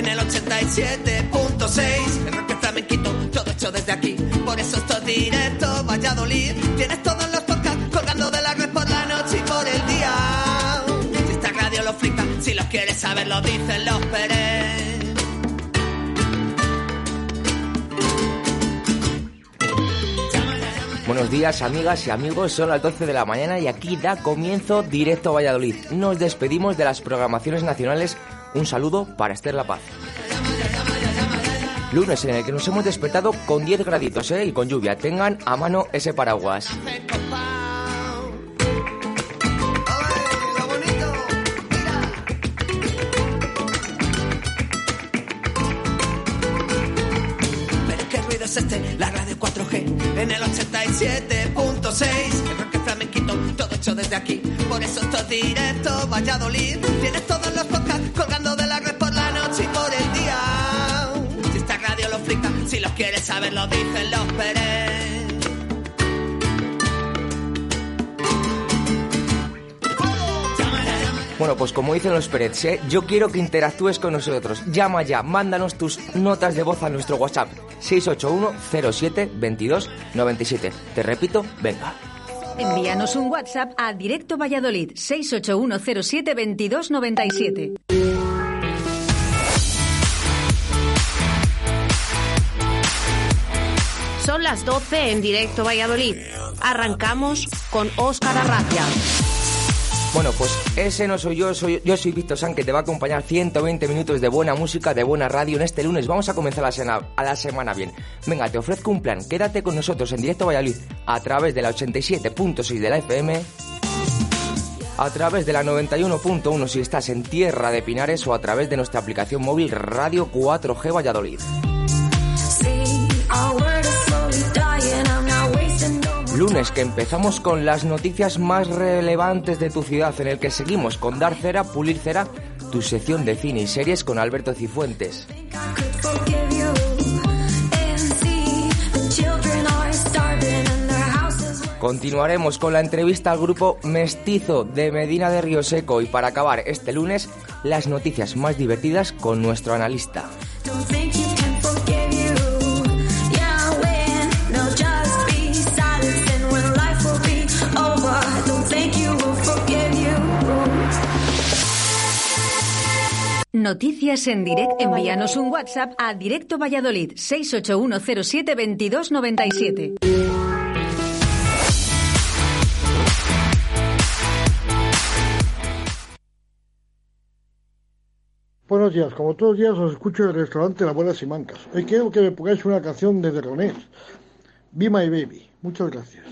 en el 87.6. El rock flamenquito, todo hecho desde aquí. Por eso esto directo, Valladolid. Tienes todos los podcasts colgando de la red por la noche y por el día. Si esta radio lo flipa, si los quieres saber, lo dicen los Pérez. Buenos días amigas y amigos, son las 12 de la mañana y aquí da comienzo Directo Valladolid. Nos despedimos de las programaciones nacionales. Un saludo para Esther La Paz. Lunes en el que nos hemos despertado con 10 graditos ¿eh? y con lluvia. Tengan a mano ese paraguas. Pero qué ruido es este, la radio 4G en el 87.6. Rock flamenquito, todo hecho desde aquí. Por eso esto es directo, Valladolid. Tienes todos los podcasts colgando de la red por la noche y por el día. Si esta radio lo flipa, si los quieres saber, lo dicen los Pérez. Bueno, pues como dicen los Pérez, ¿eh? yo quiero que interactúes con nosotros. Llama ya, mándanos tus notas de voz a nuestro WhatsApp 681 07 22 97. Te repito, venga. Envíanos un WhatsApp a Directo Valladolid 68107 2297. Son las 12 en directo Valladolid. Arrancamos con Óscar Arracia. Bueno, pues ese no soy yo, soy, yo soy Víctor San, que te va a acompañar 120 minutos de buena música, de buena radio en este lunes. Vamos a comenzar la, sena- a la semana bien. Venga, te ofrezco un plan. Quédate con nosotros en directo Valladolid a través de la 87.6 de la FM, a través de la 91.1 si estás en Tierra de Pinares o a través de nuestra aplicación móvil Radio 4G Valladolid. Lunes que empezamos con las noticias más relevantes de tu ciudad en el que seguimos con Dar Cera, Pulir Cera, tu sección de cine y series con Alberto Cifuentes. Continuaremos con la entrevista al grupo Mestizo de Medina de Río Seco y para acabar este lunes las noticias más divertidas con nuestro analista. Noticias en directo. Envíanos un WhatsApp a Directo Valladolid 68107 2297. Buenos días, como todos los días os escucho en el restaurante Las Buenas y Mancas. Hoy quiero que me pongáis una canción de Derronés, Be My Baby. Muchas gracias.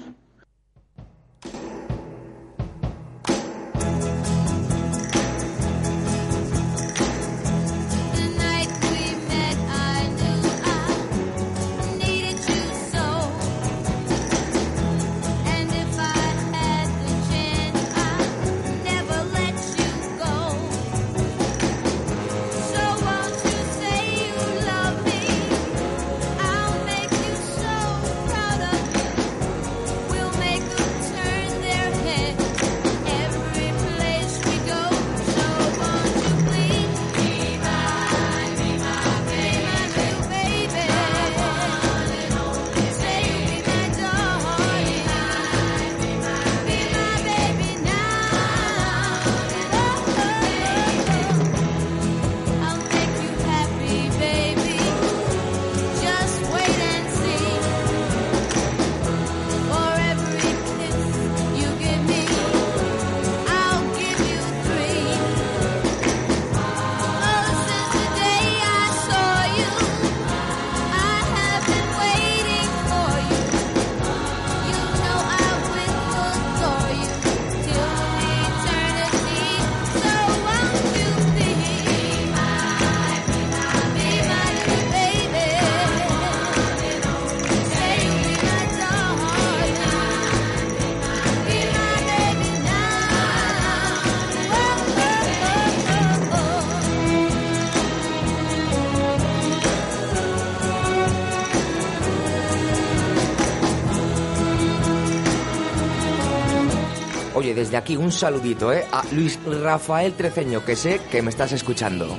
Desde aquí un saludito, ¿eh? A Luis Rafael Treceño, que sé que me estás escuchando.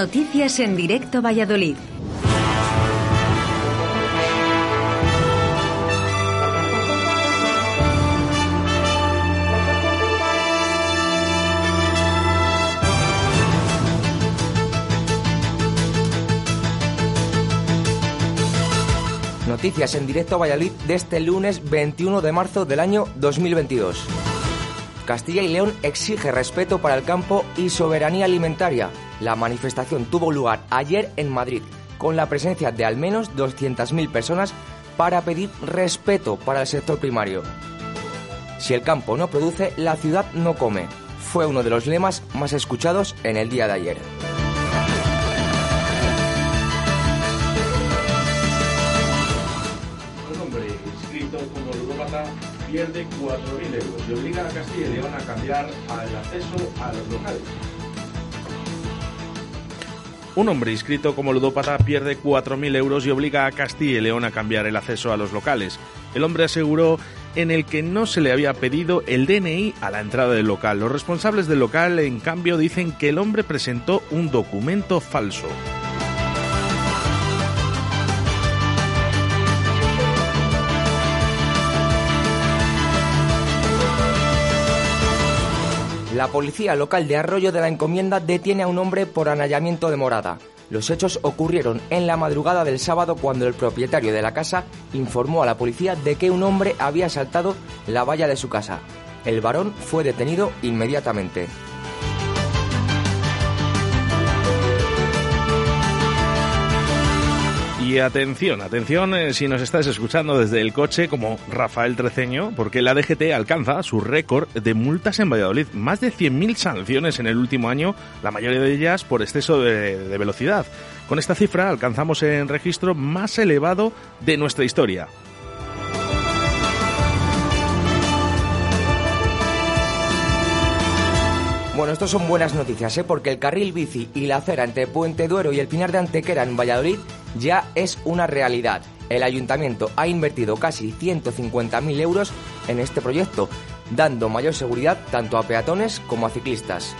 Noticias en directo Valladolid. Noticias en directo Valladolid de este lunes 21 de marzo del año 2022. Castilla y León exige respeto para el campo y soberanía alimentaria. La manifestación tuvo lugar ayer en Madrid, con la presencia de al menos 200.000 personas para pedir respeto para el sector primario. Si el campo no produce, la ciudad no come. Fue uno de los lemas más escuchados en el día de ayer. Un hombre inscrito como ludópata pierde 4.000 euros y obliga a Castilla y León a cambiar el acceso a los locales. Un hombre inscrito como ludópata pierde 4.000 euros y obliga a Castilla y León a cambiar el acceso a los locales. El hombre aseguró en el que no se le había pedido el DNI a la entrada del local. Los responsables del local, en cambio, dicen que el hombre presentó un documento falso. La policía local de Arroyo de la Encomienda detiene a un hombre por anallamiento de morada. Los hechos ocurrieron en la madrugada del sábado cuando el propietario de la casa informó a la policía de que un hombre había saltado la valla de su casa. El varón fue detenido inmediatamente. Y atención, atención eh, si nos estás escuchando desde el coche como Rafael Treceño, porque la DGT alcanza su récord de multas en Valladolid. Más de 100.000 sanciones en el último año, la mayoría de ellas por exceso de, de velocidad. Con esta cifra alcanzamos el registro más elevado de nuestra historia. Bueno, esto son buenas noticias, ¿eh? porque el carril bici y la acera entre Puente Duero y el Pinar de Antequera en Valladolid ya es una realidad. El ayuntamiento ha invertido casi 150.000 euros en este proyecto, dando mayor seguridad tanto a peatones como a ciclistas.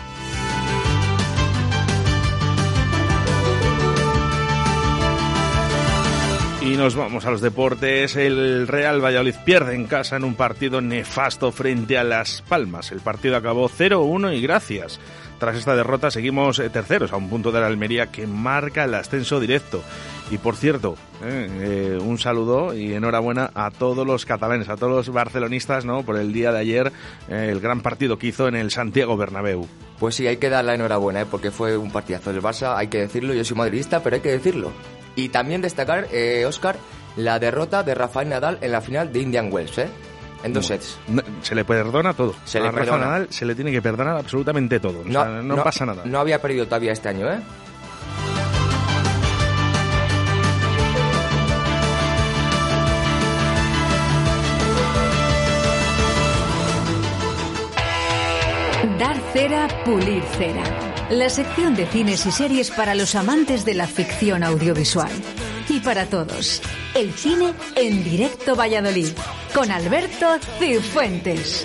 Y nos vamos a los deportes. El Real Valladolid pierde en casa en un partido nefasto frente a Las Palmas. El partido acabó 0-1 y gracias. Tras esta derrota seguimos eh, terceros a un punto de la Almería que marca el ascenso directo. Y por cierto, eh, eh, un saludo y enhorabuena a todos los catalanes, a todos los barcelonistas, ¿no? Por el día de ayer, el gran partido que hizo en el Santiago Bernabéu. Pues sí, hay que dar la enhorabuena, porque fue un partidazo del Barça, hay que decirlo, yo soy madridista, pero hay que decirlo. Y también destacar, Oscar, la derrota de Rafael Nadal en la final de Indian Wells, ¿eh? En dos sets. No, se le perdona todo. Se a le Rafa perdona. Nadal se le tiene que perdonar absolutamente todo. O sea, no, pasa nada. No había perdido todavía este año, ¿eh? Dar cera, pulir cera. La sección de cines y series para los amantes de la ficción audiovisual. Y para todos, el cine en directo Valladolid, con Alberto Cifuentes.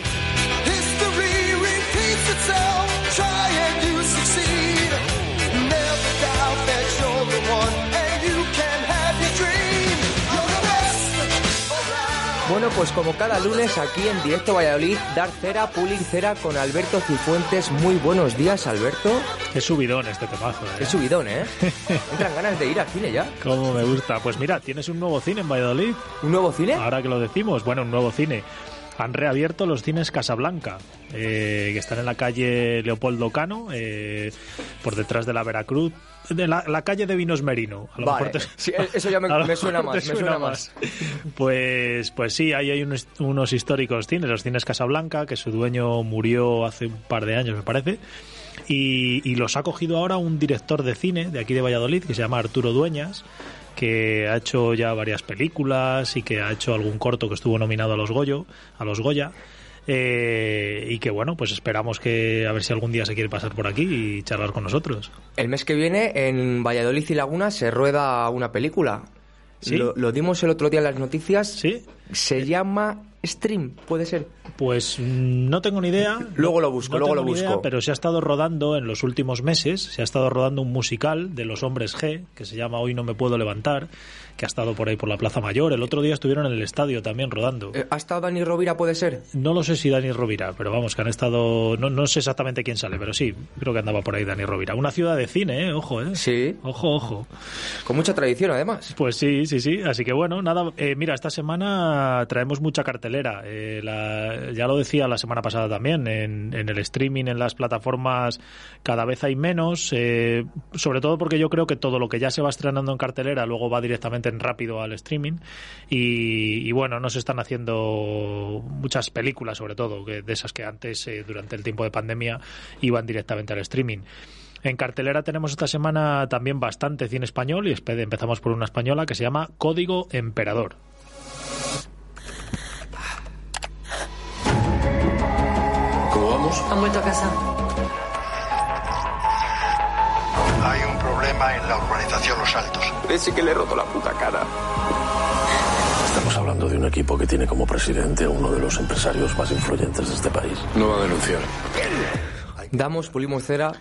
Bueno, pues como cada lunes aquí en directo Valladolid, dar cera, pulir cera con Alberto Cifuentes. Muy buenos días, Alberto. Qué subidón este temazo, ¿eh? Qué subidón, ¿eh? Entran ganas de ir al cine ya. Cómo me gusta. Pues mira, tienes un nuevo cine en Valladolid. ¿Un nuevo cine? Ahora que lo decimos, bueno, un nuevo cine. Han reabierto los cines Casablanca, eh, que están en la calle Leopoldo Cano, eh, por detrás de la Veracruz, de la, la calle de Vinos Merino. A lo Vale, mejor te- sí, eso ya me- suena más, me suena más. Pues, pues sí, ahí hay unos, unos históricos cines, los cines Casablanca, que su dueño murió hace un par de años, me parece. Y, y los ha cogido ahora un director de cine de aquí de Valladolid, que se llama Arturo Dueñas, que ha hecho ya varias películas y que ha hecho algún corto que estuvo nominado a los Goyo, a los Goya. Eh, y que bueno, pues esperamos que a ver si algún día se quiere pasar por aquí y charlar con nosotros. El mes que viene en Valladolid y Laguna se rueda una película. ¿Sí? Lo, lo dimos el otro día en las noticias. ¿Sí? Se llama Stream, puede ser. Pues mm, no tengo ni idea. Luego lo busco, no luego lo ni idea, busco. pero se ha estado rodando en los últimos meses, se ha estado rodando un musical de los hombres G, que se llama Hoy no me puedo levantar, que ha estado por ahí por la Plaza Mayor. El otro día estuvieron en el estadio también rodando. Eh, ¿Ha estado Dani Rovira, puede ser? No lo sé si Dani Rovira, pero vamos, que han estado. No, no sé exactamente quién sale, pero sí, creo que andaba por ahí Dani Rovira. Una ciudad de cine, ¿eh? Ojo, ¿eh? Sí. Ojo, ojo. Con mucha tradición, además. Pues sí, sí, sí. Así que bueno, nada. eh, mira, esta semana traemos mucha cartelera. Eh, la- ya lo decía la semana pasada también. En, en el streaming, en las plataformas, cada vez hay menos. eh, sobre todo porque yo creo que todo lo que ya se va estrenando en cartelera luego va directamente rápido al streaming. Y, y bueno, no se están haciendo muchas películas, sobre todo, que, de esas que antes, eh, durante el tiempo de pandemia, iban directamente al streaming. En cartelera tenemos esta semana también bastante cine español y empezamos por una española que se llama Código Emperador. ¿Cómo vamos? Han vuelto a casa. Problema en la urbanización Los Altos. Ese que le he roto la puta cara. Estamos hablando de un equipo que tiene como presidente a uno de los empresarios más influyentes de este país. No va a denunciar. Damos, pulimos cera.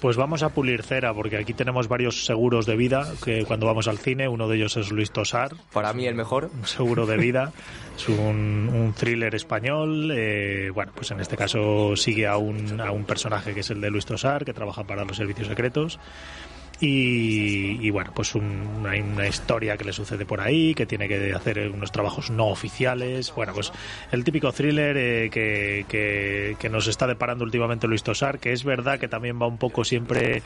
Pues vamos a pulir cera, porque aquí tenemos varios seguros de vida que cuando vamos al cine, uno de ellos es Luis Tosar, Para mí el mejor. un seguro de vida, es un, un thriller español, eh, bueno, pues en este caso sigue a un, a un personaje que es el de Luis Tosar, que trabaja para los servicios secretos. Y, bueno, pues un- hay una historia que le sucede por ahí, que tiene que hacer unos trabajos no oficiales. Bueno, pues el típico thriller eh, que, que, nos está deparando últimamente Luis Tosar, que es verdad que también va un poco siempre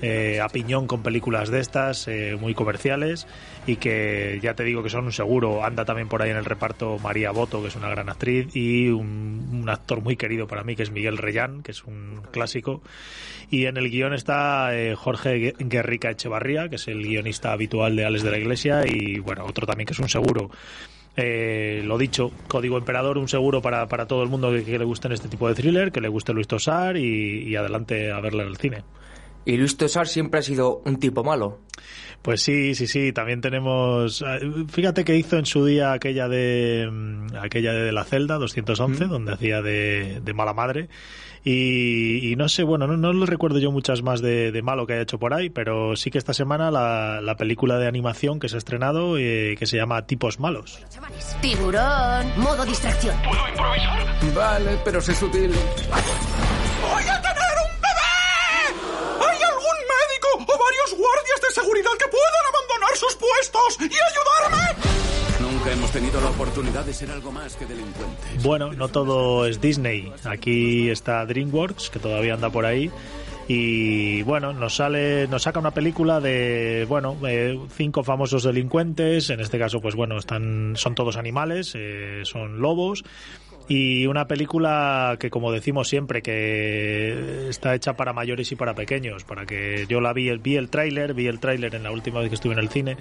eh, a piñón con películas de estas, eh, muy comerciales, y que ya te digo que son un seguro. Anda también por ahí en el reparto María Boto, que es una gran actriz, y un, actor muy querido para mí, que es Miguel Reyán, que es un clásico. Y en el guion está eh, Jorge Guerrica Echevarría, que es el guionista habitual de Ales de la Iglesia, y bueno, otro también que es un seguro. Eh, lo dicho, Código Emperador, un seguro para, para todo el mundo que, que le guste este tipo de thriller, que le guste Luis Tosar y, y adelante a verle en el cine. Y Luis Tosar siempre ha sido un tipo malo. Pues sí, sí, sí, también tenemos... eh, Fíjate que hizo en su día aquella de mm, aquella de La Celda, 211, donde hacía de, de mala madre. Y, y no sé, bueno, no, no lo recuerdo yo muchas más de, de malo que haya hecho por ahí, pero sí que esta semana la, la película de animación que se ha estrenado, eh, que se llama Tipos Malos. Tiburón, modo distracción. Vale, pero sé sutil. ¡Voy a tener un bebé! ¿Hay algún médico o varios guardias de seguridad que puedan abandonar sus puestos y ayudarme? Hemos tenido la oportunidad de ser algo más que delincuentes. Bueno, no todo es Disney. Aquí está DreamWorks, que todavía anda por ahí. Y bueno, nos sale, nos saca una película de, bueno, eh, cinco famosos delincuentes. En este caso, pues bueno, están, son todos animales, eh, son lobos. Y una película que, como decimos siempre, que está hecha para mayores y para pequeños. Para que yo la vi, vi el tráiler, vi el tráiler en la última vez que estuve en el cine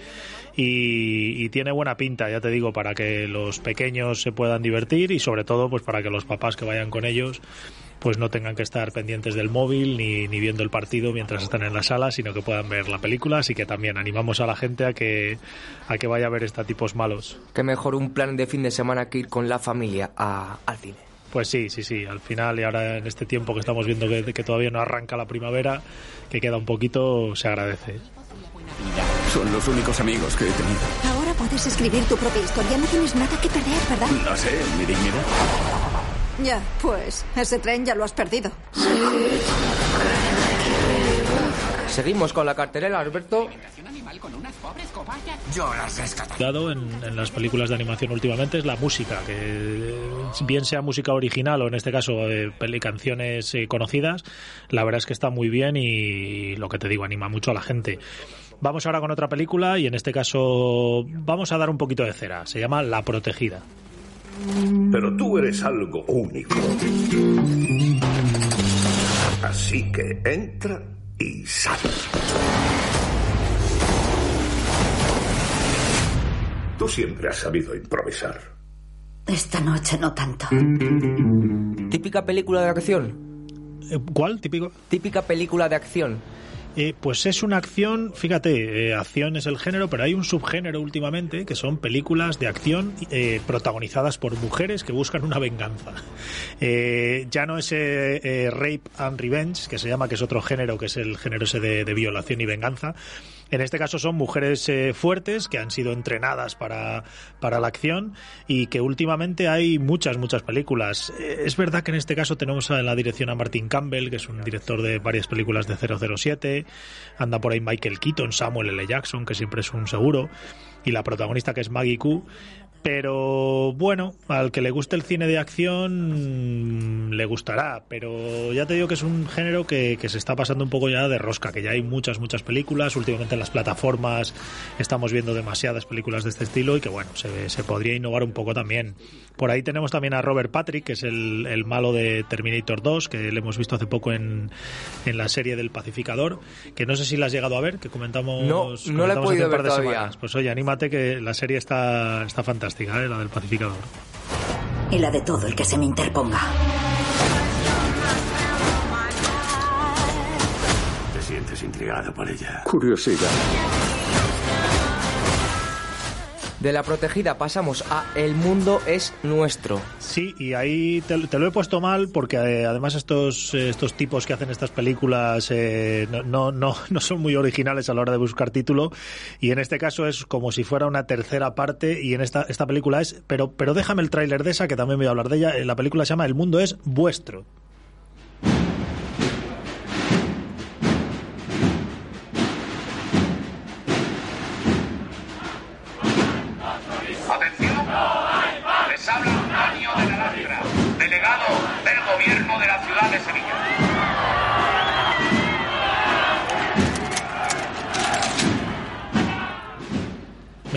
y, y tiene buena pinta, ya te digo, para que los pequeños se puedan divertir y sobre todo, pues para que los papás que vayan con ellos pues no tengan que estar pendientes del móvil ni, ni viendo el partido mientras están en la sala, sino que puedan ver la película. Así que también animamos a la gente a que, a que vaya a ver esta tipos malos. Qué mejor un plan de fin de semana que ir con la familia a- al cine. Pues sí, sí, sí. Al final, y ahora en este tiempo que estamos viendo que, que todavía no arranca la primavera, que queda un poquito, se agradece. Son los únicos amigos que he tenido. Ahora puedes escribir tu propia historia. No tienes nada que perder, ¿verdad? No sé, mi dignidad. Ya, pues ese tren ya lo has perdido. Seguimos con la cartelera, Alberto. Yo las rescato. dado en, en las películas de animación últimamente es la música, que bien sea música original o en este caso eh, peli- canciones eh, conocidas, la verdad es que está muy bien y lo que te digo, anima mucho a la gente. Vamos ahora con otra película y en este caso vamos a dar un poquito de cera, se llama La Protegida. Pero tú eres algo único. Así que entra y sal. Tú siempre has sabido improvisar. Esta noche no tanto. Típica película de acción. Eh, ¿Cuál? Típico. Típica película de acción. Eh, pues es una acción, fíjate, eh, acción es el género, pero hay un subgénero últimamente que son películas de acción eh, protagonizadas por mujeres que buscan una venganza. Eh, ya no es eh, eh, Rape and Revenge, que se llama, que es otro género, que es el género ese de, de violación y venganza. En este caso son mujeres eh, fuertes que han sido entrenadas para, para la acción y que últimamente hay muchas, muchas películas. Eh, es verdad que en este caso tenemos en la dirección a Martin Campbell, que es un director de varias películas de 007. Anda por ahí Michael Keaton, Samuel L. Jackson, que siempre es un seguro. Y la protagonista que es Maggie Q. Pero bueno, al que le guste el cine de acción le gustará, pero ya te digo que es un género que, que se está pasando un poco ya de rosca, que ya hay muchas, muchas películas, últimamente en las plataformas estamos viendo demasiadas películas de este estilo y que bueno, se, se podría innovar un poco también. Por ahí tenemos también a Robert Patrick, que es el, el malo de Terminator 2, que le hemos visto hace poco en, en la serie del Pacificador, que no sé si la has llegado a ver, que comentamos, No, no la he comentamos hace podido un par ver de todavía. semanas. Pues oye, anímate que la serie está, está fantástica, ¿eh? la del Pacificador. Y la de todo el que se me interponga. Te sientes intrigado por ella. Curiosidad. De la protegida pasamos a El mundo es nuestro. Sí, y ahí te, lo he puesto mal porque eh, además estos, eh, estos tipos que hacen estas películas eh, no, no, no, son muy originales a la hora de buscar título y en este caso es como si fuera una tercera parte y en esta, esta película es, pero, pero déjame el tráiler de esa que también voy a hablar de ella, la película se llama El mundo es vuestro.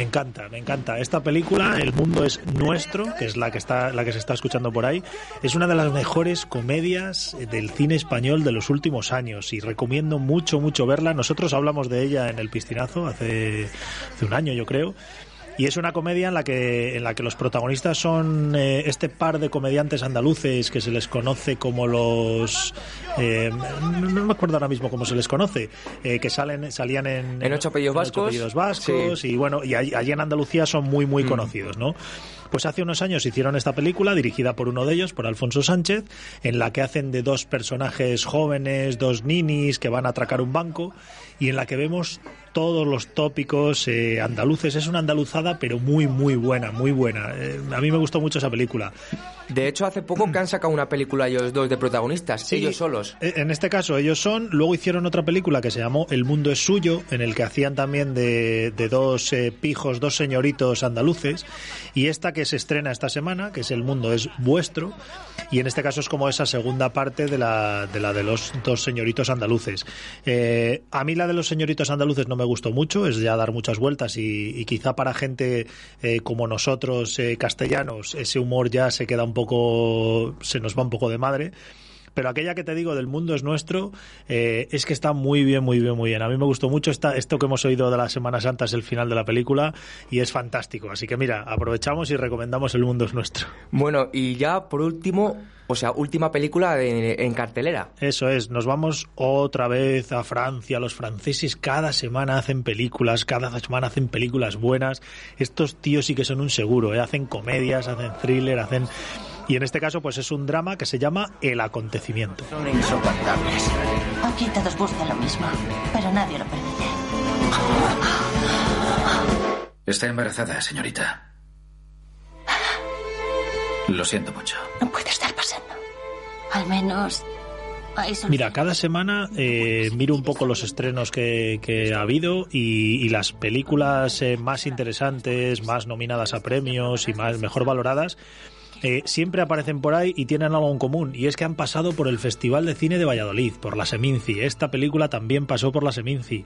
Encanta, me encanta. Esta película, El mundo es nuestro, que es la que está, la que se está escuchando por ahí, es una de las mejores comedias del cine español de los últimos años y recomiendo mucho, mucho verla. Nosotros hablamos de ella en el piscinazo hace un año, yo creo. Y es una comedia en la que, en la que los protagonistas son eh, este par de comediantes andaluces que se les conoce como los... eh, no, me acuerdo ahora mismo cómo se les conoce, eh, que salen, salían en... En Ocho Apellidos Vascos. y bueno, y allí, allí en Andalucía son muy, muy Mm. conocidos, ¿no? Pues hace unos años hicieron esta película dirigida por uno de ellos, por Alfonso Sánchez, en la que hacen de dos personajes jóvenes, dos ninis que van a atracar un banco y en la que vemos todos los tópicos eh, andaluces. Es una andaluzada, pero muy, muy buena, muy buena. Eh, a mí me gustó mucho esa película. De hecho, hace poco que han sacado una película ellos dos de protagonistas, Sí, ellos solos. eh, En este caso ellos son, luego hicieron otra película que se llamó El mundo es suyo, en el que hacían también de, de dos eh, pijos, dos señoritos andaluces, y esta que se estrena esta semana, que es El mundo es vuestro, y en este caso es como esa segunda parte de la de, la de los dos señoritos andaluces. Eh, a mí la de los señoritos andaluces no me gustó mucho, es ya dar muchas vueltas y, y quizá para gente eh, como nosotros, castellanos, ese humor ya se queda un poco, se nos va un poco de madre. Pero aquella que te digo del mundo es nuestro, eh, es que está muy bien, muy bien, muy bien. A mí me gustó mucho esta, esto que hemos oído de la Semana Santa, es el final de la película y es fantástico. Así que mira, aprovechamos y recomendamos El mundo es nuestro. Bueno, y ya por último, o sea, última película de- en cartelera. Eso es, nos vamos otra vez a Francia. Los franceses cada semana hacen películas, cada semana hacen películas buenas. Estos tíos sí que son un seguro, ¿eh? hacen comedias, hacen thriller, hacen... Y en este caso, pues es un drama que se llama El acontecimiento. Son insoportables. Aquí todos buscan lo mismo, pero nadie lo permite. Está embarazada, señorita. Lo siento mucho. No pasando. Al menos. Mira, cada semana eh, miro un poco los estrenos que, que ha habido y, y las películas eh, más interesantes, más nominadas a premios y más mejor valoradas. eh, siempre aparecen por ahí y tienen algo en común y es que han pasado por el Festival de Cine de Valladolid, por la Seminci. Esta película también pasó por la Seminci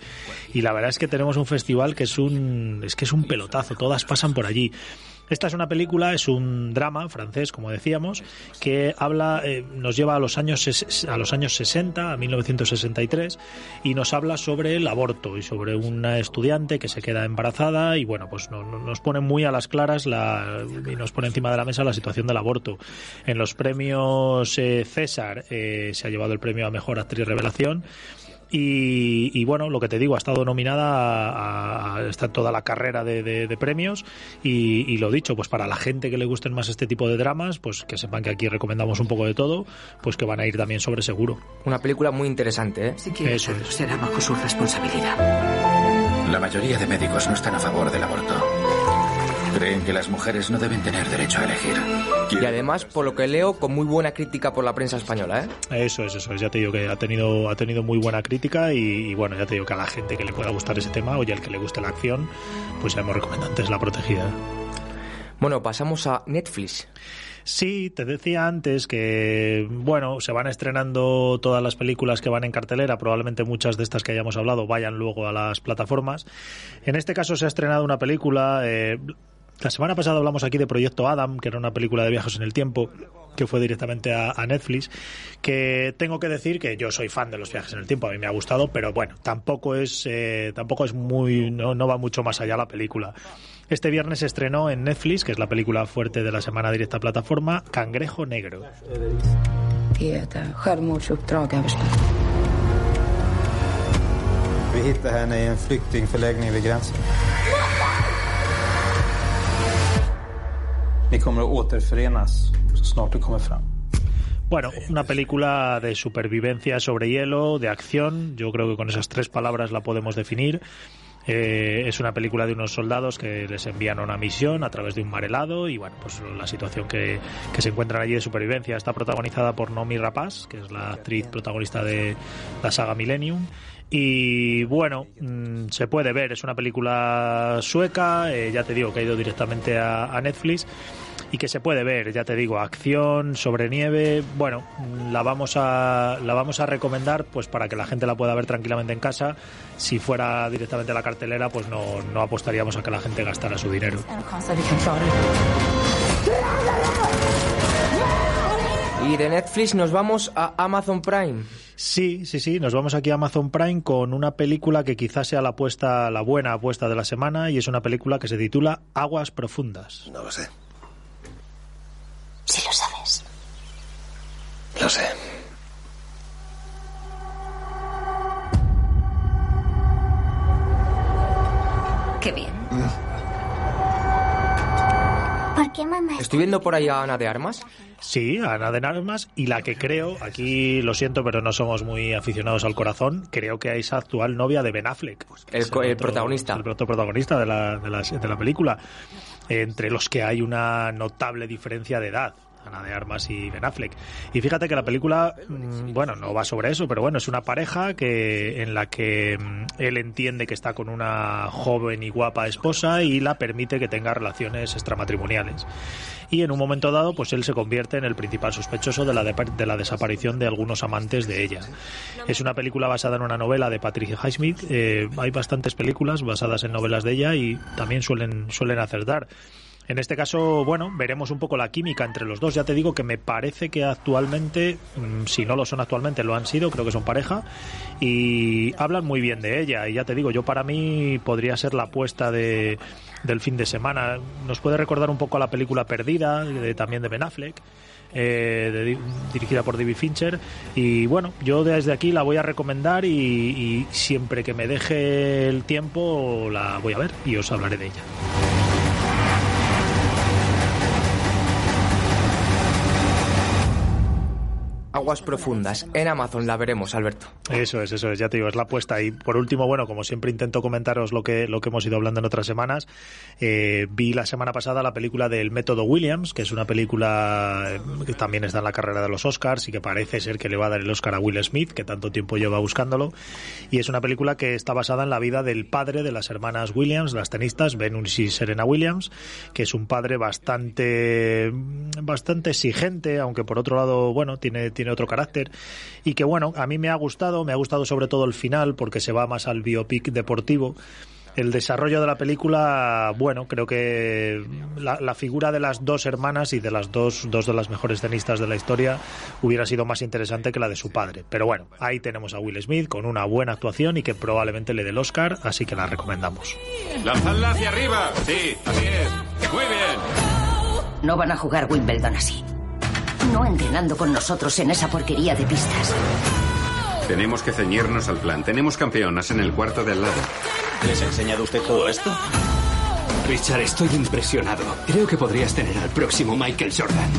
y la verdad es que tenemos un festival que es un es que es un pelotazo, todas pasan por allí. Esta es una película, es un drama francés, como decíamos, que habla, eh, nos lleva a los años a los años 60, a 1963, y nos habla sobre el aborto y sobre una estudiante que se queda embarazada y bueno, pues no- nos pone muy a las claras la, y nos pone encima de la mesa la situación del aborto. En los premios eh, César eh, se ha llevado el premio a mejor actriz revelación. Y, y bueno, lo que te digo, ha estado nominada a, a- está toda la carrera de, de- de premios y, y lo dicho, pues para la gente que le gusten más este tipo de dramas, pues que sepan que aquí recomendamos un poco de todo, pues que van a ir también sobre seguro. Una película muy interesante, ¿eh? Eso es. Será bajo su responsabilidad. La mayoría de médicos no están a favor del aborto. Creen que las mujeres no deben tener derecho a elegir. Y además, por lo que leo, con muy buena crítica por la prensa española, ¿eh? Eso es, eso es. Ya te digo que ha tenido, ha tenido muy buena crítica y, y bueno, ya te digo que a la gente que le pueda gustar ese tema, oye, al que le guste la acción, pues ya hemos recomendado antes La Protegida. Bueno, pasamos a Netflix. Sí, te decía antes que, bueno, se van estrenando todas las películas que van en cartelera, probablemente muchas de estas que hayamos hablado vayan luego a las plataformas. En este caso se ha estrenado una película, eh, la semana pasada hablamos aquí de Proyecto Adam, que era una película de viajes en el tiempo, que fue directamente a, a Netflix, que tengo que decir que yo soy fan de los viajes en el tiempo, a mí me ha gustado, pero bueno, tampoco es, eh, tampoco es muy, no, no va mucho más allá la película. Este viernes se estrenó en Netflix, que es la película fuerte de la semana directa a plataforma, Cangrejo Negro. Ni kommer att. Bueno, una película de supervivencia sobre hielo, de acción, yo creo que con esas tres palabras la podemos definir. Eh, es una película de unos soldados que les envían una misión a través de un mar helado y bueno, pues la situación que, que se encuentran allí de supervivencia está protagonizada por Nomi Rapaz, que es la actriz protagonista de la saga Millennium. Y bueno, mm, se puede ver, es una película sueca, eh, ya te digo que ha ido directamente a Netflix y que se puede ver, ya te digo, acción sobre nieve, bueno, la vamos a la vamos a recomendar pues para que la gente la pueda ver tranquilamente en casa. Si fuera directamente a la cartelera, pues no, no apostaríamos a que la gente gastara su dinero. Y de Netflix nos vamos a Amazon Prime. Sí, sí, sí, nos vamos aquí a Amazon Prime con una película que quizás sea la apuesta, la buena apuesta de la semana y es una película que se titula Aguas profundas. No lo sé. Si lo sabes. Lo sé. Qué bien. ¿Por qué mamá Estoy viendo por ahí a Ana de Armas. Sí, Ana de Armas y la que creo, aquí lo siento, pero no somos muy aficionados al corazón, creo que es actual novia de Ben Affleck. El, el otro- protagonista. El protagonista de la, de, la, de la película, entre los que hay una notable diferencia de edad. Ana de Armas y Ben Affleck. Y fíjate que la película, mm, bueno, no va sobre eso, pero bueno, es una pareja que en la que mm, él entiende que está con una joven y guapa esposa y la permite que tenga relaciones extramatrimoniales. Y en un momento dado, pues él se convierte en el principal sospechoso de la, de, de la desaparición de algunos amantes de ella. Es una película basada en una novela de Patricia Highsmith. Eh, hay bastantes películas basadas en novelas de ella y también suelen, suelen acertar. En este caso, bueno, veremos un poco la química entre los dos. Ya te digo que me parece que actualmente, mm, si no lo son actualmente, lo han sido, creo que son pareja, y hablan muy bien de ella. Y ya te digo, yo para mí podría ser la apuesta de, del fin de semana. Nos puede recordar un poco a la película Perdida, de- también de Ben Affleck. eh, dirigida por David Fincher y bueno yo desde aquí la voy a recomendar y siempre que me deje el tiempo la voy a ver y os hablaré de ella Aguas profundas. En Amazon la veremos, Alberto. Eso es, eso es, ya te digo, es la apuesta. Y por último, bueno, como siempre intento comentaros lo que, lo que hemos ido hablando en otras semanas, eh, vi la semana pasada la película del Método Williams, que es una película eh, que también está en la carrera de los Oscars y que parece ser que le va a dar el Oscar a Will Smith, que tanto tiempo lleva buscándolo. Y es una película que está basada en la vida del padre de las hermanas Williams, las tenistas, Venus y Serena Williams, que es un padre bastante, bastante exigente, aunque por otro lado, bueno, tiene, tiene otro carácter. Y que bueno, a mí me ha gustado, me ha gustado sobre todo el final, porque se va más al biopic deportivo. El desarrollo de la película, bueno, creo que la, la figura de las dos hermanas y de las dos, dos de las mejores tenistas de la historia hubiera sido más interesante que la de su padre. Pero bueno, ahí tenemos a Will Smith con una buena actuación y que probablemente le dé el Oscar, así que la recomendamos. ¡Lanzadla hacia arriba! Sí, así es. Muy bien. No van a jugar Wimbledon así. No entrenando con nosotros en esa porquería de pistas. Tenemos que ceñirnos al plan. Tenemos campeonas en el cuarto de al lado. ¿Les ha enseñado usted todo esto? Richard, estoy impresionado. Creo que podrías tener al próximo Michael Jordan.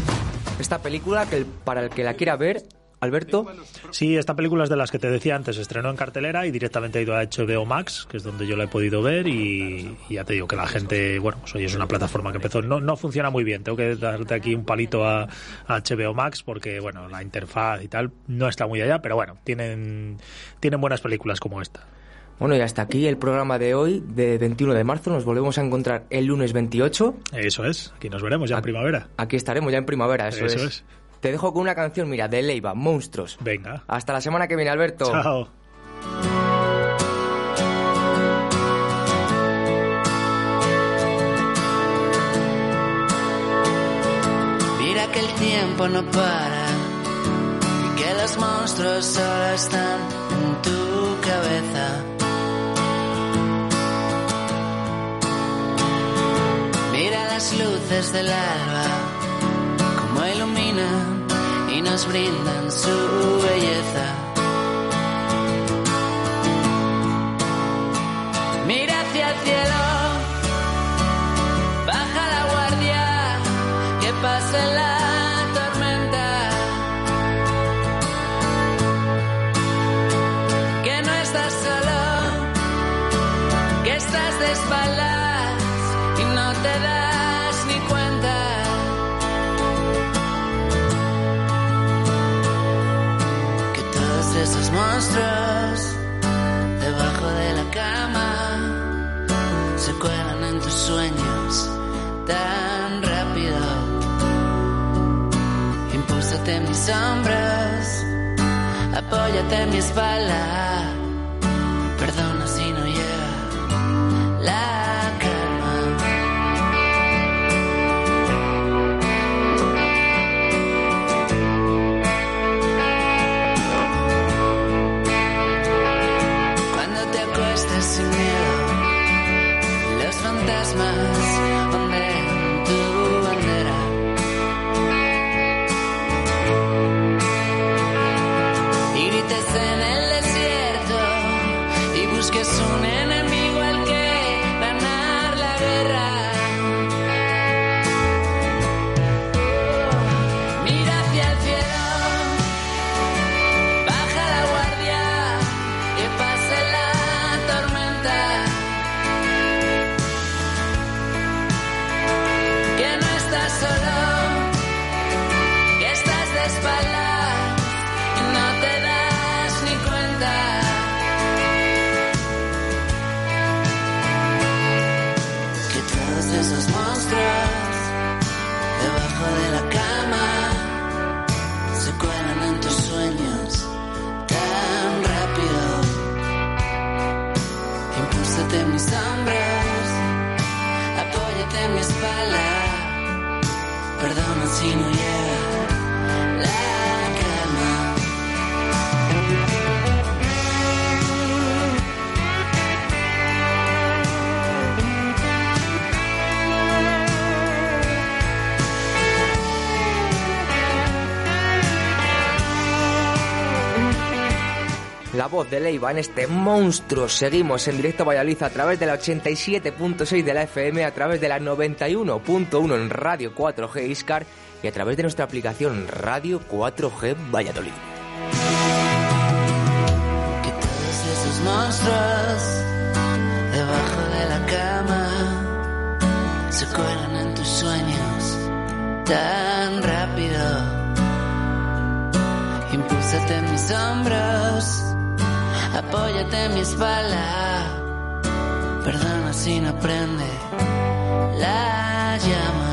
Esta película, que el- para el que la quiera ver, Alberto, Sí, esta película es de las que te decía antes, estrenó en cartelera y directamente ha ido a HBO Max, que es donde yo la he podido ver y, y ya te digo que la gente, bueno, pues hoy es una plataforma que empezó, no, no funciona muy bien, tengo que darte aquí un palito a, a HBO Max porque, bueno, la interfaz y tal no está muy allá, pero bueno, tienen, tienen buenas películas como esta. bueno, y hasta aquí el programa de hoy, de 21 de marzo. Nos volvemos a encontrar el lunes 28. Eso es, aquí nos veremos ya en primavera. Aquí estaremos ya en primavera, eso, Eso es. es. Te dejo con una canción, mira, de Leiva, Monstruos. Venga. Hasta la semana que viene, Alberto. Chao. Mira que el tiempo no para y que los monstruos solo están en tu cabeza. Mira las luces del alba, como iluminan y nos brindan su belleza. Mira hacia el cielo, baja la guardia, que pase la debajo de la cama se cuelan en tus sueños tan rápido. Impúlsate en mis hombros, apóyate en mi espalda. Voz de Leiva en este monstruo. Seguimos en directo a Valladolid a través de la 87.6 de la FM, a través de la 91.1 en Radio 4G Iscar y a través de nuestra aplicación Radio 4G Valladolid. Monstruos debajo de la cama se cuelan en tus sueños tan rápido. Impúlsate en mis hombros, apóyate en mi espalda. Perdona si no prende la llama.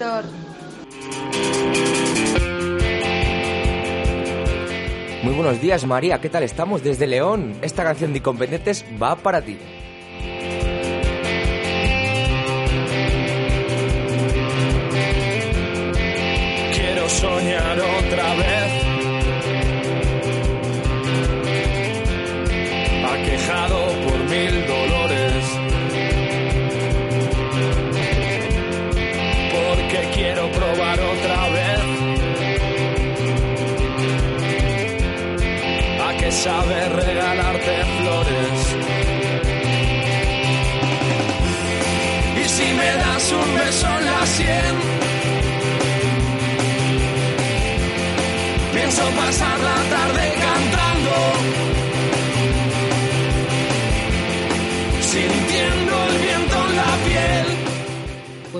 Víctor. Muy buenos días, María. ¿Qué tal estamos? Desde León. Esta canción de Incompetentes va para ti. Quiero soñar otra vez. Aquejado por mil dolores. Otra vez. A que sabe regalarte flores. Y si me das un beso en la sien. Pienso pasar la tarde cantando,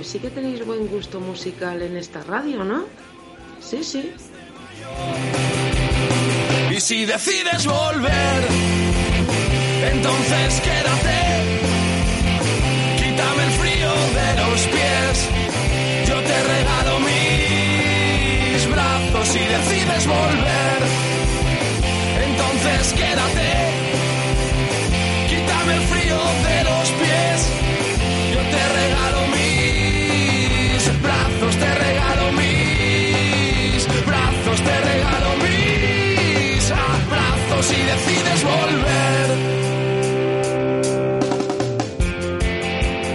Pues sí que tenéis buen gusto musical en esta radio, ¿no? Sí, sí. Y si decides volver, entonces quédate. Quítame el frío de los pies. Yo te regalo mis brazos si decides volver. Entonces quédate. Quítame el frío de los pies. Yo te regalo te regalo mis brazos, te regalo mis abrazos si decides volver.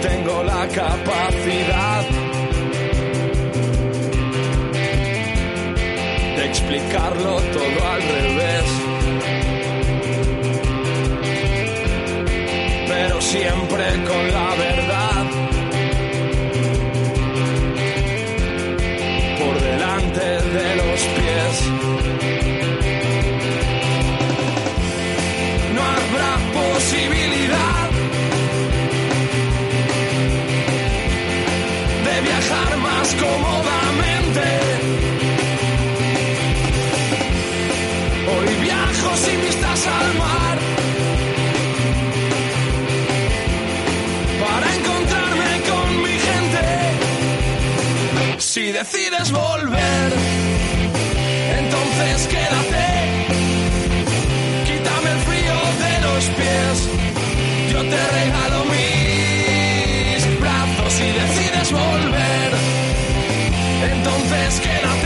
Tengo la capacidad de explicarlo todo al revés. Pero siempre con la verdad posibilidad de viajar más cómodamente. Hoy viajo sin vistas al mar para encontrarme con mi gente. Si decides volver, entonces quédate. Yo te regalo mis brazos si decides volver. Entonces quédate.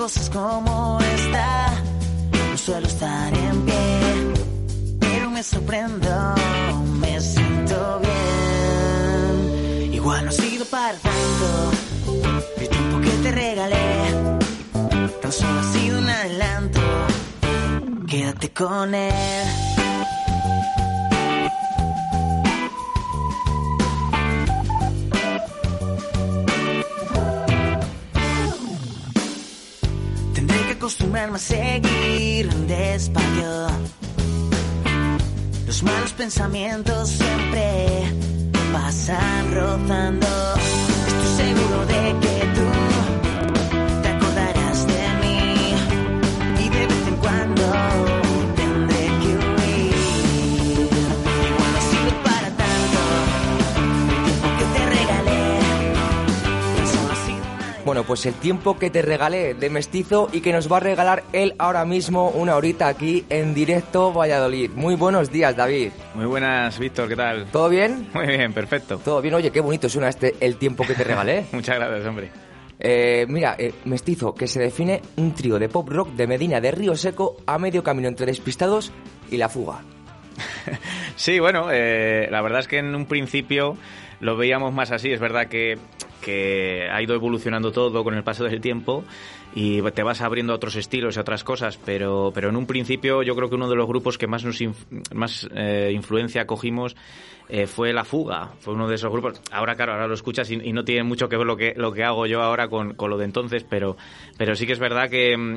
Cosas como esta, no suelo estar en pie. Pero me sorprendo, me siento bien. Igual no ha sido para tanto el tiempo que te regalé. Tan solo ha sido un adelanto. Quédate con él. Acostumbrarme a seguir despacio. Los malos pensamientos siempre pasan rozando. Estoy seguro de que Bueno, pues el tiempo que te regalé de mestizo y que nos va a regalar él ahora mismo una horita aquí en directo Valladolid. Muy buenos días, David. Muy buenas, Víctor, ¿qué tal? ¿Todo bien? Muy bien, perfecto. Todo bien, oye, qué bonito suena este el tiempo que te regalé. Muchas gracias, hombre. Eh, mira, eh, Mestizo, que se define un trío de pop rock de Medina de Río Seco a medio camino entre Despistados y La Fuga. Sí, bueno, eh, la verdad es que en un principio lo veíamos más así. Es verdad que, que ha ido evolucionando todo con el paso del tiempo y te vas abriendo a otros estilos y a otras cosas, pero, pero en un principio yo creo que uno de los grupos que más, nos inf- más eh, influencia cogimos eh, fue La Fuga, fue uno de esos grupos. Ahora, claro, ahora lo escuchas y, y no tiene mucho que ver lo que, lo que hago yo ahora con, con lo de entonces, pero, pero sí que es verdad que mm,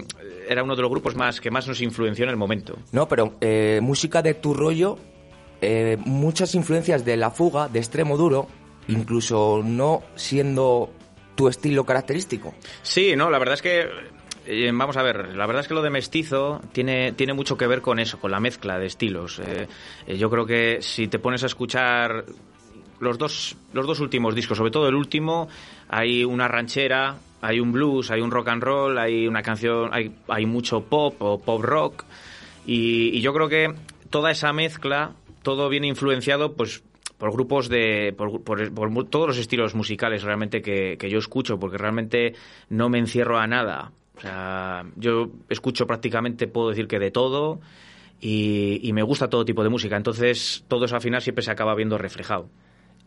era uno de los grupos más que más nos influenció en el momento. No, pero eh, música de tu rollo, eh, muchas influencias de La Fuga, de Extremo Duro, incluso no siendo tu estilo característico. Sí, no, la verdad es que eh, vamos a ver, la verdad es que lo de mestizo tiene, tiene mucho que ver con eso, con la mezcla de estilos. Eh, eh, yo creo que si te pones a escuchar los dos, los dos últimos discos, sobre todo el último, hay una ranchera, hay un blues, hay un rock and roll, hay una canción, hay, hay mucho pop o pop rock. Y, y yo creo que toda esa mezcla, todo viene influenciado, pues por grupos de por, por- todos los estilos musicales realmente que, que yo escucho porque realmente no me encierro a nada. O sea yo escucho prácticamente puedo decir que de todo y, y me gusta todo tipo de música. Entonces todo eso al final siempre se acaba viendo reflejado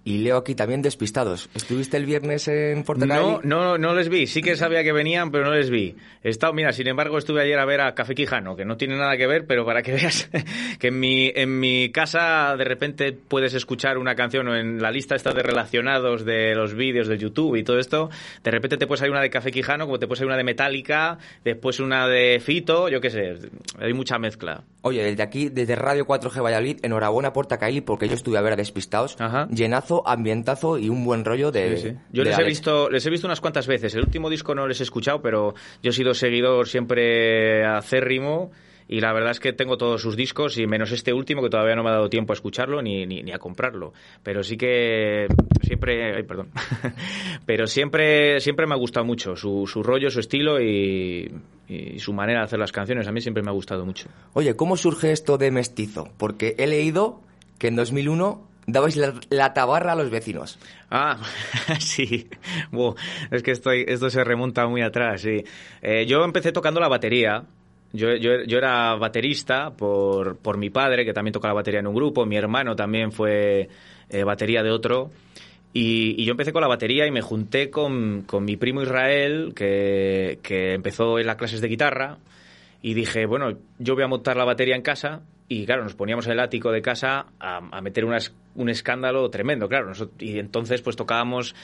Y leo aquí también Despistados. ¿Estuviste el viernes en Portacali? No, no, no les vi. Sí que sabía que venían, pero no les vi. He estado, mira, sin embargo, estuve ayer a ver a Café Quijano, que no tiene nada que ver, pero para que veas que en mi, en mi casa de repente puedes escuchar una canción o en la lista esta de relacionados de los vídeos de YouTube y todo esto, de repente te puede salir una de Café Quijano, como te puede salir una de Metallica, después una de Fito, yo qué sé, hay mucha mezcla. Oye, desde aquí, desde Radio 4G Valladolid, enhorabuena por Portacali porque yo estuve a ver a Despistados. Llenazo, ambientazo y un buen rollo de. Sí, sí. Yo de les he visto, les he visto unas cuantas veces. El último disco no les he escuchado, pero yo he sido seguidor siempre acérrimo y la verdad es que tengo todos sus discos y menos este último que todavía no me ha dado tiempo a escucharlo ni, ni, ni a comprarlo. Pero sí que siempre, ay, perdón, pero siempre, siempre me ha gustado mucho su, su rollo, su estilo y, y su manera de hacer las canciones. A mí siempre me ha gustado mucho. Oye, ¿cómo surge esto de mestizo? Porque he leído que en 2001 dabais la, la tabarra a los vecinos. Ah, sí. Es que esto se remonta muy atrás, sí. Eh, yo empecé tocando la batería. Yo, yo, yo era baterista por, por mi padre, que también toca la batería en un grupo. Mi hermano también fue eh, batería de otro. Y, y yo empecé con la batería y me junté con, con mi primo Israel, que, que empezó en las clases de guitarra. Y dije, bueno, yo voy a montar la batería en casa. Y claro, nos poníamos en el ático de casa a, a meter unas- un escándalo tremendo, claro. Nosot- y entonces pues tocábamos,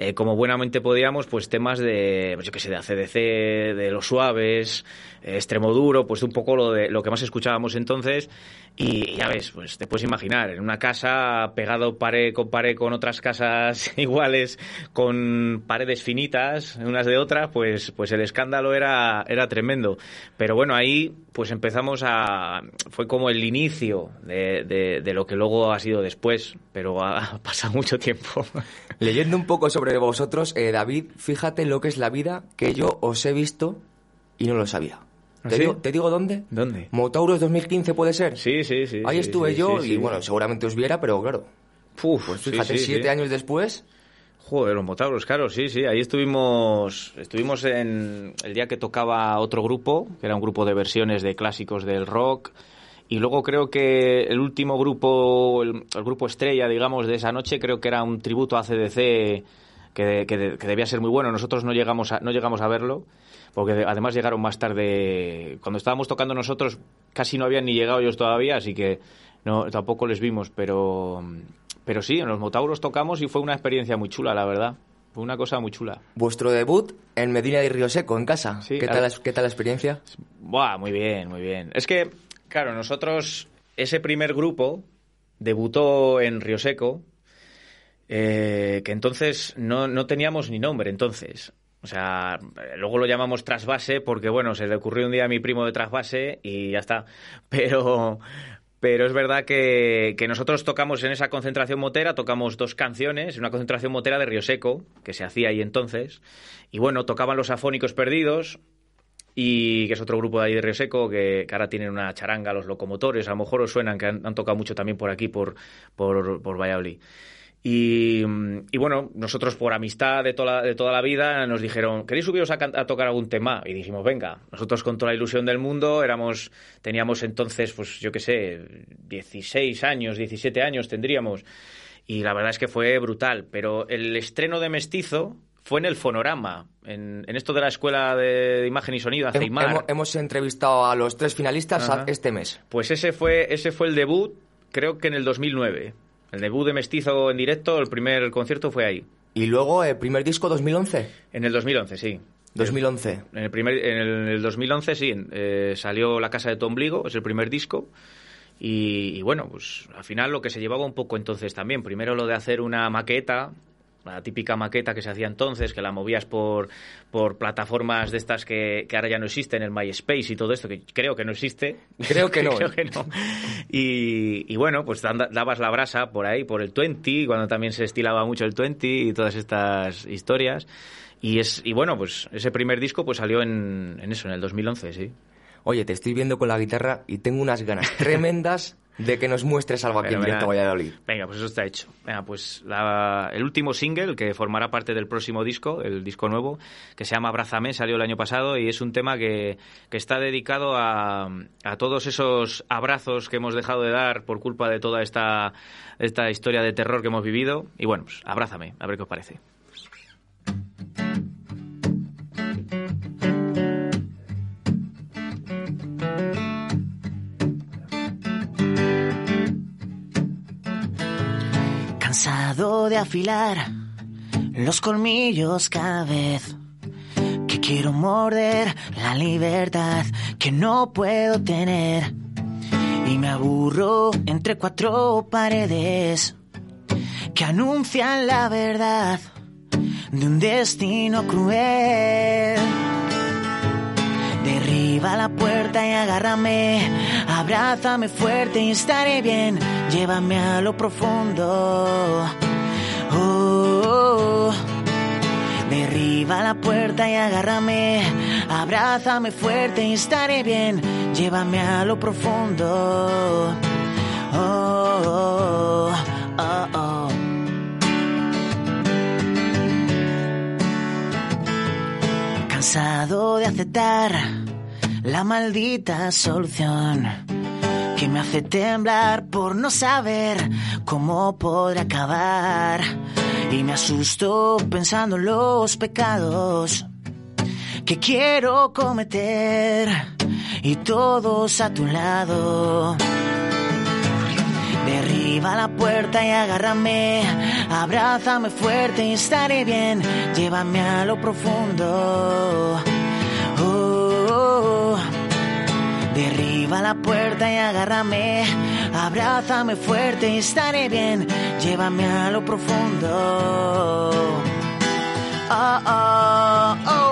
eh, como buenamente podíamos, pues temas de, pues, yo qué sé, de ACDC, de los suaves, eh, extremo duro, pues un poco lo, de, lo que más escuchábamos entonces. Y ya ves, pues te puedes imaginar, en una casa pegado pared con pared con otras casas iguales, con paredes finitas, unas de otras, pues, pues el escándalo era, era tremendo. Pero bueno, ahí pues empezamos a... fue como el inicio de, de- de lo que luego ha sido después, pero ha, pasado mucho tiempo. Leyendo un poco sobre vosotros, eh, David, fíjate lo que es la vida que yo os he visto y no lo sabía. ¿Ah, ¿Te, sí? digo, ¿Te digo dónde? ¿Dónde? Motauros 2015 puede ser. Sí, sí, sí. Ahí sí, estuve sí, yo y bueno, seguramente os viera, pero claro. pues fíjate, siete años después. Joder, los Motauros, claro, sí, sí. Ahí estuvimos, estuvimos en el día que tocaba otro grupo, que era un grupo de versiones de clásicos del rock. Y luego creo que el último grupo, el, el grupo estrella, digamos, de esa noche, creo que era un tributo a CDC que, que- que debía ser muy bueno. Nosotros no llegamos a, no llegamos a verlo, porque de- además llegaron más tarde. Cuando estábamos tocando nosotros, casi no habían ni llegado ellos todavía, así que no, tampoco les vimos, pero, pero sí, en los Motauros tocamos y fue una experiencia muy chula, la verdad. Fue una cosa muy chula. Vuestro debut en Medina de Río Seco, en casa. Sí, ¿Qué, tal, ¿Qué tal la experiencia? Buah, muy bien, muy bien. Es que, claro, nosotros, ese primer grupo debutó en Río Seco, eh, que entonces no, no teníamos ni nombre, entonces. O sea, luego lo llamamos Trasvase porque, bueno, se le ocurrió un día a mi primo de Trasvase y ya está. Pero, pero es verdad que, que nosotros tocamos en esa concentración motera, tocamos dos canciones, una concentración motera de Río Seco, que se hacía ahí entonces. Y bueno, tocaban los afónicos perdidos, y que es otro grupo de ahí de Río Seco, que, que ahora tienen una charanga, los locomotores, a lo mejor os suenan, que han, tocado mucho también por aquí, por, por, Valladolid. Y, bueno, nosotros por amistad de toda, de toda la vida nos dijeron, ¿queréis subiros a, a tocar algún tema? Y dijimos, venga, nosotros con toda la ilusión del mundo, éramos, teníamos entonces, pues yo qué sé, 16 años, 17 años tendríamos. Y la verdad es que fue brutal. Pero el estreno de Mestizo fue en el Fonorama, en, en esto de la Escuela de Imagen y Sonido, Aceimar. hemos, hemos entrevistado a los tres finalistas Ajá. este mes. Pues ese fue, ese fue el debut, creo que en el 2009. El debut de Mestizo en directo, el primer concierto fue ahí. Y luego el primer disco 2011. En el 2011, sí. 2011. En el, primer, en el, el 2011, sí, eh, salió La Casa de tu Ombligo, es el primer disco. Y, y bueno, pues al final lo que se llevaba un poco entonces también. Primero lo de hacer una maqueta, la típica maqueta que se hacía entonces, que la movías por, por plataformas de estas que, que ahora ya no existen, el MySpace y todo esto, que creo que no existe. Creo que no, creo que no. Y, y bueno, pues dabas la brasa por ahí, por el 20, cuando también se estilaba mucho el 20 y todas estas historias. Y, es, y bueno, pues ese primer disco pues salió en, en eso, en el 2011, sí. Oye, te estoy viendo con la guitarra y tengo unas ganas tremendas de que nos muestres algo aquí en Fenomenal. directo a Valladolid. Venga, pues eso está hecho. Venga, pues la- el último single que formará parte del próximo disco, el disco nuevo, que se llama Abrázame, salió el año pasado y es un tema que, que está dedicado a, a todos esos abrazos que hemos dejado de dar por culpa de toda esta, esta historia de terror que hemos vivido. Y bueno, pues abrázame, a ver qué os parece. Cansado de afilar los colmillos cada vez que quiero morder la libertad que no puedo tener. Y me aburro entre cuatro paredes que anuncian la verdad de un destino cruel. Derriba la puerta y agárrame, abrázame fuerte y estaré bien. Llévame a lo profundo. Oh, oh. Derriba la puerta y agárrame, abrázame fuerte y estaré bien. Llévame a lo profundo. Oh, oh, oh, oh. Cansado de aceptar la maldita solución que me hace temblar por no saber cómo podré acabar. Y me asusto pensando en los pecados que quiero cometer y todos a tu lado. Derriba la puerta y agárrame, abrázame fuerte y estaré bien. Llévame a lo profundo. Derriba la puerta y agárrame, abrázame fuerte y estaré bien. Llévame a lo profundo. Oh, oh, oh.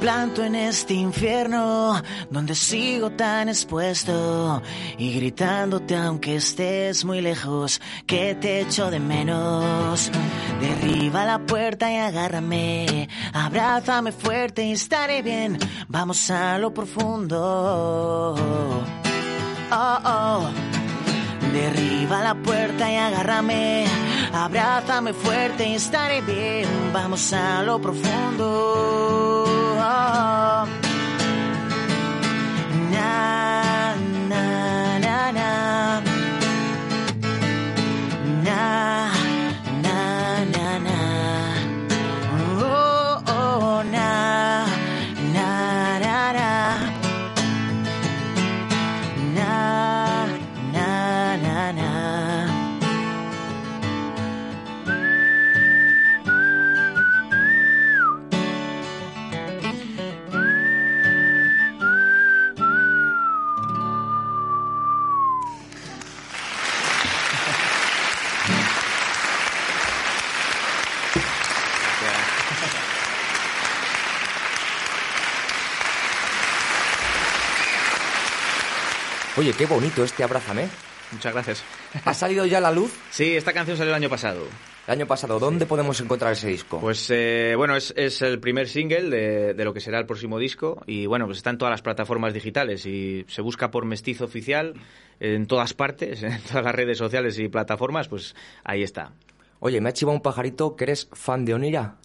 Planto en este infierno donde sigo tan expuesto y gritándote aunque estés muy lejos que te echo de menos. Derriba la puerta y agárrame, abrázame fuerte y estaré bien. Vamos a lo profundo. Oh, oh. Derriba la puerta y agárrame, abrázame fuerte y estaré bien. Vamos a lo profundo. Na, Oye, qué bonito este Abrázame. Muchas gracias. ¿Ha salido ya la luz? Sí, esta canción salió el año pasado. El año pasado, ¿dónde podemos encontrar ese disco? Pues eh, bueno, es, es el primer single de, de lo que será el próximo disco y bueno, pues está en todas las plataformas digitales y se busca por Mestizo Oficial en todas partes, en todas las redes sociales y plataformas, pues ahí está. Oye, me ha chivado un pajarito que eres fan de Onira.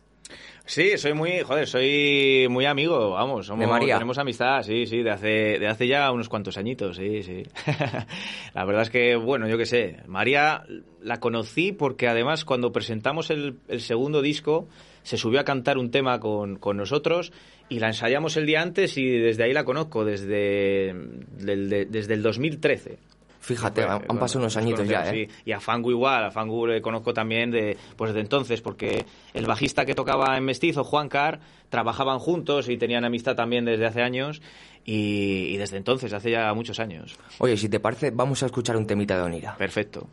Sí, soy muy, joder, soy muy amigo, vamos, somos, ¿De María? tenemos amistad, sí, sí, de hace, de hace ya unos cuantos añitos, sí, sí. la verdad es que, bueno, yo qué sé, María la conocí porque además cuando presentamos el, el segundo disco se subió a cantar un tema con, con nosotros y la ensayamos el día antes y desde ahí la conozco, desde, del- de- desde el 2013. Fíjate, han, han bueno, pasado unos nos añitos ya, ¿eh? sí. Y a Fangu igual, a Fangu le conozco también de, pues de entonces, porque el bajista que tocaba en Mestizo, Juan Car, trabajaban juntos y tenían amistad también desde hace años y, y desde entonces, hace ya muchos años. Oye, si te parece, vamos a escuchar un temita de Onira. Perfecto.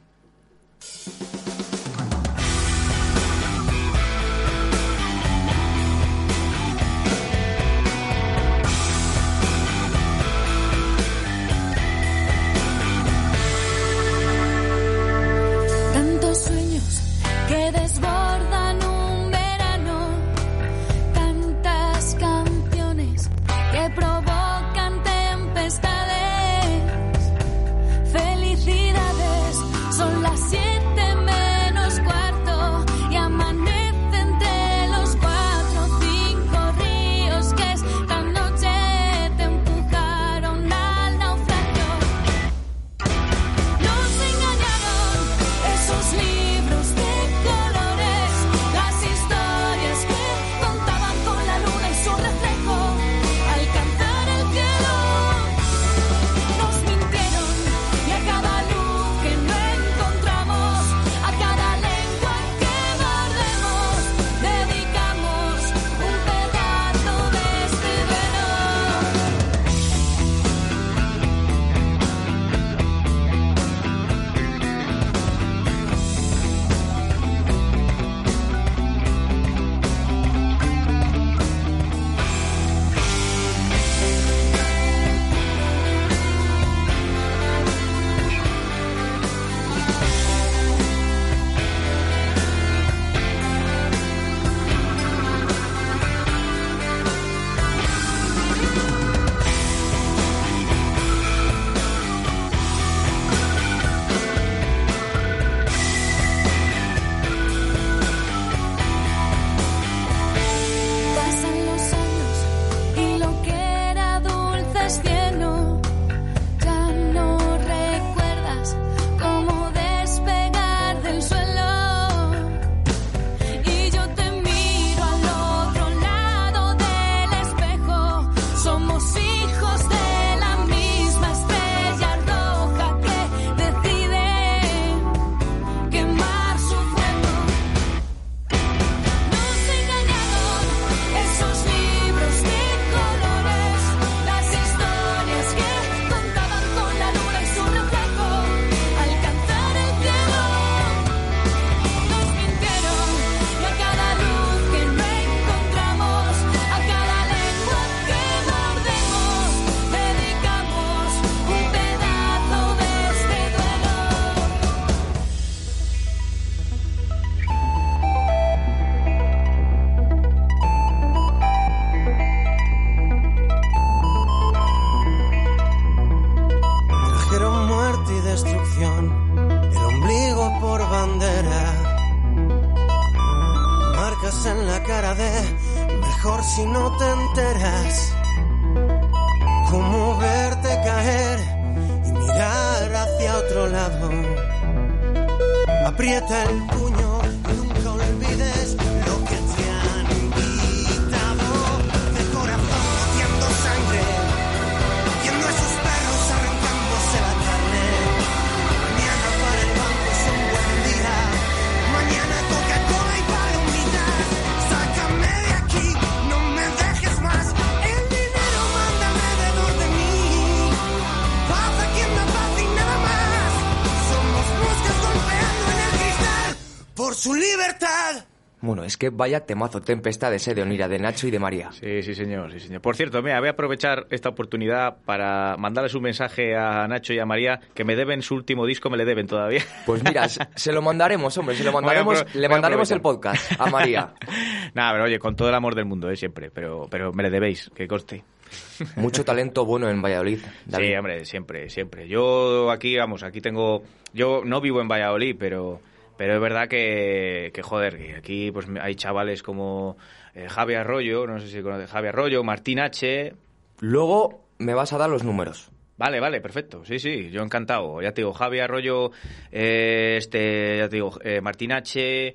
Su libertad. Bueno, es que vaya temazo, Tempestades, eh, de Onira, de Nacho y de María. Sí, sí, señor, sí, señor. Por cierto, mira, voy a aprovechar esta oportunidad para mandarles un mensaje a Nacho y a María que me deben su último disco, me le deben todavía. Pues mira, se, lo mandaremos, hombre, se lo mandaremos, le mandaremos el podcast a María. Nada, pero oye, con todo el amor del mundo, ¿eh? siempre, pero, pero me le debéis, que conste. Mucho talento bueno en Valladolid. David. Sí, hombre, siempre, siempre. Yo aquí, vamos, aquí tengo... Yo no vivo en Valladolid, pero, pero es verdad que, que joder, que aquí pues hay chavales como eh, Javi Arroyo, no sé si conoces Javi Arroyo, Martín H... Luego me vas a dar los números. Vale, vale, perfecto. Sí, sí, yo encantado. Ya te digo, Javi Arroyo, eh, este, ya te digo, eh, Martín H...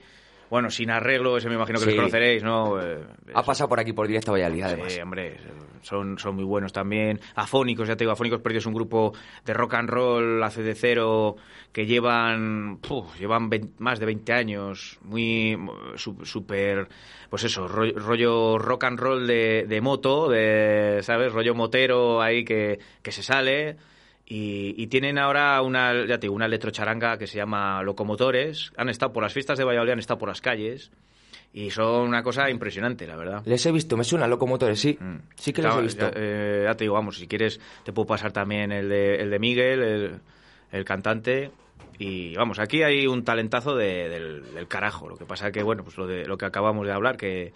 Bueno, sin arreglo, ese me imagino que Sí. los conoceréis, ¿no? Eh, Ha pasado por aquí por directo a Valladolid, además. Sí, hombre, son, son muy buenos también. Afónicos, ya te digo, Afónicos Perdidos es un grupo de rock and roll hace de cero que llevan puf, llevan más de 20 años, muy súper, pues eso, ro- rollo rock and roll de, de moto, de, ¿sabes? Rollo motero ahí que, que se sale. Y, y tienen ahora una, ya te digo, una electrocharanga que se llama Locomotores. Han estado por las fiestas de Valladolid, han estado por las calles. Y son una cosa impresionante, la verdad. Les he visto, me suena locomotores, sí. Sí que les Ya- he visto. Ya, eh, ya te digo, vamos, si quieres te puedo pasar también el de, el de Miguel, el, el cantante. Y vamos, aquí hay un talentazo de- del, del carajo. Lo que pasa que, bueno, pues lo, de, lo que acabamos de hablar, que,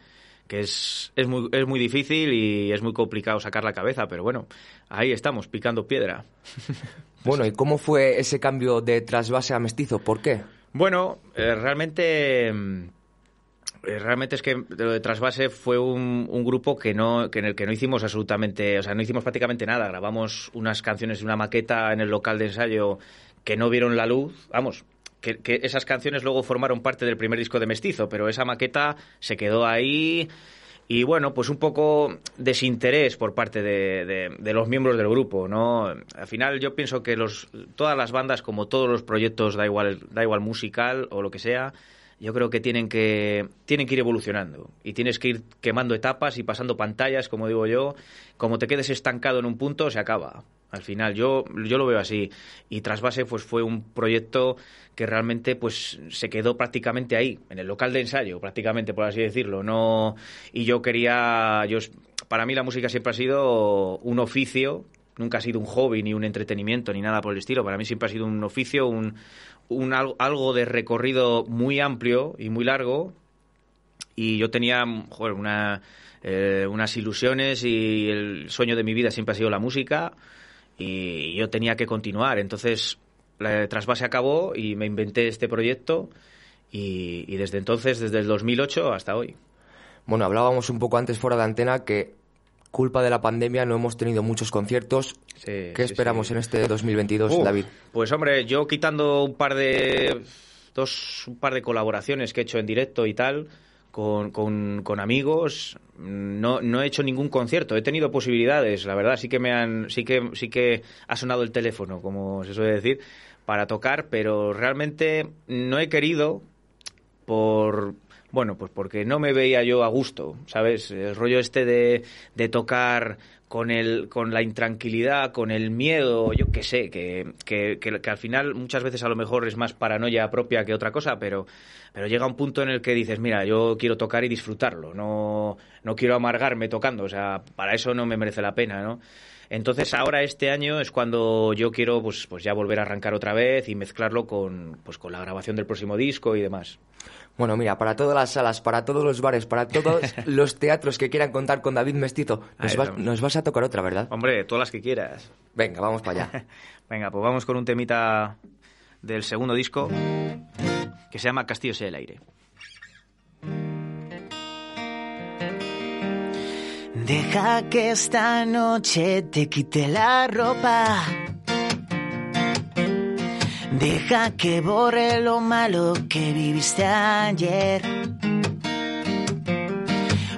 que es, es, muy, es muy difícil y es muy complicado sacar la cabeza, pero bueno, ahí estamos, picando piedra. Bueno, ¿y cómo fue ese cambio de trasvase a mestizo? ¿Por qué? Bueno, eh, realmente... mm, eh, Realmente es que lo de Trasvase fue un, un grupo que no que en el que no hicimos absolutamente, o sea, no hicimos prácticamente nada. Grabamos unas canciones de una maqueta en el local de ensayo que no vieron la luz. Vamos, que, que esas canciones luego formaron parte del primer disco de Mestizo, pero esa maqueta se quedó ahí y bueno, pues un poco desinterés por parte de, de- de los miembros del grupo, ¿no? Al final yo pienso que los, todas las bandas, como todos los proyectos, da igual, da igual musical o lo que sea, yo creo que tienen que tienen que ir evolucionando y tienes que ir quemando etapas y pasando pantallas, como digo yo. Como te quedes estancado en un punto, se acaba. Al final, yo, yo lo veo así. Y Trasvase pues, fue un proyecto que realmente pues, se quedó prácticamente ahí, en el local de ensayo, prácticamente, por así decirlo. No, y yo quería. Yo, para mí la música siempre ha sido un oficio, nunca ha sido un hobby, ni un entretenimiento, ni nada por el estilo. Para mí siempre ha sido un oficio, un, un al- algo de recorrido muy amplio y muy largo. Y yo tenía una, eh, unas ilusiones y el sueño de mi vida siempre ha sido la música y yo tenía que continuar. Entonces, la trasvase acabó y me inventé este proyecto y, y desde entonces, desde el 2008 hasta hoy. Bueno, hablábamos un poco antes fuera de antena que culpa de la pandemia no hemos tenido muchos conciertos. ¿Qué sí, esperamos sí. en este 2022, Uf, David? Pues hombre, yo quitando un par de dos un par de colaboraciones que he hecho en directo y tal con, con, amigos, no, no he hecho ningún concierto. He tenido posibilidades, la verdad, sí que me han sí que sí que ha sonado el teléfono, como se suele decir, para tocar, pero realmente no he querido por bueno, pues porque no me veía yo a gusto, ¿sabes? El rollo este de, de tocar con el con la intranquilidad, con el miedo, yo qué sé, que, que, que, que al final muchas veces a lo mejor es más paranoia propia que otra cosa, pero, pero llega un punto en el que dices, mira, yo quiero tocar y disfrutarlo, no, no quiero amargarme tocando, o sea, para eso no me merece la pena, ¿no? Entonces ahora este año es cuando yo quiero pues, pues ya volver a arrancar otra vez y mezclarlo con, pues, con la grabación del próximo disco y demás. Bueno, mira, para todas las salas, para todos los bares, para todos los teatros que quieran contar con David Mestizo, nos, nos vas a tocar otra, ¿verdad? Hombre, todas las que quieras. Venga, vamos para allá. Venga, pues vamos con un temita del segundo disco que se llama Castillo sea el aire. Deja que esta noche te quite la ropa. Deja que borre lo malo que viviste ayer.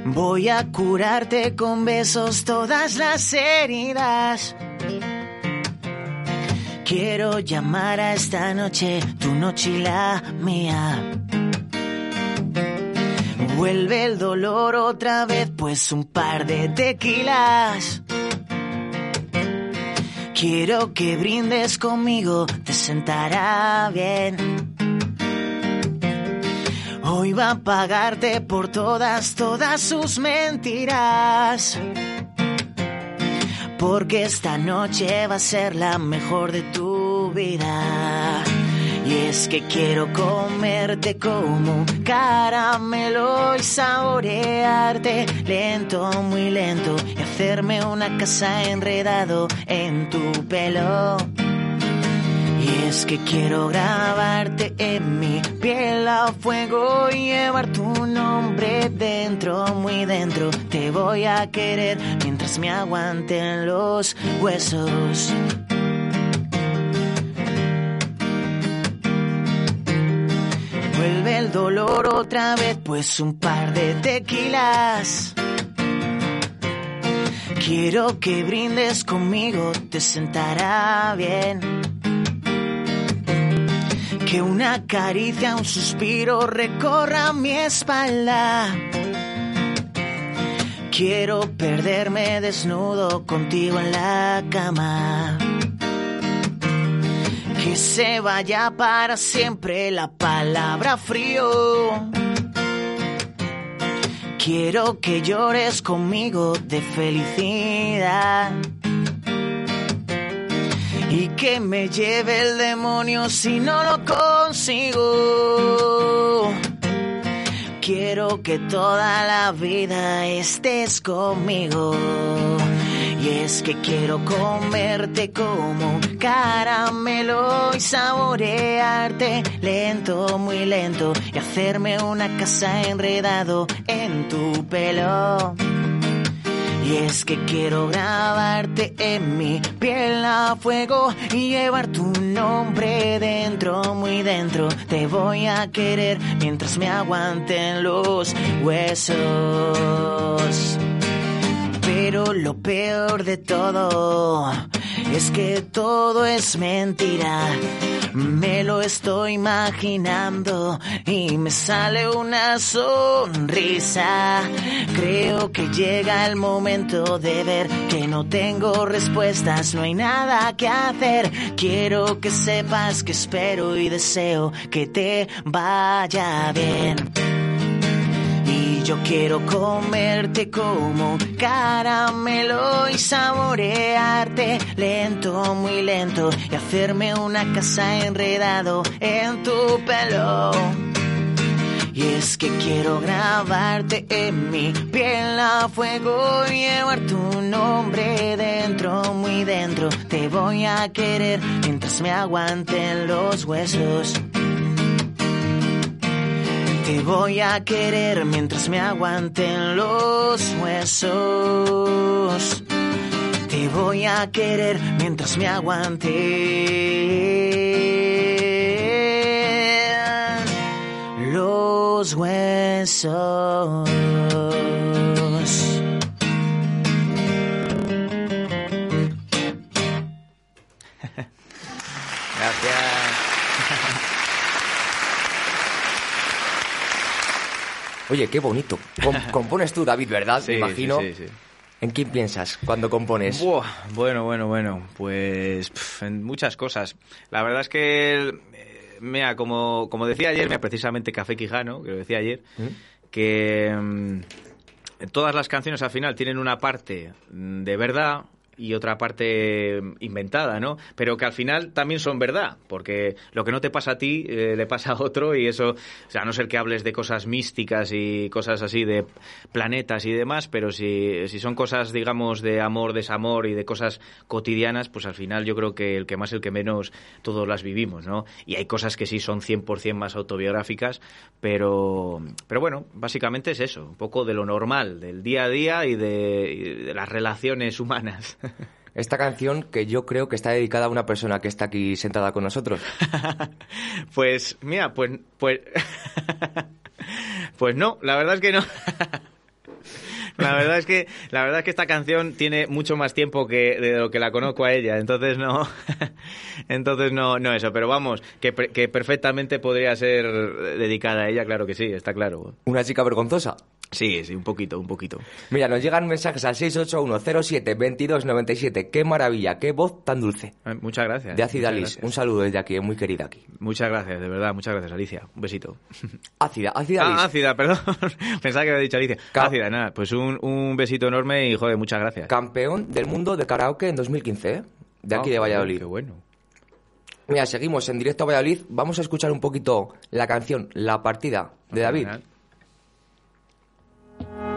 Voy a curarte con besos todas las heridas. Quiero llamar a esta noche tu noche y la mía. Vuelve el dolor otra vez, pues un par de tequilas. Quiero que brindes conmigo, te sentará bien. Hoy va a pagarte por todas, todas sus mentiras. Porque esta noche va a ser la mejor de tu vida. Y es que quiero comerte como caramelo y saborearte lento, muy lento. Y hacerme una casa enredado en tu pelo. Y es que quiero grabarte en mi piel a fuego y llevar tu nombre dentro, muy dentro. Te voy a querer mientras me aguanten los huesos. Vuelve el dolor otra vez, pues un par de tequilas. Quiero que brindes conmigo, te sentará bien. Que una caricia, un suspiro recorra mi espalda. Quiero perderme desnudo contigo en la cama. Que se vaya para siempre la palabra frío. Quiero que llores conmigo de felicidad. Y que me lleve el demonio si no lo consigo. Quiero que toda la vida estés conmigo. Y es que quiero comerte como caramelo y saborearte lento, muy lento. Y hacerme una casa enredado en tu pelo. Y es que quiero grabarte en mi piel a fuego y llevar tu nombre dentro, muy dentro. Te voy a querer mientras me aguanten los huesos. Pero lo peor de todo es que todo es mentira. Me lo estoy imaginando y me sale una sonrisa. Creo que llega el momento de ver que no tengo respuestas, no hay nada que hacer. Quiero que sepas que espero y deseo que te vaya bien. Yo quiero comerte como caramelo y saborearte lento, muy lento y hacerme una casa enredado en tu pelo. Y es que quiero grabarte en mi piel a fuego y llevar tu nombre dentro, muy dentro. Te voy a querer mientras me aguanten los huesos. Te voy a querer mientras me aguanten los huesos. Te voy a querer mientras me aguanten los huesos. Oye, qué bonito. Com- compones tú, David, ¿verdad? Sí, Me imagino. sí, sí, sí. ¿En quién piensas cuando compones? Buah, bueno, bueno, bueno, pues en muchas cosas. La verdad es que, eh, mira, como, como decía ayer, mira, precisamente Café Quijano, que lo decía ayer, que mm, todas las canciones al final tienen una parte mm, de verdad y otra parte mm, inventada, ¿no? Pero que al final también son verdad, porque lo que no te pasa a ti eh, le pasa a otro y eso, o sea, a no ser que hables de cosas místicas y cosas así de planetas y demás, pero si, si son cosas, digamos, de amor, desamor y de cosas cotidianas, pues al final yo creo que el que más, el que menos, todos las vivimos, ¿no? Y hay cosas que sí son 100% más autobiográficas, pero, pero bueno, básicamente es eso, un poco de lo normal, del día a día y de las relaciones humanas. Esta canción que yo creo que está dedicada a una persona que está aquí sentada con nosotros. Pues, mira, pues, pues, pues no, la verdad es que no. La verdad es que la verdad es que esta canción tiene mucho más tiempo que de lo que la conozco a ella, entonces no, entonces no, no eso, pero vamos, que, que perfectamente podría ser dedicada a ella, claro que sí, está claro. ¿Una chica vergonzosa? Sí, sí, un poquito, un poquito. Mira, nos llegan mensajes al 681072297. Qué maravilla, qué voz tan dulce. Eh, Muchas gracias. De Ácida Liz. Un saludo desde aquí, muy querida aquí. Muchas gracias, de verdad, muchas gracias, Alicia. Un besito. Ácida, Ácida Liz. Ah, ácida, perdón. Pensaba que había dicho Alicia. Ácida, nada. Pues un, un besito enorme y, joder, muchas gracias. Campeón del mundo de karaoke en 2015, ¿eh? De aquí Ah, de joder, Valladolid. Qué bueno. Mira, seguimos en directo a Valladolid. Vamos a escuchar un poquito la canción La Partida de David. Thank you.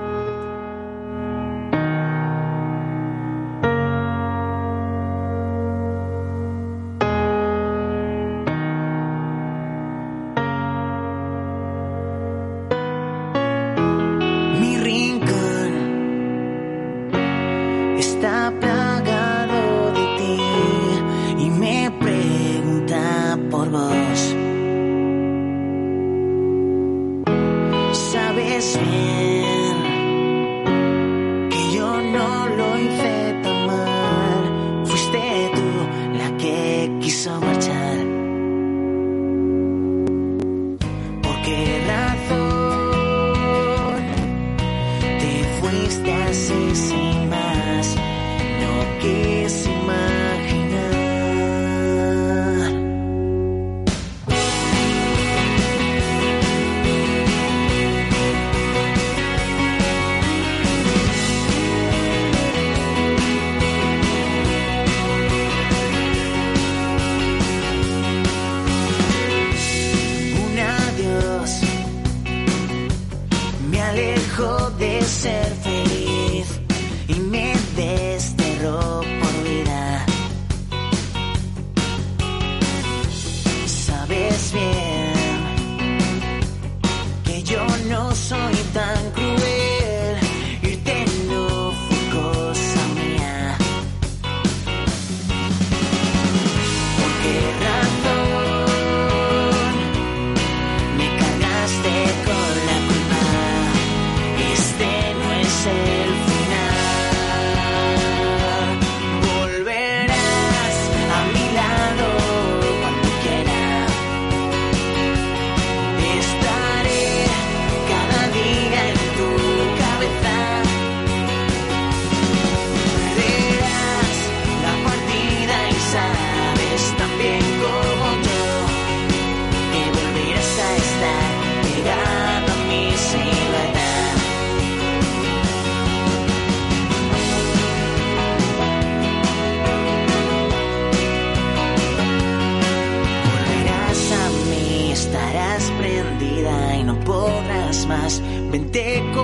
Vente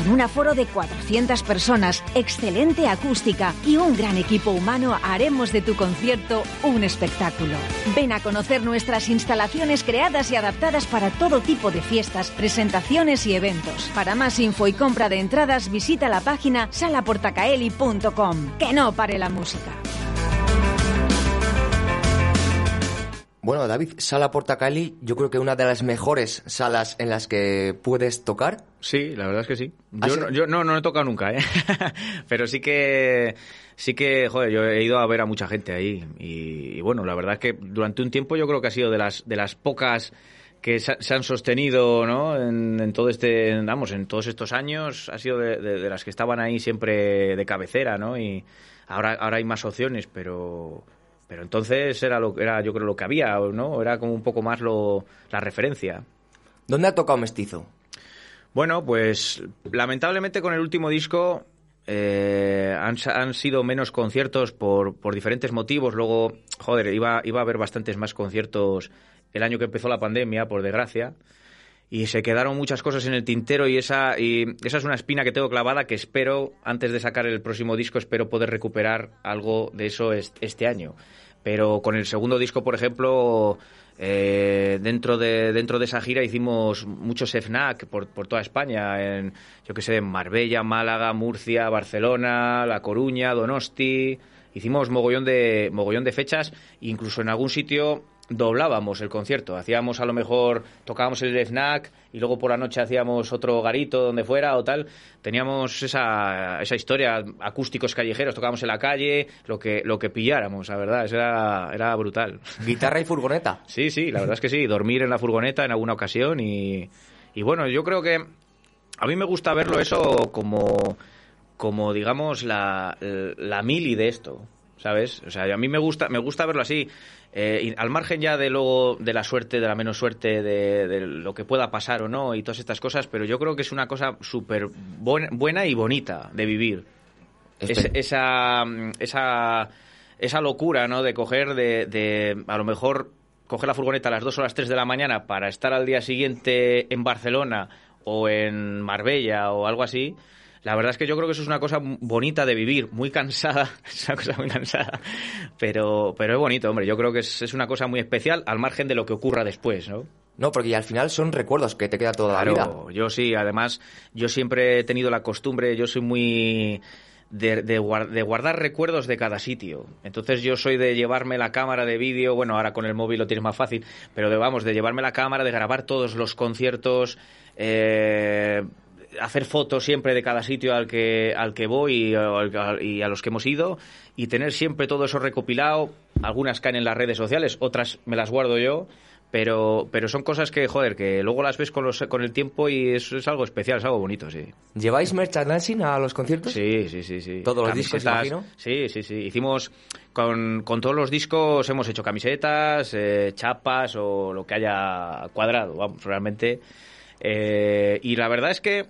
Con un aforo de 400 personas, excelente acústica y un gran equipo humano, haremos de tu concierto un espectáculo. Ven a conocer nuestras instalaciones creadas y adaptadas para todo tipo de fiestas, presentaciones y eventos. Para más info y compra de entradas, visita la página salaportacaeli.com. Que no pare la música. Bueno, David, Sala Portacali, yo creo que una de las mejores salas en las que puedes tocar. Sí, la verdad es que sí. ¿Ah, Yo, sí? no- yo no, no he tocado nunca, ¿eh? Pero sí que, sí que, joder, yo he ido a ver a mucha gente ahí. Y, y bueno, la verdad es que durante un tiempo yo creo que ha sido de las, de las pocas que se, se han sostenido, ¿no? En, en todo este, vamos, en todos estos años, ha sido de, de- de las que estaban ahí siempre de cabecera, ¿no? Y ahora, ahora hay más opciones, pero, pero entonces era lo, era yo creo lo que había, ¿no? Era como un poco más lo, la referencia. ¿Dónde ha tocado Mestizo? Bueno, pues lamentablemente con el último disco eh, han, han sido menos conciertos por, por diferentes motivos. Luego, joder, iba, iba a haber bastantes más conciertos el año que empezó la pandemia, por desgracia. Y se quedaron muchas cosas en el tintero y esa, y esa es una espina que tengo clavada que espero, antes de sacar el próximo disco, espero poder recuperar algo de eso est- este año. Pero con el segundo disco, por ejemplo, eh, dentro, de, dentro de esa gira hicimos muchos FNAC por, por toda España, en, yo que sé, en Marbella, Málaga, Murcia, Barcelona, La Coruña, Donosti. Hicimos mogollón de, mogollón de fechas, incluso en algún sitio doblábamos el concierto. Hacíamos a lo mejor, tocábamos el FNAC y luego por la noche hacíamos otro garito donde fuera o tal. Teníamos esa, esa historia, acústicos callejeros, tocábamos en la calle, lo que, lo que pilláramos, la verdad, eso era, era brutal. ¿Guitarra y furgoneta? Sí, sí, la verdad es que sí, dormir en la furgoneta en alguna ocasión y, y bueno, yo creo que a mí me gusta verlo eso como, como digamos, la, la mili de esto, ¿sabes? O sea, a mí me gusta, me gusta verlo así. eh, y al margen ya de luego de la suerte, de la menos suerte, de, de lo que pueda pasar o no y todas estas cosas, pero yo creo que es una cosa súper buena, buena y bonita de vivir. Es- esa, esa, esa locura, ¿no? De coger, de, de a lo mejor coger la furgoneta a las 2 o las 3 de la mañana para estar al día siguiente en Barcelona o en Marbella o algo así. La verdad es que yo creo que eso es una cosa bonita de vivir, muy cansada, es una cosa muy cansada, pero, pero es bonito, hombre. Yo creo que es, es una cosa muy especial al margen de lo que ocurra después, ¿no? No, porque al final son recuerdos que te queda toda la vida. Claro, yo sí, además, yo siempre he tenido la costumbre, yo soy muy de, de de guardar recuerdos de cada sitio. Entonces yo soy de llevarme la cámara de vídeo, bueno, ahora con el móvil lo tienes más fácil, pero de, vamos, de llevarme la cámara, de grabar todos los conciertos, eh, hacer fotos siempre de cada sitio al que, al que voy y, al- y a los que hemos ido y tener siempre todo eso recopilado. Algunas caen en las redes sociales, otras me las guardo yo. Pero, pero son cosas que, joder, que luego las ves con, los, con el tiempo y es, es algo especial, es algo bonito, sí. ¿Lleváis merchandising a los conciertos? Sí, sí, sí, sí. Todos los discos, imagino. Sí, sí, sí. Hicimos con, con todos los discos hemos hecho camisetas, eh, chapas o lo que haya cuadrado, vamos, realmente. Eh, y la verdad es que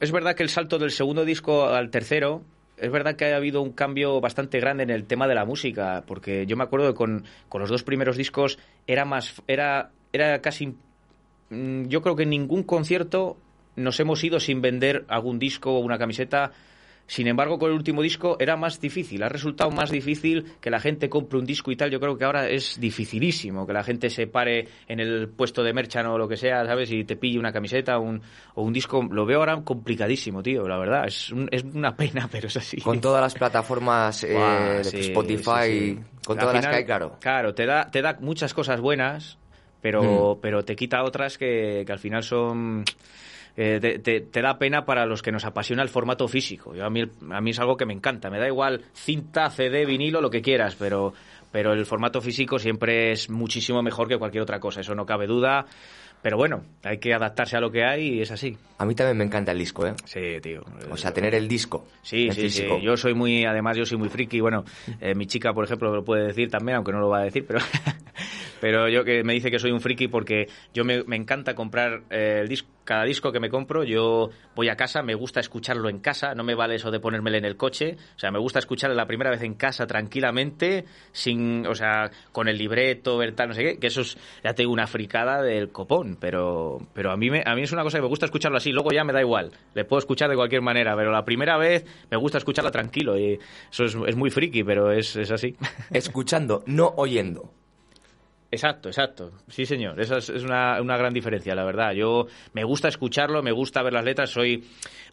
es verdad que el salto del segundo disco al tercero es verdad que ha habido un cambio bastante grande en el tema de la música, porque yo me acuerdo que con, con los dos primeros discos era más era era casi mm, yo creo que en ningún concierto nos hemos ido sin vender algún disco o una camiseta. Sin embargo, con el último disco era más difícil, ha resultado más difícil que la gente compre un disco y tal. Yo creo que ahora es dificilísimo que la gente se pare en el puesto de merchan o lo que sea, ¿sabes? Y te pille una camiseta un, o un disco. Lo veo ahora complicadísimo, tío, la verdad. Es, un- es una pena, pero es así. Con todas las plataformas eh, Buah, de sí, Spotify, sí, sí. con Al todas las final, que hay, claro. Claro, te da, te da muchas cosas buenas, pero, pero te quita otras que, que al final son... eh, te, te- te da pena para los que nos apasiona el formato físico. Yo, a, mí, a mí es algo que me encanta. Me da igual cinta, CD, vinilo, lo que quieras, pero, pero el formato físico siempre es muchísimo mejor que cualquier otra cosa. Eso no cabe duda. Pero bueno, hay que adaptarse a lo que hay y es así. A mí también me encanta el disco, ¿eh? Sí, tío. O sea, tener el disco. Sí, en sí, sí. Yo soy muy, además yo soy muy friki. Bueno, eh, mi chica, por ejemplo, lo puede decir también, aunque no lo va a decir, pero, pero yo que me dice que soy un friki porque yo me, me encanta comprar eh, el disco. Cada disco que me compro, yo voy a casa, me gusta escucharlo en casa, no me vale eso de ponérmelo en el coche, o sea, me gusta escucharlo la primera vez en casa tranquilamente, sin, o sea, con el libreto, ver tal, no sé qué, que eso es, ya tengo una fricada del copón, pero, pero a mí me, a mí es una cosa que me gusta escucharlo así, luego ya me da igual, le puedo escuchar de cualquier manera, pero la primera vez me gusta escucharla tranquilo y eso es, es muy friki, pero es, es así. Escuchando, no oyendo. Exacto, exacto. Sí, señor. Esa es, una, una gran diferencia, la verdad. Yo me gusta escucharlo, me gusta ver las letras, soy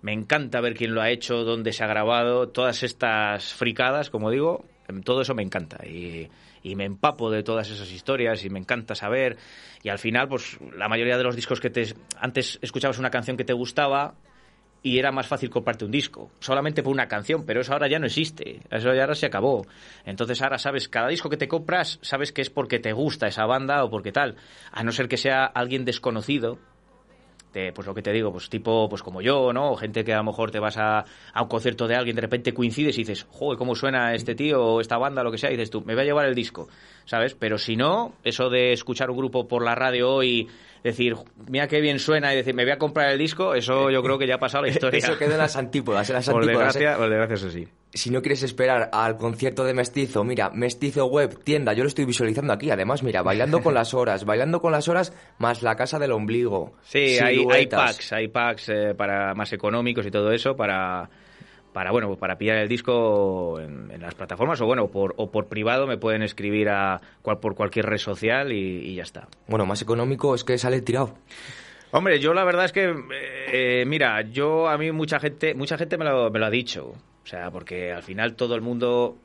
me encanta ver quién lo ha hecho, dónde se ha grabado, todas estas fricadas, como digo, todo eso me encanta y, y me empapo de todas esas historias y me encanta saber y al final pues la mayoría de los discos que te antes escuchabas una canción que te gustaba y era más fácil comprarte un disco, solamente por una canción, pero eso ahora ya no existe, eso ya ahora se acabó. Entonces ahora sabes, cada disco que te compras, sabes que es porque te gusta esa banda o porque tal, a no ser que sea alguien desconocido, de, pues lo que te digo, pues tipo, pues como yo, ¿no? O gente que a lo mejor te vas a, a un concierto de alguien, de repente coincides y dices, joder, ¿cómo suena este tío o esta banda, lo que sea? Y dices tú, me voy a llevar el disco, ¿sabes? Pero si no, eso de escuchar un grupo por la radio hoy decir, mira qué bien suena y decir, me voy a comprar el disco, eso yo creo que ya ha pasado la historia. Eso queda en las antípodas, en las Por antípodas. desgracia, ¿eh? por desgracia, eso sí. Si no quieres esperar al concierto de Mestizo, mira, Mestizo Web, tienda, yo lo estoy visualizando aquí, además, mira, bailando con las horas, bailando con las horas, más la casa del ombligo. Sí, hay, hay packs, hay packs eh, para más económicos y todo eso para para bueno para pillar el disco en, en las plataformas o bueno por, o por privado me pueden escribir a cual, por cualquier red social y, y ya está. Bueno, más económico es que sale tirado. Hombre, yo la verdad es que, eh, mira, yo a mí mucha gente, mucha gente me lo, me lo ha dicho. O sea, porque al final todo el mundo,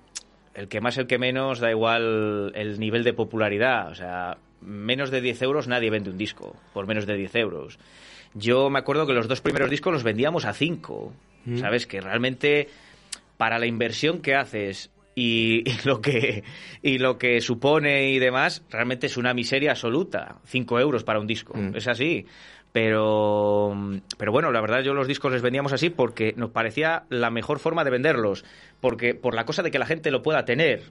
el que más, el que menos, da igual el nivel de popularidad. O sea, menos de 10 euros nadie vende un disco, por menos de 10 euros. Yo me acuerdo que los dos primeros discos los vendíamos a 5. Mm. ¿Sabes? Que realmente para la inversión que haces y, y lo que y lo que supone y demás, realmente es una miseria absoluta. 5 euros para un disco. Es así. Pero, pero bueno, la verdad yo los discos les vendíamos así porque nos parecía la mejor forma de venderlos. Porque por la cosa de que la gente lo pueda tener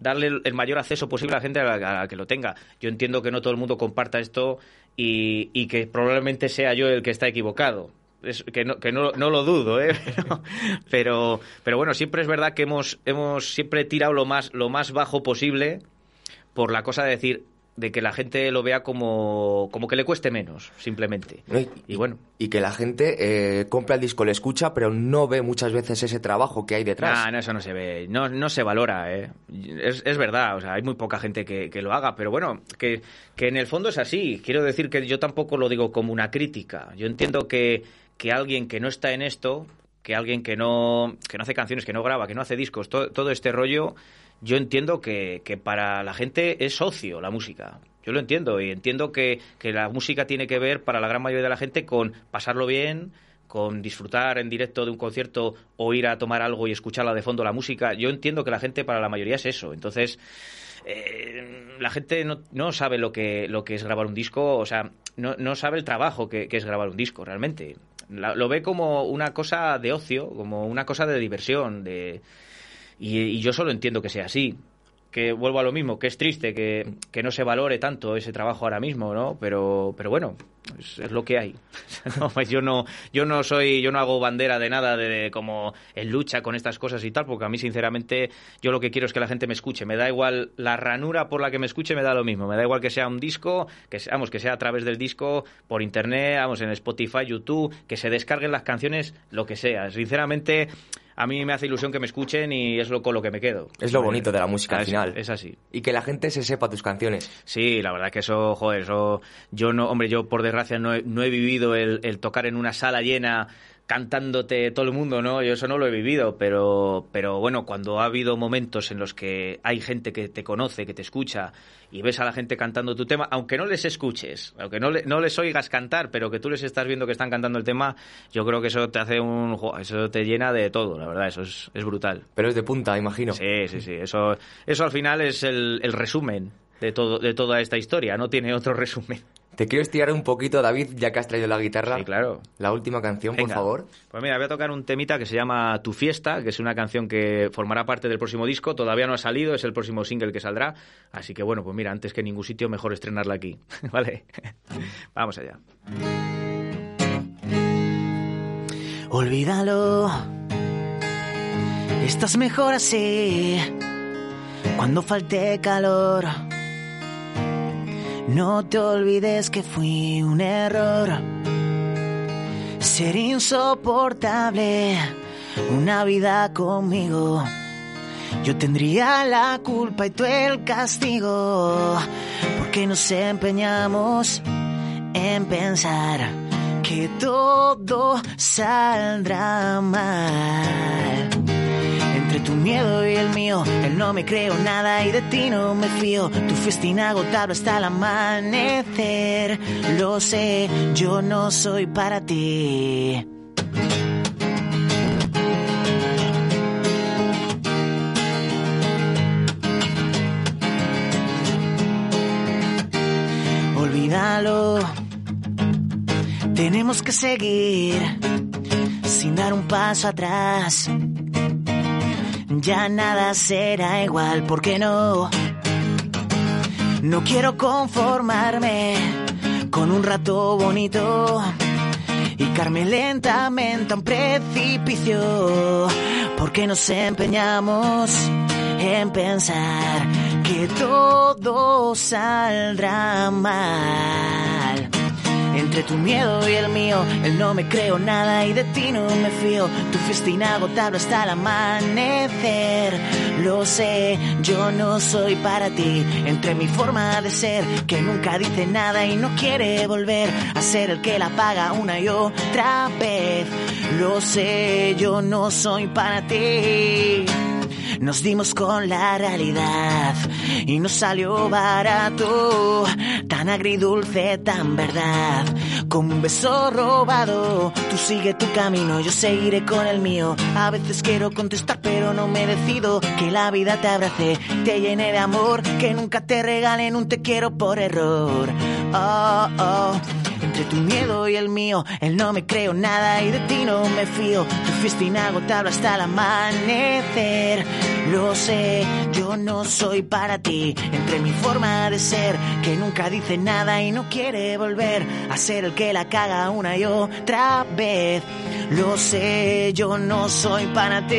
darle el, el mayor acceso posible a la gente a la, a la que lo tenga. Yo entiendo que no todo el mundo comparta esto y, que probablemente sea yo el que está equivocado. Que no, que no, no lo dudo, ¿eh? Pero, pero, pero bueno, siempre es verdad que hemos, hemos siempre tirado lo más, lo más bajo posible por la cosa de decir de que la gente lo vea como, como que le cueste menos, simplemente. ¿no? Y, Y bueno. y que la gente eh, compra el disco, le escucha, pero no ve muchas veces ese trabajo que hay detrás. Nah, no, eso no se ve, no, no se valora, ¿eh? Es, es verdad, o sea, hay muy poca gente que, que lo haga, pero bueno, que, que en el fondo es así. Quiero decir que yo tampoco lo digo como una crítica. Yo entiendo que, que alguien que no está en esto, que alguien que no, que no hace canciones, que no graba, que no hace discos, to- todo este rollo, yo entiendo que, que para la gente es ocio la música. Yo lo entiendo y entiendo que, que la música tiene que ver para la gran mayoría de la gente con pasarlo bien, con disfrutar en directo de un concierto o ir a tomar algo y escucharla de fondo la música. Yo entiendo que la gente para la mayoría es eso. Entonces, eh, la gente no, no sabe lo que, lo que es grabar un disco, o sea, no, no sabe el trabajo que, que es grabar un disco realmente. La- lo ve como una cosa de ocio, como una cosa de diversión, de... Y, yo solo entiendo que sea así. Que vuelvo a lo mismo, que es triste que, que no se valore tanto ese trabajo ahora mismo, ¿no? Pero, pero bueno, es, lo que hay. Pues yo no, yo no soy, yo no hago bandera de nada de, como en lucha con estas cosas y tal, porque a mí sinceramente yo lo que quiero es que la gente me escuche. Me da igual la ranura por la que me escuche, me da lo mismo. Me da igual que sea un disco, que vamos, que sea a través del disco, por internet, vamos, en Spotify, YouTube, que se descarguen las canciones, lo que sea. Sinceramente, a mí me hace ilusión que me escuchen y es lo con lo que me quedo. Es lo bonito de la música al Es- final. Es así. Y que la gente se sepa tus canciones. Sí, la verdad que eso, joder, eso, yo no, hombre, yo por desgracia no he, no he vivido el, el tocar en una sala llena cantándote todo el mundo, ¿no? Yo eso no lo he vivido, pero, pero bueno, cuando ha habido momentos en los que hay gente que te conoce, que te escucha y ves a la gente cantando tu tema, aunque no les escuches, aunque no, le- no les oigas cantar, pero que tú les estás viendo que están cantando el tema, yo creo que eso te hace un, eso te llena de todo, la verdad, eso es, es brutal. Pero es de punta, imagino. Sí, sí, sí. Eso, eso al final es el, el resumen de, todo, de toda esta historia. No tiene otro resumen. Te quiero estirar un poquito, David, ya que has traído la guitarra. Sí, claro. La última canción, por favor. Pues mira, voy a tocar un temita que se llama Tu Fiesta, que es una canción que formará parte del próximo disco. Todavía no ha salido, es el próximo single que saldrá. Así que bueno, pues mira, antes que en ningún sitio, mejor estrenarla aquí. ¿Vale? Vamos allá. Olvídalo. Estás mejor así. Cuando falte calor. No te olvides que fui un error. Ser insoportable. Una vida conmigo. Yo tendría la culpa y tú el castigo. Porque nos empeñamos en pensar que todo saldrá mal. Entre tu miedo y el mío, él no me creo nada y de ti no me fío. Tu fuiste inagotable hasta el amanecer. Lo sé, yo no soy para ti. Olvídalo. Tenemos que seguir sin dar un paso atrás. Ya nada será igual, ¿por qué no? No quiero conformarme con un rato bonito y carme lentamente a un precipicio. Porque nos empeñamos en pensar que todo saldrá mal. Entre tu miedo y el mío, él no me creo nada y de ti no me fío. Tu fuiste inagotable hasta el amanecer. Lo sé, yo no soy para ti. Entre mi forma de ser, que nunca dice nada y no quiere volver a ser el que la paga una y otra vez. Lo sé, yo no soy para ti. Nos dimos con la realidad y nos salió barato, tan agridulce, tan verdad, como un beso robado. Tú sigue tu camino, yo seguiré con el mío. A veces quiero contestar, pero no me decido. Que la vida te abrace, te llene de amor, que nunca te regalen un te quiero por error. Oh, oh. Entre tu miedo y el mío, él no me creo nada y de ti no me fío. Tu fuiste inagotable hasta el amanecer. Lo sé, yo no soy para ti. Entre mi forma de ser, que nunca dice nada y no quiere volver a ser el que la caga una y otra vez. Lo sé, yo no soy para ti.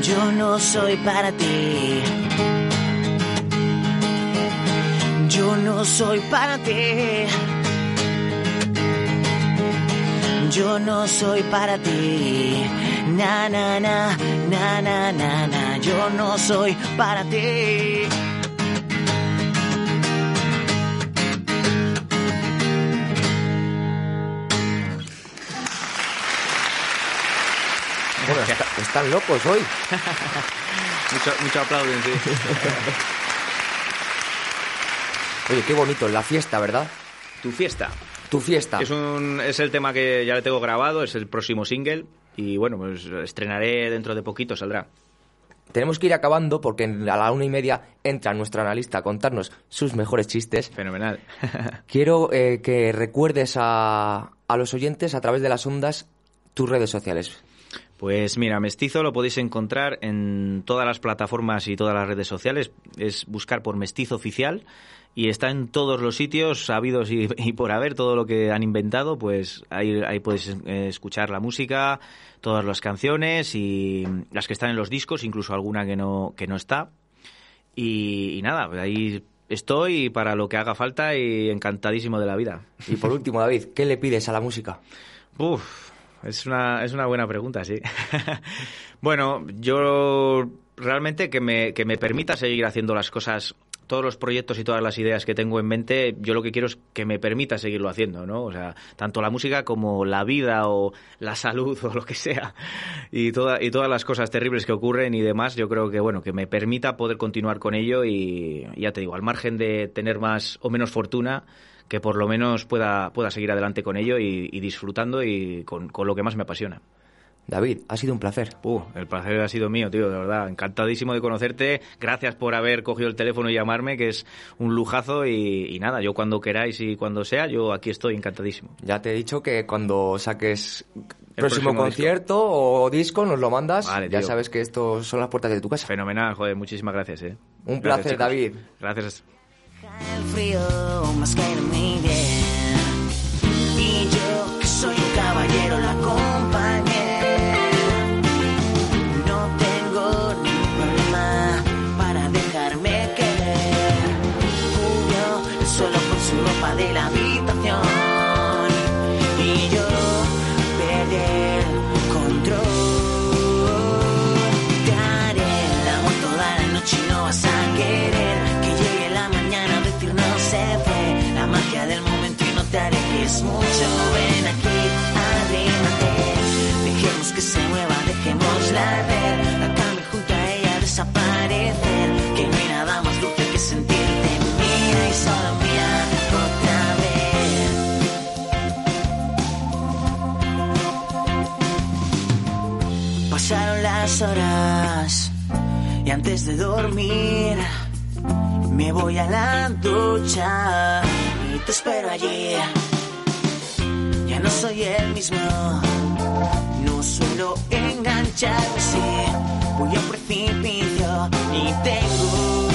Yo no soy para ti. Yo no soy para ti. Yo no soy para ti. Na na na na na na na. Yo no soy para ti. Bueno, están locos hoy. mucho, mucho aplauden, sí. Oye, qué bonito, la fiesta, ¿verdad? Tu fiesta. Tu fiesta. Es, un, es el tema que ya le tengo grabado, es el próximo single. Y bueno, pues estrenaré dentro de poquito, saldrá. Tenemos que ir acabando porque a la una y media entra nuestro analista a contarnos sus mejores chistes. Fenomenal. Quiero eh, que recuerdes a, a los oyentes a través de las ondas tus redes sociales. Pues mira, Mestizo lo podéis encontrar en todas las plataformas y todas las redes sociales. Es buscar por Mestizo Oficial y está en todos los sitios sabidos y, y por haber todo lo que han inventado. Pues ahí, ahí podéis eh, escuchar la música, todas las canciones y las que están en los discos, incluso alguna que no, que no está. Y, y nada, ahí estoy para lo que haga falta y encantadísimo de la vida. Y por último, David, ¿qué le pides a la música? Uf, es una, es una buena pregunta, sí. bueno, yo realmente que me, que me permita seguir haciendo las cosas, todos los proyectos y todas las ideas que tengo en mente, yo lo que quiero es que me permita seguirlo haciendo, ¿no? O sea, tanto la música como la vida o la salud o lo que sea y, toda, y todas las cosas terribles que ocurren y demás, yo creo que, bueno, que me permita poder continuar con ello y ya te digo, al margen de tener más o menos fortuna, que por lo menos pueda, pueda seguir adelante con ello y, y disfrutando y con, con lo que más me apasiona. David, ha sido un placer. Uh, el placer ha sido mío, tío, de verdad. Encantadísimo de conocerte. Gracias por haber cogido el teléfono y llamarme, que es un lujazo. Y, y nada, yo cuando queráis y cuando sea, yo aquí estoy encantadísimo. Ya te he dicho que cuando saques próximo, próximo concierto o disco nos lo mandas. Vale, ya tío. sabes que estos son las puertas de tu casa. Fenomenal, joder, muchísimas gracias, eh. Un Gracias, placer, chicos. David. Gracias. el frío más que muy bien. Y mucho. de la. Horas y antes de dormir me voy a la ducha y te espero allí. Ya no soy el mismo, no suelo engancharme así. Voy a precipicio y tengo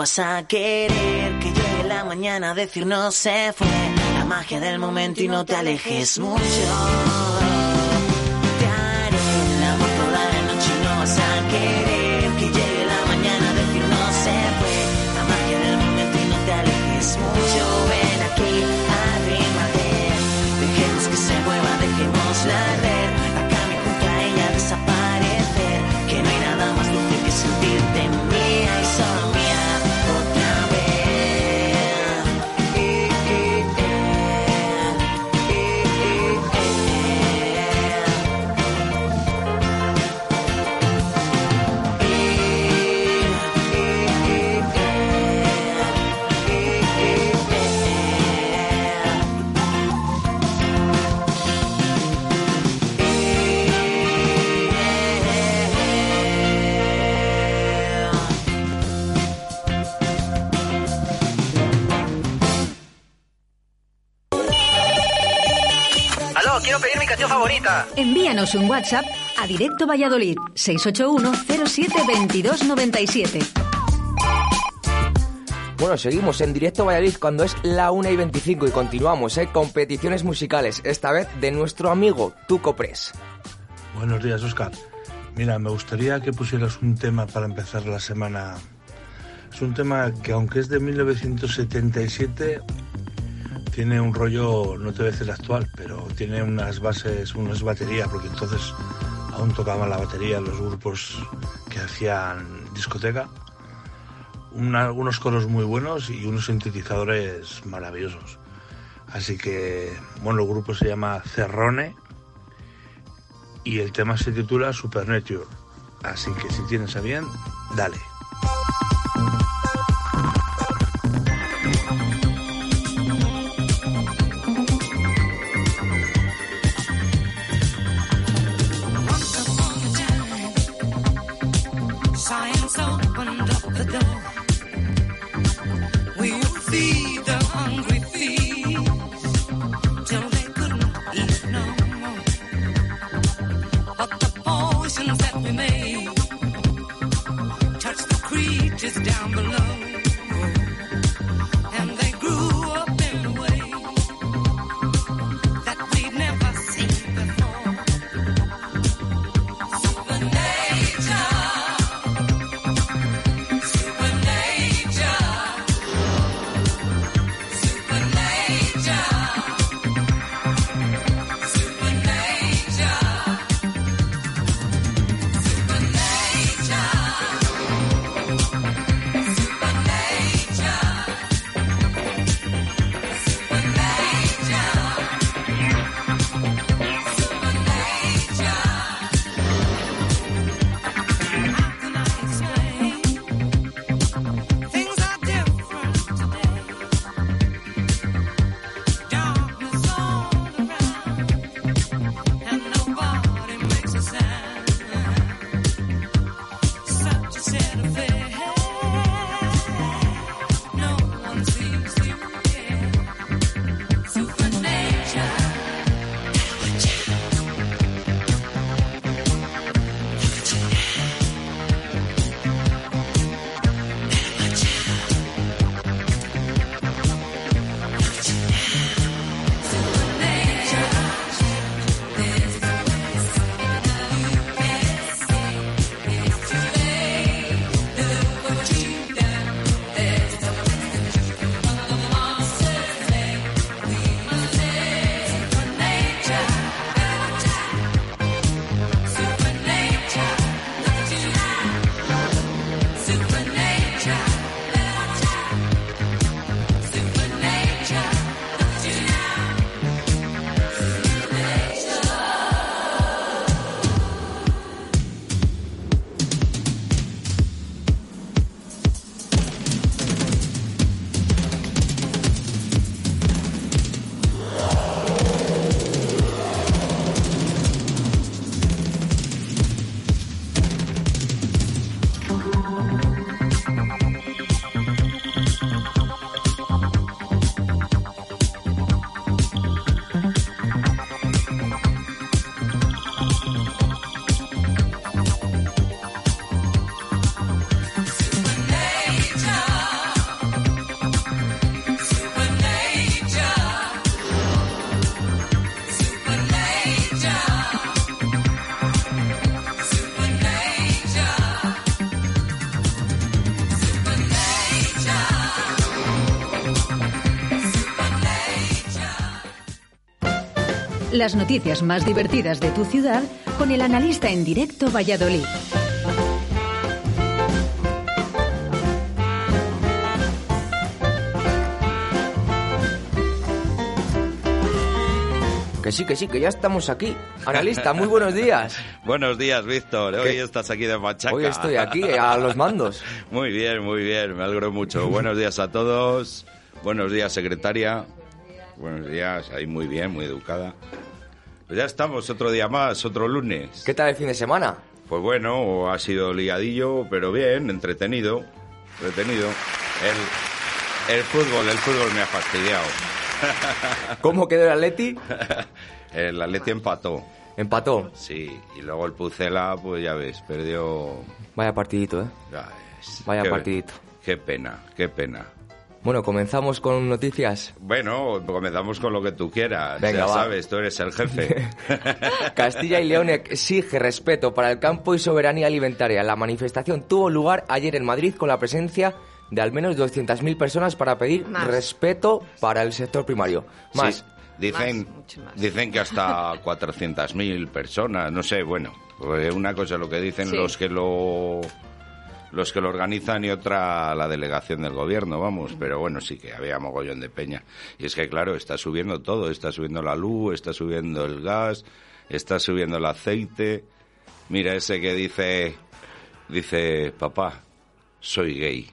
vas a querer que llegue la mañana a decir no se fue. La magia del momento y no te alejes mucho. Envíanos un WhatsApp a Directo Valladolid 681 07 22 97. Bueno, seguimos en directo Valladolid cuando es la 1 y 25 y continuamos, ¿eh? Competiciones musicales, esta vez de nuestro amigo Tuco Press. Buenos días, Oscar. Mira, me gustaría que pusieras un tema para empezar la semana. Es un tema que, aunque es de 1977, tiene un rollo, no te voy a actual, pero tiene unas bases, unas baterías, porque entonces aún tocaban la batería los grupos que hacían discoteca. Una- algunos coros muy buenos y unos sintetizadores maravillosos. Así que, bueno, el grupo se llama Cerrone y el tema se titula Supernature. Así que si tienes a bien, dale. Down below. Las noticias más divertidas de tu ciudad con el analista en directo Valladolid. Que sí, que sí, que ya estamos aquí. Analista, muy buenos días. Buenos días, Víctor. Hoy ¿Qué? estás aquí de machaca. Hoy estoy aquí, a los mandos. Muy bien, muy bien. Me alegro mucho. Buenos días a todos. Buenos días, secretaria. Buenos días. Ahí muy bien, muy educada. Pues ya estamos, otro día más, otro lunes. ¿Qué tal el fin de semana? Pues bueno, ha sido liadillo, pero bien, entretenido. Entretenido. El, el fútbol, el fútbol me ha fastidiado. ¿Cómo quedó el Atleti? El Atleti empató. ¿Empató? Sí, y luego el Pucela, pues ya ves, perdió... Vaya partidito, ¿eh? Ya ves. Vaya Qué- partidito. Qué pena, qué pena. Bueno, comenzamos con noticias. Bueno, comenzamos con lo que tú quieras. Venga, ya va. sabes, tú eres el jefe. Castilla y León exige respeto para el campo y soberanía alimentaria. La manifestación tuvo lugar ayer en Madrid con la presencia de al menos 200.000 personas para pedir Más. respeto para el sector primario. Más. Sí, dicen, dicen que hasta 400.000 personas, no sé, bueno, pues una cosa es lo que dicen Sí. los que lo los que lo organizan y otra la delegación del gobierno, vamos, pero bueno, sí que había mogollón de peña. Y es que claro, está subiendo todo, está subiendo la luz, está subiendo el gas, está subiendo el aceite. Mira ese que dice dice, "Papá, soy gay."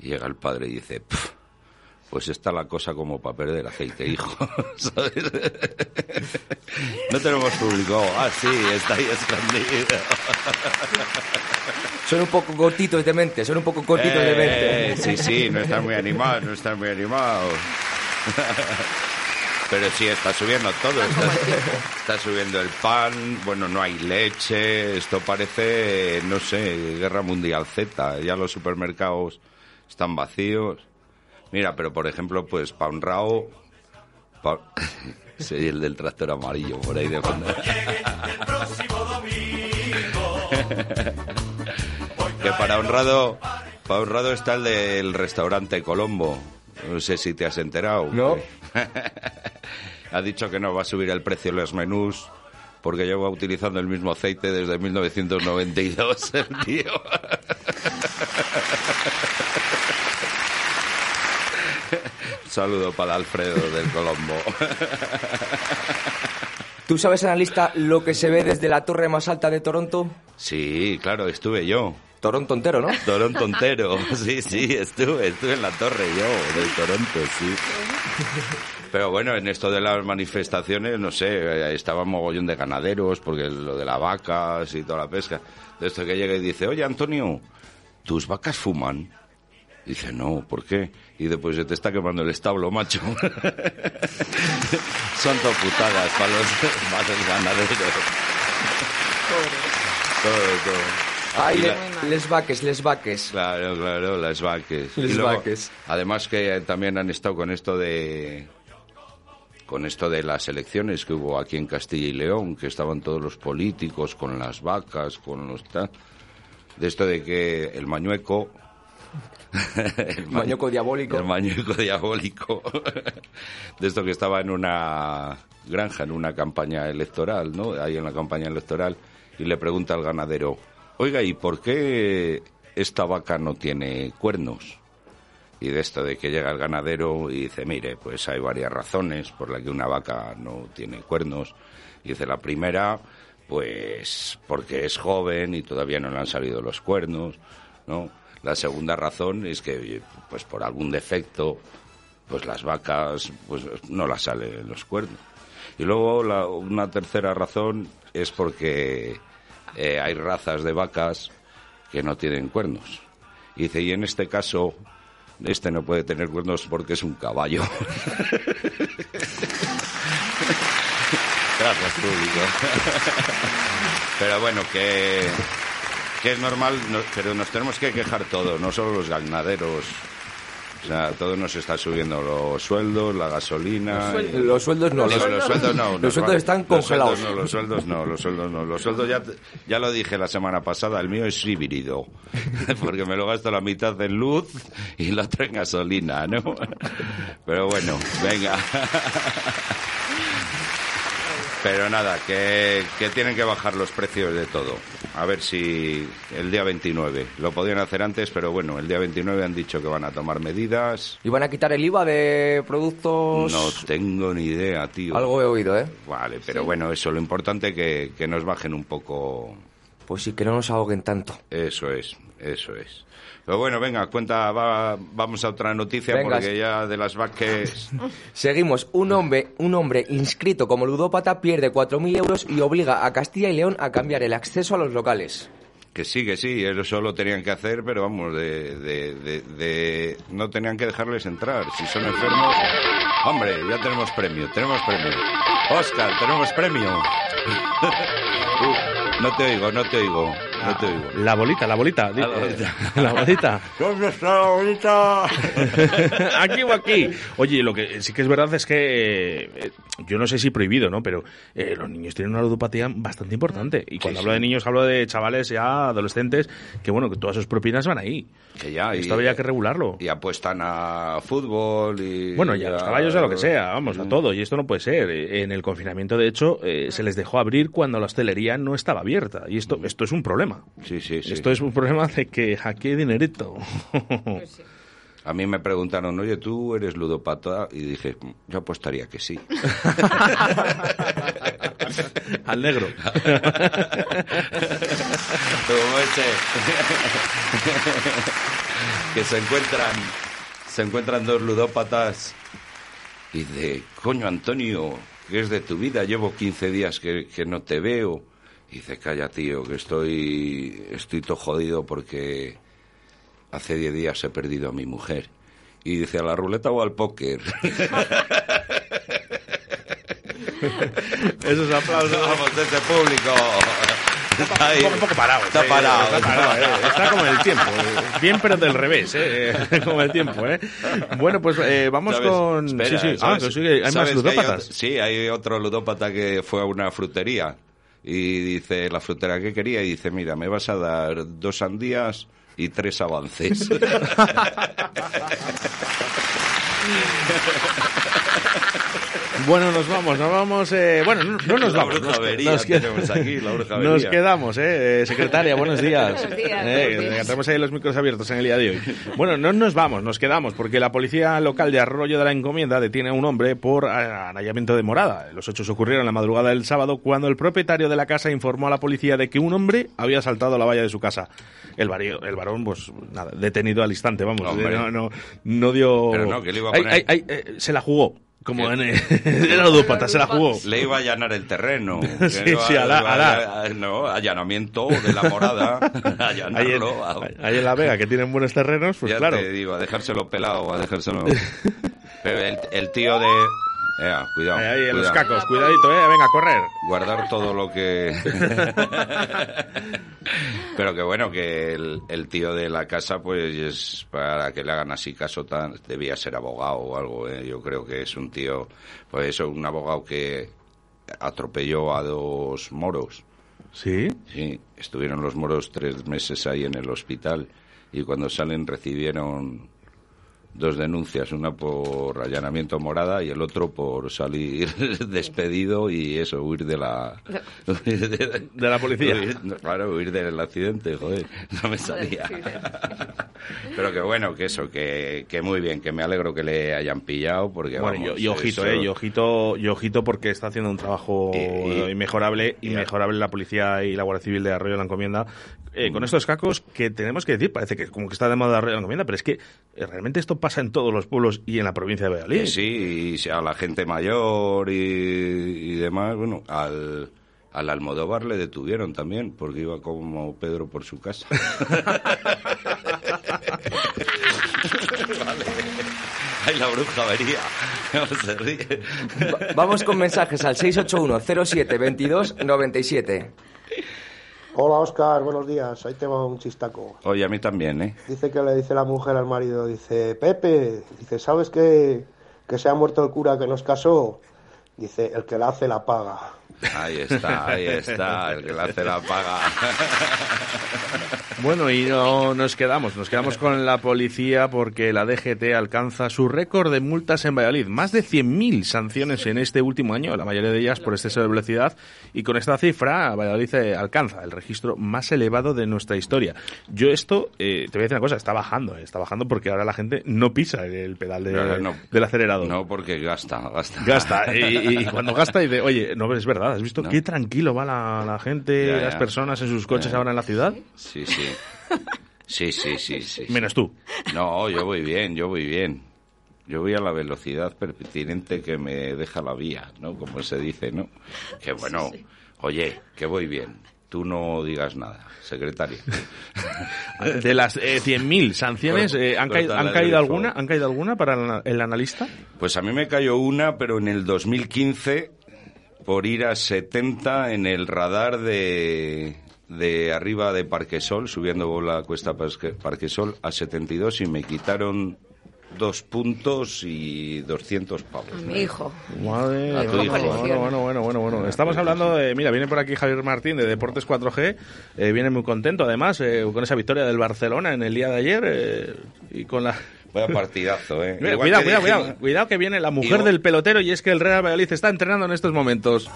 Y llega el padre y dice, "Pf, pues está la cosa como para perder aceite, hijo. No tenemos público. Ah, sí, está ahí escondido. Son un poco cortitos de mente, son un poco cortitos de Eh, mente. sí, sí, no están muy animados, no están muy animados. Pero sí, está subiendo todo. Está, está subiendo el pan, bueno, no hay leche. Esto parece, no sé, Guerra Mundial Z. Ya los supermercados están vacíos. Mira, pero por ejemplo, pues pa' un rao... Pa... Sí, el del tractor amarillo por ahí de fondo. que para honrado, para honrado está el del restaurante Colombo. No sé si te has enterado. No. ha dicho que no va a subir el precio de los menús porque lleva utilizando el mismo aceite desde 1992 el tío. Saludo para Alfredo del Colombo. ¿Tú sabes, analista, lo que se ve desde la torre más alta de Toronto? Sí, claro, estuve yo. Toronto entero, ¿no? Toronto entero. Sí, sí, estuve, estuve en la torre yo, del Toronto, sí. Pero bueno, en esto de las manifestaciones, no sé, eh, estaba un mogollón de ganaderos, porque lo de las vacas y toda la pesca. De esto que llega y dice, oye, Antonio, ¿tus vacas fuman? Dice, no, ¿por qué? Y después se te está quemando el establo, macho. Son todo putadas para los, para los ganaderos. Todo, todo. Ay, la- les vaques, les vaques. Claro, claro, las vaques. Les luego, vaques. Además que también han estado con esto de con esto de las elecciones que hubo aquí en Castilla y León, que estaban todos los políticos con las vacas, con los tal, de esto de que el mañueco el ma- Mañueco diabólico. el mañueco diabólico de esto que estaba en una granja en una campaña electoral, ¿no? Ahí en la campaña electoral y le pregunta al ganadero, "Oiga, ¿y por qué esta vaca no tiene cuernos?" Y de esto de que llega el ganadero y dice, mire, pues hay varias razones por las que una vaca no tiene cuernos. Y dice, la primera, pues porque es joven y todavía no le han salido los cuernos, ¿no? La segunda razón es que, pues por algún defecto, pues las vacas, pues no las salen los cuernos. Y luego la- una tercera razón es porque eh, hay razas de vacas que no tienen cuernos. Y dice, y en este caso, este no puede tener cuernos porque es un caballo. Gracias, público. Pero bueno, que, que es normal, no- pero nos tenemos que quejar todos, no solo los ganaderos. O sea, todo nos está subiendo los sueldos, la gasolina. Los sueldos- los sueldos no, Digo, los- los sueldos no. los sueldos están los congelados. sueldos no, los sueldos no, los sueldos no. Los sueldos ya, ya lo dije la semana pasada, el mío es híbrido. Porque me lo gasto la mitad en luz y la otra en gasolina, ¿no? Pero bueno, venga. Pero nada, que, que tienen que bajar los precios de todo. A ver si el día 29. Lo podían hacer antes, pero bueno, el día 29 han dicho que van a tomar medidas. ¿Y van a quitar el IVA de productos...? No tengo ni idea, tío. Algo he oído, ¿eh? Vale, pero bueno, eso, lo importante que, que nos bajen un poco. Pues sí, que no nos ahoguen tanto. Eso es, eso es. Pero bueno, venga, cuenta, va- vamos a otra noticia Venga. porque ya de las Vázquez... Seguimos. Un hombre, un hombre inscrito como ludópata pierde 4.000 euros y obliga a Castilla y León a cambiar el acceso a los locales. Que sí, que sí, eso lo tenían que hacer, pero vamos, de, de, de, de- no tenían que dejarles entrar. Si son enfermos, hombre, ya tenemos premio, tenemos premio. Oscar, tenemos premio. Uh, no te oigo, no te oigo, no te oigo. La bolita, la bolita. La bolita. La bolita. ¿Dónde está la bolita? aquí o aquí. Oye, lo que sí que es verdad es que eh, yo no sé si prohibido, ¿no? Pero eh, los niños tienen una ludopatía bastante importante. Y cuando Sí, hablo sí. de niños, hablo de chavales ya adolescentes que, bueno, que todas sus propinas van ahí. Que ya, y- Esto habría que regularlo. Y apuestan a fútbol y... Bueno, y a los caballos a lo que sea, vamos, a todo. Y esto no puede ser. En el confinamiento, de hecho, eh, se les dejó abrir cuando la hostelería no estaba abierta. Y esto, esto es un problema. Sí, sí, sí. Esto es un problema de que aquí hay dinerito. A mí me preguntaron, oye, ¿tú eres ludopata? Y dije, yo apostaría que sí. Al negro. Como ese. que se encuentran, se encuentran dos ludópatas y de, coño, Antonio, ¿qué es de tu vida? Llevo 15 días que, que no te veo. Y dice, calla, tío, que estoy, estoy todo jodido porque hace 10 días he perdido a mi mujer. Y dice, ¿a la ruleta o al póker? Esos aplausos. Vamos, de ese público. Está ahí. Un poco, un poco parado. Está sí, parado. Está, parado, eh. Está como el tiempo. eh. Bien, pero del revés, ¿eh? como el tiempo, ¿eh? Bueno, pues eh, vamos ¿Sabes? con... Espera, sí, sí. Ah, sí, hay más ¿Sabes que hay ludópatas. otro- sí, hay otro ludópata que fue a una frutería y dice, la frutera que quería, y dice, mira, me vas a dar dos sandías y tres avances. Bueno, nos vamos, nos vamos. eh, bueno, no, no nos La vamos. bruja nos, avería nos qued- tenemos aquí, la bruja nos quedamos, eh, eh, secretaria, buenos días. Buenos días, Eh, tenemos ahí los micros abiertos en el día de hoy. Bueno, no nos vamos, nos quedamos, porque la policía local de Arroyo de la Encomienda detiene a un hombre por anallamiento de morada. Los hechos ocurrieron la madrugada del sábado cuando el propietario de la casa informó a la policía de que un hombre había saltado la valla de su casa. El, el varón, pues nada, detenido al instante, vamos. Eh, No, no, no dio. Pero no, que le iba a Ay, poner- ay, ay, eh, se la jugó. Como en, era ludópata, se la jugó. Le iba a allanar el terreno. Sí, iba- sí, a- No, allanamiento de la morada. Ahí en, allanarlo. a- ahí en La Vega, que tienen buenos terrenos, pues ya claro. te digo, a dejárselo pelado, a dejárselo... El tío de... Ea, cuidado. Ahí, en los cuidado. cacos, cuidadito, eh, venga, a correr. Guardar todo lo que... Pero que bueno, que el, el tío de la casa, pues es para que le hagan así caso, tan, debía ser abogado o algo. ¿eh? Yo creo que es un tío, pues eso, un abogado que atropelló a dos moros. ¿Sí? Sí, estuvieron los moros tres meses ahí en el hospital y cuando salen recibieron dos denuncias, una por allanamiento morada y el otro por salir despedido y eso, huir de la... huir de, De la policía. huir- claro, huir del accidente, joder, no me salía. Pero que bueno, que eso, que, que muy bien, que me alegro que le hayan pillado porque Bueno, vamos, y, y ojito, eso- eh, y ojito, y ojito porque está haciendo un trabajo eh, inmejorable, inmejorable la policía y la Guardia Civil de Arroyo de la Encomienda. Eh, Mm. Con estos cacos que tenemos que decir, parece que como que está de moda la Encomienda, pero es que eh, realmente esto pasa en todos los pueblos y en la provincia de Valladolid. Sí, y a la gente mayor y, y demás, bueno, al, al Almodóvar le detuvieron también, porque iba como Pedro por su casa. vale. Ay, la bruja vería. No se ríe. Va- Vamos con mensajes al 681 07 22 97. Hola Oscar, buenos días. Ahí te va un chistaco. Oye, a mí también, ¿eh? Dice que le dice la mujer al marido, dice, Pepe, dice, ¿sabes que, que se ha muerto el cura que nos casó? Dice, el que la hace la paga. Ahí está, ahí está, el que le hace la paga. Bueno, y no nos quedamos, nos quedamos con la policía porque la DGT alcanza su récord de multas en Valladolid. Más de 100.000 sanciones en este último año, la mayoría de ellas por exceso de velocidad. Y con esta cifra, Valladolid eh, alcanza el registro más elevado de nuestra historia. Yo esto, eh, te voy a decir una cosa, está bajando, eh, está bajando porque ahora la gente no pisa el pedal de- No, no, no. del acelerador. No, porque gasta, gasta. Gasta. Y, y cuando gasta dice, oye, no, es verdad, ¿has visto No. qué tranquilo va la, la gente, Ya, ya. las personas en sus coches Ya. ahora en la ciudad? Sí, sí. Sí, sí, sí, sí. Menos tú. No, yo voy bien, yo voy bien. Yo voy a la velocidad pertinente que me deja la vía, ¿no? Como se dice, ¿no? Que bueno, oye, que voy bien. Tú no digas nada, secretario. De las eh, 100.000 sanciones, eh, ¿han, caído, ¿han caído alguna? ¿Han caído alguna para el, el analista? Pues a mí me cayó una, pero en el 2015 por ir a 70 en el radar de, de arriba de Parquesol, subiendo por la cuesta Parque- Parquesol a 72 y me quitaron dos puntos y 200 pavos. A mi hijo. Madre A tu hijo. bueno, bueno, bueno, bueno, bueno. Estamos hablando de, mira, viene por aquí Javier Martín de Deportes 4G, eh, viene muy contento además eh, con esa victoria del Barcelona en el día de ayer eh, y con la... Vaya partidazo, ¿eh? Mira, cuidado, cuidado, cuidado, cuidado que viene la mujer del pelotero y es que el Real Valladolid está entrenando en estos momentos.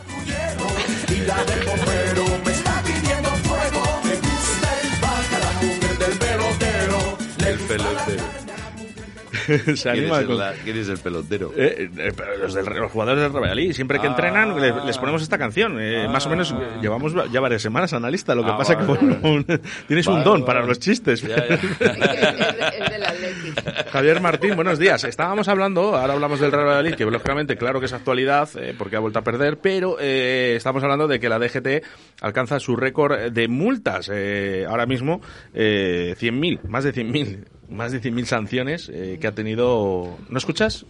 ¿Quién, anima es el, con- la- quién es el pelotero? Eh, eh, pero los, del- los jugadores del Real Valladolid, siempre que Ah. entrenan le- les ponemos esta canción. Eh, Más o menos eh, llevamos ya varias semanas analista. Lo que Ah, pasa vale, que bueno, un- tienes un don vale. para los chistes. Ya, ya. Javier Martín, buenos días. Estábamos hablando, ahora hablamos del Real Valladolid, que lógicamente claro que es actualidad, eh, porque ha vuelto a perder, pero eh, estamos hablando de que la DGT alcanza su récord de multas. eh, ahora mismo, eh, 100.000, más de 100.000, más de 100.000 sanciones eh, que ha tenido... ¿No escuchas?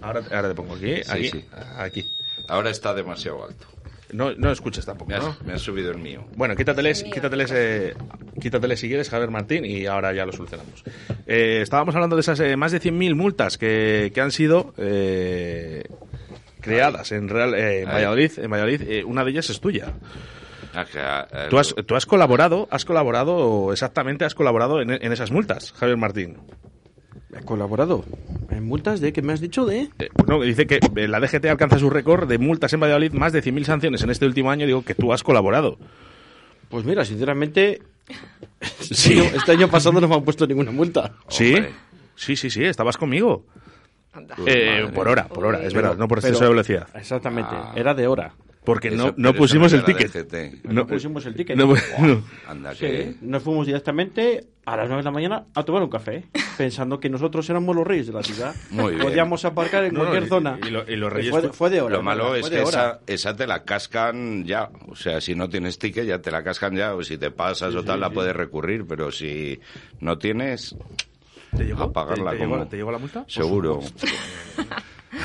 Ahora, ahora te pongo aquí, Sí, aquí, sí. aquí. Ahora está demasiado alto. No, no escuchas tampoco, Me has, ¿no? me has subido el mío. Bueno, quítateles, quítateles, eh, quítateles si quieres, Javier Martín, y ahora ya lo solucionamos. Eh, estábamos hablando de esas eh, más de 100.000 multas que, que han sido eh, creadas en, Real, eh, en. Valladolid. En Valladolid eh, una de ellas es tuya. Ah, ah, eh, Tú has, tú has colaborado, has colaborado, exactamente has colaborado en, en esas multas, Javier Martín. ¿He colaborado? ¿En multas de qué me has dicho de? Eh, no, dice que eh, la DGT alcanza su récord de multas en Valladolid, más de 100.000 sanciones en este último año. Digo que tú has colaborado. Pues mira, sinceramente, Sí. este, año, este año pasado no me han puesto ninguna multa. ¿Sí? Sí, sí, sí, estabas conmigo. Eh, por hora, por hora, es verdad, no por exceso de velocidad. Exactamente, Ah. era de hora. Porque Eso- no, no pusimos no el ticket. DGT. No, pusimos el ticket. no, ¿no? no. Anda, Sí, que... nos fuimos directamente a las 9 de la mañana a tomar un café, pensando que nosotros éramos los reyes de la ciudad. Muy bien. Podíamos aparcar en cualquier zona. y lo- y los reyes fue, fue- fue de hora. Lo malo es que esa, esa te la cascan ya. O sea, si no tienes ticket ya te la cascan ya. O si te pasas o tal, la puedes recurrir. Pero si no tienes, ¿Te llegó? a pagarla ¿Te, te como... ¿Te llegó la multa? Seguro.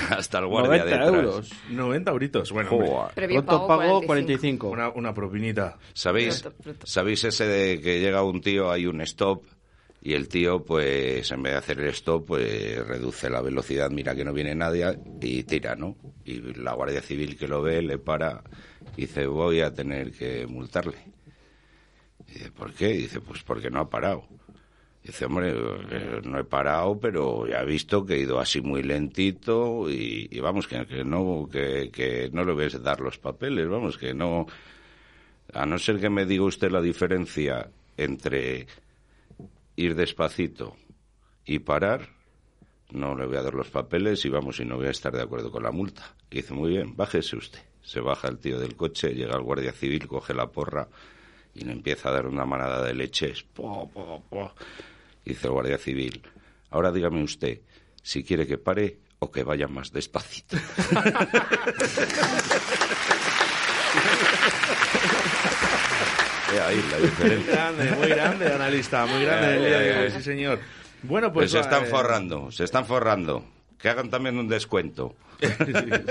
Hasta el guardia 90 detrás. euros. 90 euritos. Bueno, Previo Pronto pago pago 45. 45. una, una propinita. ¿Sabéis, Pronto, pronto. ¿Sabéis ese de que llega un tío, hay un stop y el tío, pues, en vez de hacer el stop, pues, reduce la velocidad, mira que no viene nadie y tira, ¿no? Y la Guardia Civil que lo ve, le para y dice, voy a tener que multarle. Y dice, ¿por qué? Y dice, pues porque no ha parado. Dice, hombre, eh, no he parado, pero ya he visto que he ido así muy lentito y, vamos, que, no que, que no le voy a dar los papeles, vamos, que no... A no ser que me diga usted la diferencia entre ir despacito y parar, no le voy a dar los papeles y vamos, y no voy a estar de acuerdo con la multa. Y dice, muy bien, bájese usted. Se baja el tío del coche, llega el guardia civil, coge la porra y le empieza a dar una manada de leches. Po, po, po. Y dice el guardia civil, ahora dígame usted si quiere que pare o que vaya más despacito. Ahí la Muy diferencia. grande, muy grande, analista, muy grande. Sí, señor. Bueno, Pues pues... se están eh, forrando, se están forrando. Que hagan también un descuento. sí,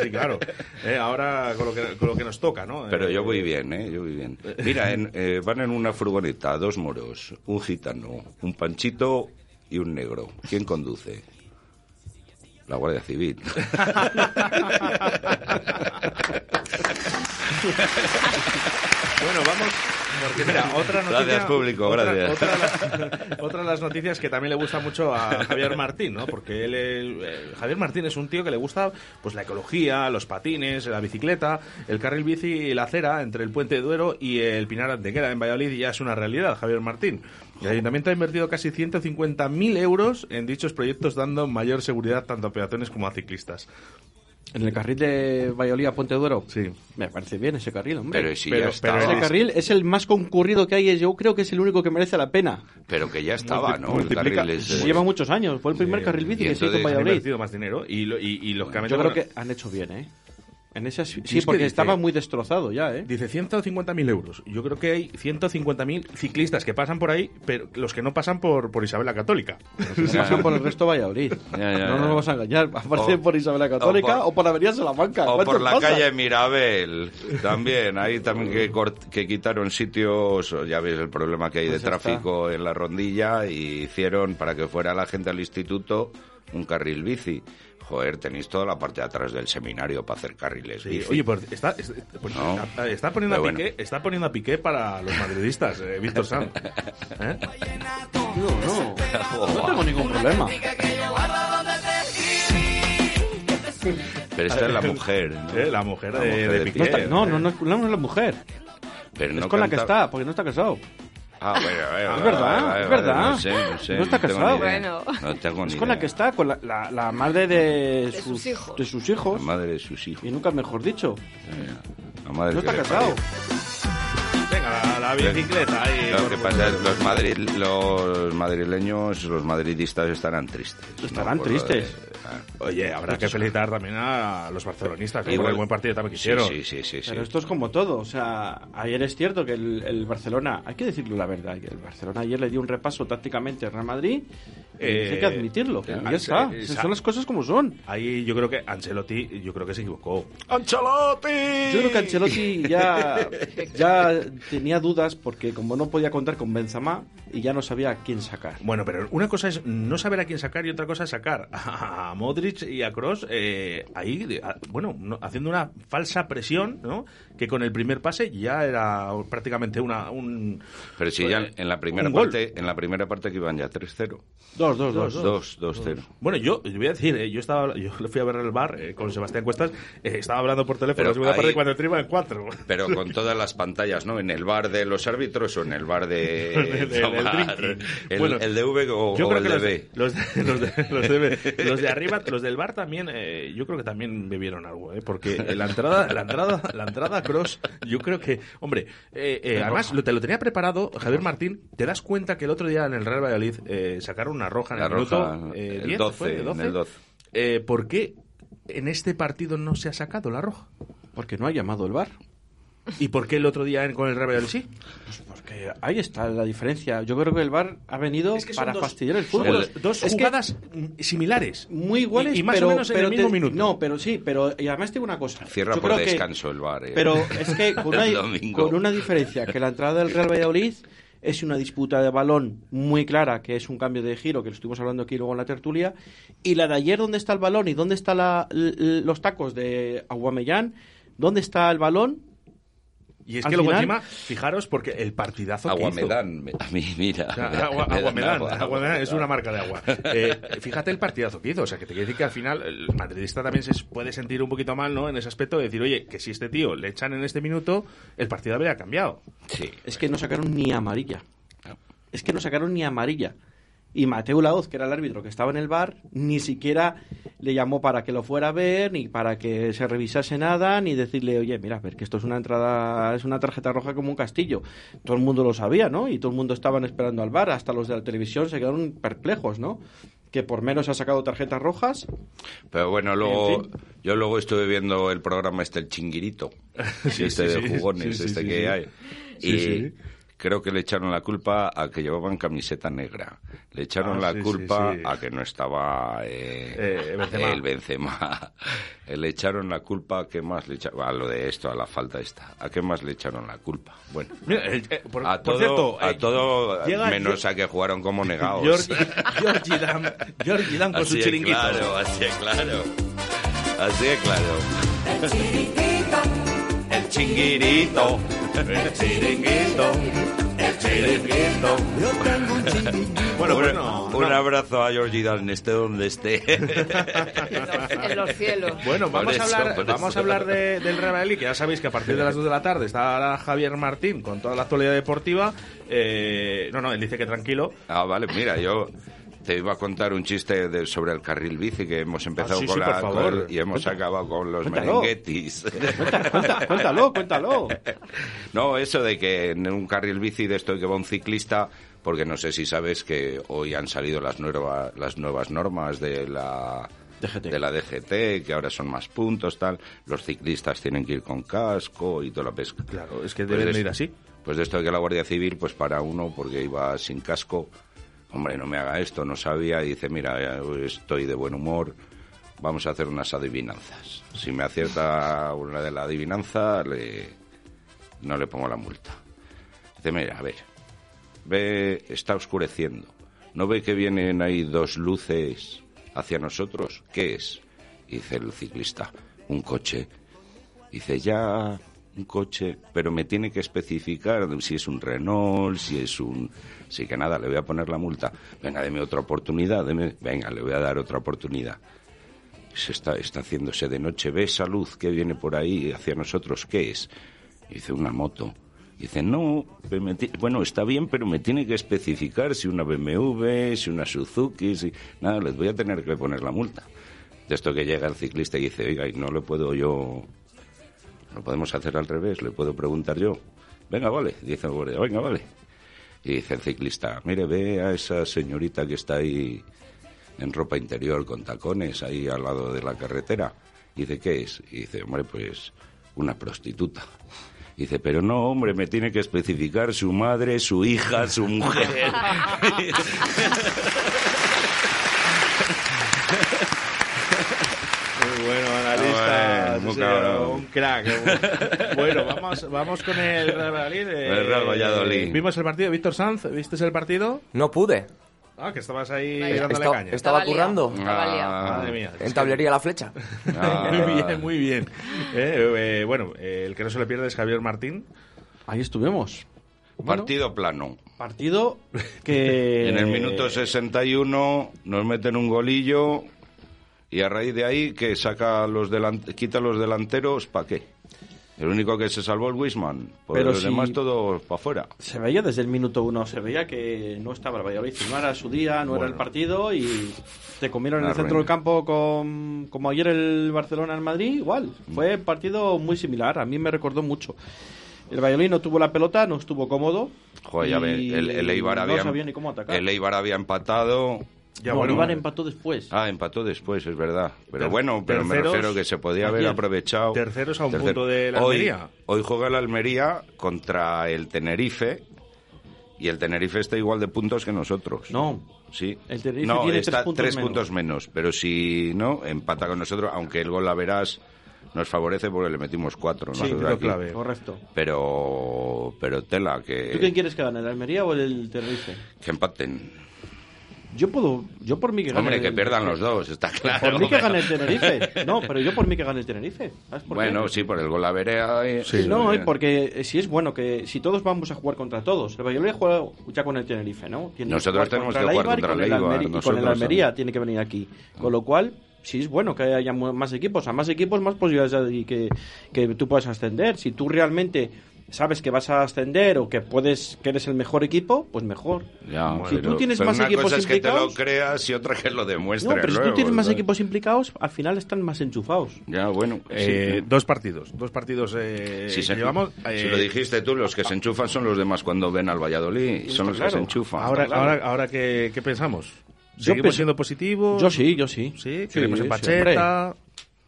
sí, claro. Eh, ahora con lo, que, con lo que nos toca, ¿no? Pero Eh, yo voy bien, ¿eh? Yo voy bien. Mira, en- eh, van en una furgoneta dos moros, un gitano, un panchito y un negro. ¿Quién conduce? La Guardia Civil. Bueno, vamos, Porque mira, otra noticia... Gracias, público, otra- gracias. Otra, de las, otra de las noticias que también le gusta mucho a Javier Martín, ¿no? Porque él, eh, Javier Martín es un tío que le gusta pues la ecología, los patines, la bicicleta, el carril bici y la acera entre el Puente de Duero y el Pinar Antequera en Valladolid y ya es una realidad, Javier Martín. El ayuntamiento ha invertido casi 150.000 euros en dichos proyectos dando mayor seguridad tanto a peatones como a ciclistas. En el carril de Valladolid a Puente Duero. Sí. Me parece bien ese carril, hombre. Pero si ya estaba. ese carril es el más concurrido que hay. Yo creo que es el único que merece la pena. Pero que ya estaba, ¿no? El carril es- Lleva muchos años. Fue el primer carril bici que se hizo en entonces- Han Valladolid. invertido más dinero y, lo- y, y lógicamente... Yo creo bueno, que han hecho bien, ¿eh? En sí, Si es porque dice- estaba muy destrozado ya, ¿eh? Dice 150.000 euros. Yo creo que hay 150.000 ciclistas que pasan por ahí, pero los que no pasan por, por Isabel la Católica. No pasan por el resto de Valladolid. Ya, ya, no nos vamos a engañar. Aparte O- por Isabel la Católica o por- o por, Avenida Salamanca. O ¿Cuántos por la calle Mirabel, también. Ahí también que, cort- que quitaron sitios, ya ves el problema que hay Pues de ya tráfico en la rondilla y hicieron para que fuera la gente al instituto un carril bici. Joder, tenéis toda la parte de atrás del seminario para hacer carriles Sí, oye, pues está, está- pues No. está- está poniendo a bueno. Piqué, está poniendo a Piqué para los madridistas, eh, Víctor Sanz. ¿Eh? No, no. No tengo ningún problema. Pero esta es la mujer. ¿no? Eh, la mujer La de, mujer de de Piqué. No, está- no, no, no, es- no es la mujer. Pero es no con la que está, porque no está casado. Ah, bueno, bueno, Es verdad, vale, es vale, verdad. No sé, no sé. No está tengo casado. ni idea. Bueno. No tengo Es ni con la idea. que está, con la, la, la madre de, De sus hijos. de sus hijos. La madre de sus hijos. Y nunca mejor dicho. La madre No está casado. parió. La, bicicleta ahí. Lo que pasa es que los, madrid, los madrileños, los madridistas estarán tristes. Estarán de- tristes. ah. Oye, habrá que felicitar también a los barcelonistas, que Igual- por el buen partido también que Sí, sí, sí. Pero esto es como todo. O sea, ayer es cierto que el, el Barcelona, hay que decirlo la verdad, que el Barcelona ayer le dio un repaso tácticamente al Real Madrid. y Eh, hay que admitirlo. eh, y ya está. eh, son las cosas como son. Ahí yo creo que Ancelotti, yo creo que se equivocó. ¡Ancelotti! Yo creo que Ancelotti ya, ya tenía dudas porque como no podía contar con Benzema y ya no sabía a quién sacar. Bueno, pero una cosa es no saber a quién sacar y otra cosa es sacar a Modric y a Cross ahí, de- a- bueno, no- haciendo una falsa presión, ¿no? Que con el primer pase ya era prácticamente una un Pero si ya en la primera parte, en la primera parte que iban ya 3-0. Dos, dos, dos. 2 2-0. Bueno, yo, voy a decir, eh, yo estaba, yo le fui a ver el bar eh, con Sebastián Cuestas, eh, estaba hablando por teléfono Pero la segunda ahí- parte cuando el iba en cuatro. Pero con todas las pantallas, ¿no? En el bar de los árbitros o en el bar de tomar el, Bueno, el de V o, yo o creo el que de los, B. los de, los, de, los de B. Los de arriba, los del bar también, eh, yo creo que también bebieron algo, ¿eh? porque la entrada, la entrada, la entrada cross, yo creo que, hombre, eh, eh, además lo, te lo tenía preparado Javier Martín. Te das cuenta que el otro día en el Real Valladolid eh, sacaron una roja en La el roja, minuto eh, el 10, 12, ¿fue? en el 12. Eh, ¿Por qué en este partido no se ha sacado la roja? Porque no ha llamado el bar. ¿Y por qué el otro día con el Real Valladolid sí? Porque ahí está la diferencia. Yo creo que el bar ha venido Es que son para dos- fastidiar el son fútbol. dos- dos Es que- jugadas similares. muy iguales, Y- y más o pero, menos en el mismo te- minuto. No, pero sí, pero y además tengo una cosa. Cierra Yo por creo que- descanso el bar. eh. Pero es que con una, con una diferencia, que la entrada del Real Valladolid es una disputa de balón muy clara, que es un cambio de giro, que lo estuvimos hablando aquí luego en la tertulia, y la de ayer, ¿dónde está el balón? ¿Y dónde están los tacos de Aguamellán? ¿Dónde está el balón? Y es Al que luego final- encima, fijaros, porque el partidazo Agua que me hizo... a mí, mira. O sea, agua, me agua dan me dan, agua. agua me dan, es una marca de agua. Eh, fíjate el partidazo que hizo, o sea, que te quiere decir que al final el madridista también se puede sentir un poquito mal, ¿no? En ese aspecto de decir, oye, que si este tío le echan en este minuto, el partido habría cambiado. Sí. Es que no sacaron ni amarilla. Es que no sacaron ni amarilla. Y Mateo Laoz, que era el árbitro que estaba en el bar, ni siquiera le llamó para que lo fuera a ver, ni para que se revisase nada, ni decirle, oye, mira, a ver, que esto es una entrada, es una tarjeta roja como un castillo. Todo el mundo lo sabía, ¿no? Y todo el mundo estaban esperando al bar, hasta los de la televisión se quedaron perplejos, ¿no? Que por menos ha sacado tarjetas rojas. Pero bueno, luego, En fin. yo luego estuve viendo el programa este, el chinguirito, Sí, este sí, de jugones, Sí, este que hay. Sí, y sí. Creo que le echaron la culpa a que llevaban camiseta negra. Le echaron Ah, la sí, culpa sí. a que no estaba eh, Eh, Benzema. el Benzema. Eh, le echaron la culpa a qué más le echaron, a lo de esto, a la falta esta. ¿A qué más le echaron la culpa? Bueno. Mira, eh, eh, por, a por todo, cierto, a eh, todo llega- menos a que jugaron como negados. George, George Dan, George Dan con así su chiringuito. claro, así de claro. Así de claro. El chiringuito, el chinguirito, el chiringuito, el chiringuito. Yo tengo un Bueno, un, bueno, un no. abrazo a Georgie Dan, esté donde esté. En los cielos. Bueno, vamos a hablar, vamos eso. a hablar de- del Real Valladolid, que ya sabéis que a partir de las 2 de la tarde está Javier Martín con toda la actualidad deportiva. Eh, no, no, él dice que tranquilo. Ah, vale, mira, yo te iba a contar un chiste de- sobre el carril bici que hemos empezado Ah, sí, con sí, la con- y hemos acabado con los Cuéntalo. merenguetis. Cuéntalo, cuéntalo. No, eso de que en un carril bici de esto que va un ciclista, porque no sé si sabes que hoy han salido las nuevas las nuevas normas de la de la DGT, que ahora son más puntos, tal. Los ciclistas tienen que ir con casco y toda la pesca. Claro, es que Pues deben de- ir así. Pues de esto de que la Guardia Civil, pues para uno, porque iba sin casco, hombre, no me haga esto, no sabía, y dice, mira, estoy de buen humor, vamos a hacer unas adivinanzas. Si me acierta una de la adivinanza, le, no le pongo la multa. Dice, mira, a ver, ve, está oscureciendo. ¿No ve que vienen ahí dos luces hacia nosotros? ¿Qué es? Dice el ciclista, un coche. Dice, ya, un coche, pero me tiene que especificar si es un Renault, si es un... Sí que nada, le voy a poner la multa. Venga, deme otra oportunidad, deme... Venga, le voy a dar otra oportunidad. Se está, está haciéndose de noche. ¿Ve esa luz que viene por ahí hacia nosotros? ¿Qué es? Dice, una moto. Dice, no, bueno, está bien, pero me tiene que especificar si una BMW, si una Suzuki, si... Nada, les voy a tener que poner la multa. De esto que llega el ciclista y dice, oiga, y no le puedo yo... Lo podemos hacer al revés, le puedo preguntar yo. Venga, vale, dice el guardia, venga, vale. Y dice el ciclista, mire, ve a esa señorita que está ahí en ropa interior con tacones ahí al lado de la carretera. Y dice, ¿qué es? Y dice, hombre, pues una prostituta. Dice, pero no, hombre, me tiene que especificar su madre, su hija, su mujer. Muy bueno, Muy cabrón. un crack. Bueno, vamos, vamos con el Real Valladolid. eh, El Real Valladolid. ¿Vimos el partido? Víctor Sanz, ¿viste el partido? No pude. Ah, que estabas ahí dándole Estaba- caña. estaba currando. Estaba liado. Madre mía. En tablería la flecha. muy bien, muy bien. Eh, eh, bueno, eh, el que no se le pierde es Javier Martín. Ahí estuvimos. Partido plano. Partido que... En el minuto 61 nos meten un golillo y a raíz de ahí que saca los delan- quita los delanteros, ¿para qué? El único que se salvó es Wisman, por Pero los si- demás todos para afuera. Se veía desde el minuto uno, se veía que no estaba el Valladolid, no era su día, no era el Bueno. partido y te comieron en el centro del campo con, como ayer el Barcelona en Madrid, igual. Fue un partido muy similar, a mí me recordó mucho. El Valladolid no tuvo la pelota, no estuvo cómodo. Joder, ya y ves, el, el Eibar no había, sabía ni cómo atacar. el Eibar había empatado. No, el Eibar empató después. Ah, empató después, es verdad. Pero Ter- bueno, pero me refiero que se podía haber aprovechado. Terceros a un Tercer- punto de la hoy, Almería. Hoy juega el Almería contra el Tenerife. Y el Tenerife está igual de puntos que nosotros. No. Sí. El Tenerife no, tiene está tres puntos menos. puntos menos. Pero si no, empata con nosotros, aunque el gol la verás nos favorece porque le metimos cuatro. Sí, creo clave. Correcto. Pero, pero tela, que, ¿Tú quién quieres que gane, el Almería o el Tenerife? que empaten. Yo puedo, yo por mí que gane Hombre, que pierdan los dos, está claro. Por mí que gane el Tenerife. No, pero yo por mí que gane el Tenerife. ¿Sabes por qué? Bueno, sí, por el gol la veré. eh, no, eh, eh, porque eh, si es bueno que si todos vamos a jugar contra todos. El Valladolid juega ya con el Tenerife, ¿no? Tiene Nosotros tenemos que jugar y contra con el Eibar, y con el Almería también. tiene que venir aquí. Con lo cual, si es bueno que haya más equipos, a más equipos, más posibilidades de que, que tú puedas ascender. Si tú realmente sabes que vas a ascender o que puedes que eres el mejor equipo, pues mejor. Ya, si pero- tú tienes pero más una equipos cosa es que te lo creas y otra que lo demuestres no, pero si tú tienes más equipos implicados, al final están más enchufados. Ya, bueno. Eh, sí. Dos partidos, dos partidos eh, Si que llevamos. si eh, lo dijiste tú, los que se enchufan son los demás cuando ven al Valladolid. Son los que se enchufan. Ahora, claro. ahora, ahora ¿qué, qué pensamos? Yo ¿Seguimos pienso- siendo positivos? Yo sí, yo sí. Sí, Sí, en Pacheta.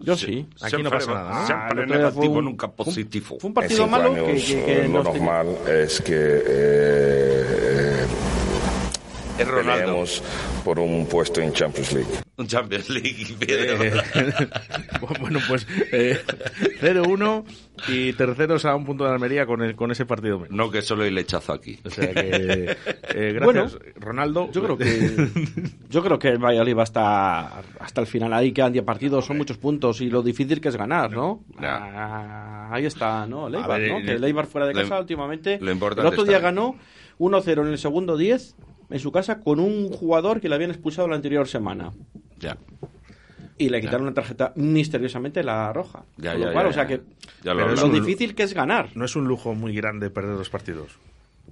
Yo sí. Aquí no pasa nada, ¿no? Siempre Ah, negativo, fue un- nunca positivo. Fue un partido malo que, que- que lo nos tenía- normal es que eh, Es Ronaldo. peleemos por un puesto en Champions League. Un Champions League, Pedro. Eh, bueno, pues eh, 0-1 y terceros a un punto de Almería con, el- con ese partido. menos. No, que solo hay lechazo aquí. O sea que, eh, gracias, Bueno, Ronaldo. Yo creo que yo creo que el Valladolid va a estar hasta el final ahí quedan 10 partidos, son muchos puntos y lo difícil que es ganar, ¿no? Ah, ahí está, ¿no? El Eibar, ver, ¿no? eh, Que el Eibar fuera de lo- casa últimamente. lo importante el otro día ganó 1-0 en el segundo 10 en su casa con un jugador que le habían expulsado la anterior semana. Ya. Y le quitaron la tarjeta misteriosamente la roja. Ya, Con lo ya, cual, ya, o sea ya. que Ya lo difícil que es ganar. No es un lujo muy grande perder dos partidos.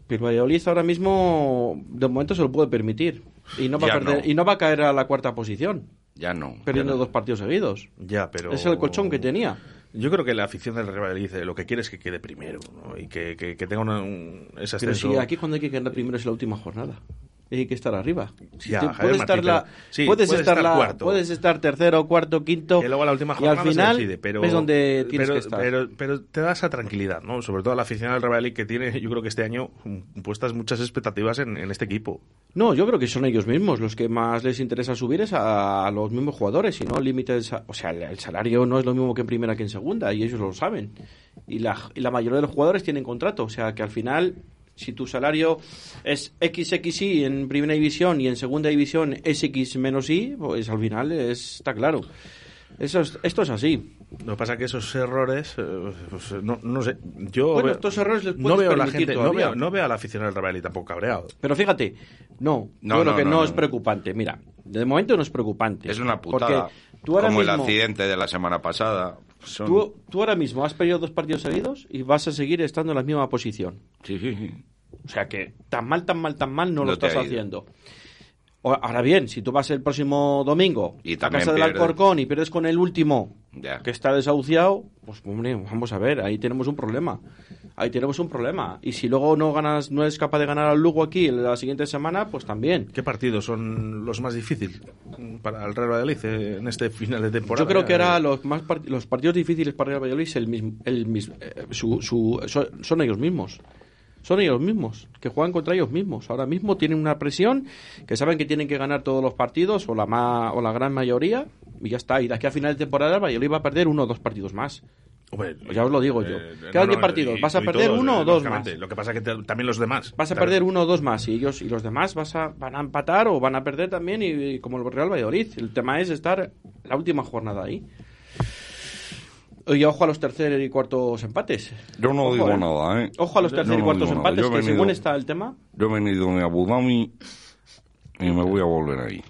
Pero Valladolid ahora mismo, de momento, se lo puede permitir. Y no va, a, Ya perder, no. y no va a caer a la cuarta posición, Ya no. perdiendo ya no. dos partidos seguidos. Ya, pero... Es el colchón que tenía. Yo creo que la afición del Real eh, lo que quiere es que quede primero ¿no? y que, que- que tenga una- un, ese Pero si aquí cuando hay que quedar primero es la última jornada. Y hay que estar arriba. Ya, te- Javier puedes, estar la- sí, puedes, puedes estar estar la- cuarto. puedes estar tercero, cuarto, quinto. Que luego la última y jornada al final se decide, pero, es donde tienes pero, que estar. Pero, pero te da esa tranquilidad, ¿no? Sobre todo a la afición del Real que tiene, yo creo que este año mm, puestas muchas expectativas en, en este equipo. No, yo creo que son ellos mismos los que más les interesa subir es a, a los mismos jugadores y no límites. O sea, el, el salario no es lo mismo que en primera que en segunda y ellos lo saben. Y la, y la mayoría de los jugadores tienen contrato, o sea que al final, si tu salario es XXI en primera división y en segunda división es X menos Y, pues al final es- está claro. Eso es- esto es así. Lo que pasa es que esos errores, eh, pues, no, no sé, yo Bueno, veo- estos errores les no veo a la gente, no veo, no veo a la afición del Real Valladolid tampoco cabreado. Pero fíjate, no, No, yo creo no, que no, no, no. es preocupante. Mira, de momento no es preocupante. Es una putada. Porque tú ahora Como el accidente de la semana pasada. Son- Tú, tú ahora mismo has perdido dos partidos seguidos y vas a seguir estando en la misma posición. Sí, sí, sí. O sea que tan mal, tan mal, tan mal no, No lo estás haciendo. Ahora bien, si tú vas el próximo domingo Y a casa del. Alcorcón y pierdes con el último Ya. que está desahuciado, pues hombre, vamos a ver, ahí tenemos un problema. Ahí tenemos un problema. Y si luego no ganas, no es capaz de ganar al Lugo aquí la siguiente semana, pues también. ¿Qué partidos son los más difíciles para el Real Valladolid eh, en este final de temporada? Yo creo que ahora los más part- los partidos difíciles para el Valladolid es el mismo, el mis- eh, su- su- son, son ellos mismos. Son ellos mismos, que juegan contra ellos mismos. Ahora mismo tienen una presión, que saben que tienen que ganar todos los partidos, o la, ma- o la gran mayoría, y ya está. Y de aquí a final de temporada el Valladolid va a perder uno o dos partidos más. Pues ya os lo digo yo. eh, Quedan no, 10 no, partidos, y- vas a perder todos, uno o dos más. Lo que pasa es que te- también los demás. Vas a Claro. perder uno o dos más y ellos y los demás vas a, van a empatar o van a perder también y, y como el Real Valladolid. El tema es estar la última jornada ahí. Y ojo a los terceros y cuartos empates. Yo no Ojo, digo eh. nada, ¿eh? Ojo a los Yo terceros y cuartos empates, que venido- según está el tema. Yo he venido en Abu Dhabi y me voy a volver ahí.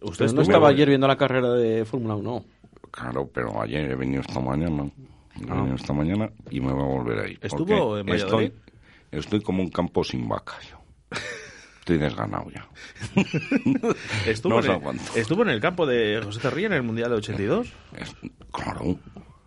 Usted no estaba ayer viendo la carrera de Fórmula 1. Claro, pero ayer he venido esta mañana. He Ah. venido esta mañana y me voy a volver ahí. ¿Estuvo en Valladolid? Estoy, estoy como un campo sin vaca yo. Estoy desganado ya. Estuvo, No en el, estuvo en el campo de José Tarría en el Mundial de 82. Claro,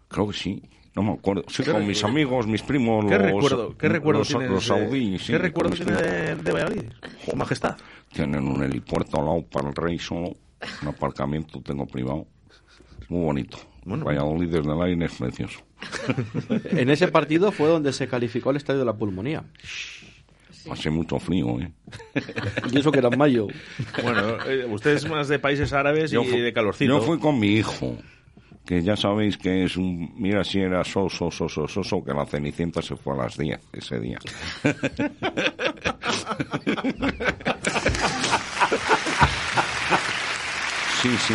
creo que sí. No me acuerdo. Sí, ¿Qué con mis amigos, mis primos, ¿Qué los, recuerdo, qué recuerdo los, tienes, los sí, ¿Qué recuerdo tiene primos. de, de Valladolid? Su majestad. Tienen un helipuerto al lado para el rey solo. Un aparcamiento tengo privado. Muy bonito. Valladolid desde el aire es precioso. En ese partido fue donde se calificó el estadio de la pulmonía. Hace mucho frío, ¿eh? Y eso que era en mayo. Bueno, eh, usted es más de países árabes Yo y de calorcito. Yo fui con mi hijo, que ya sabéis que es un... Mira si era soso, soso, soso, que la Cenicienta se fue a las 10 ese día. Sí, sí.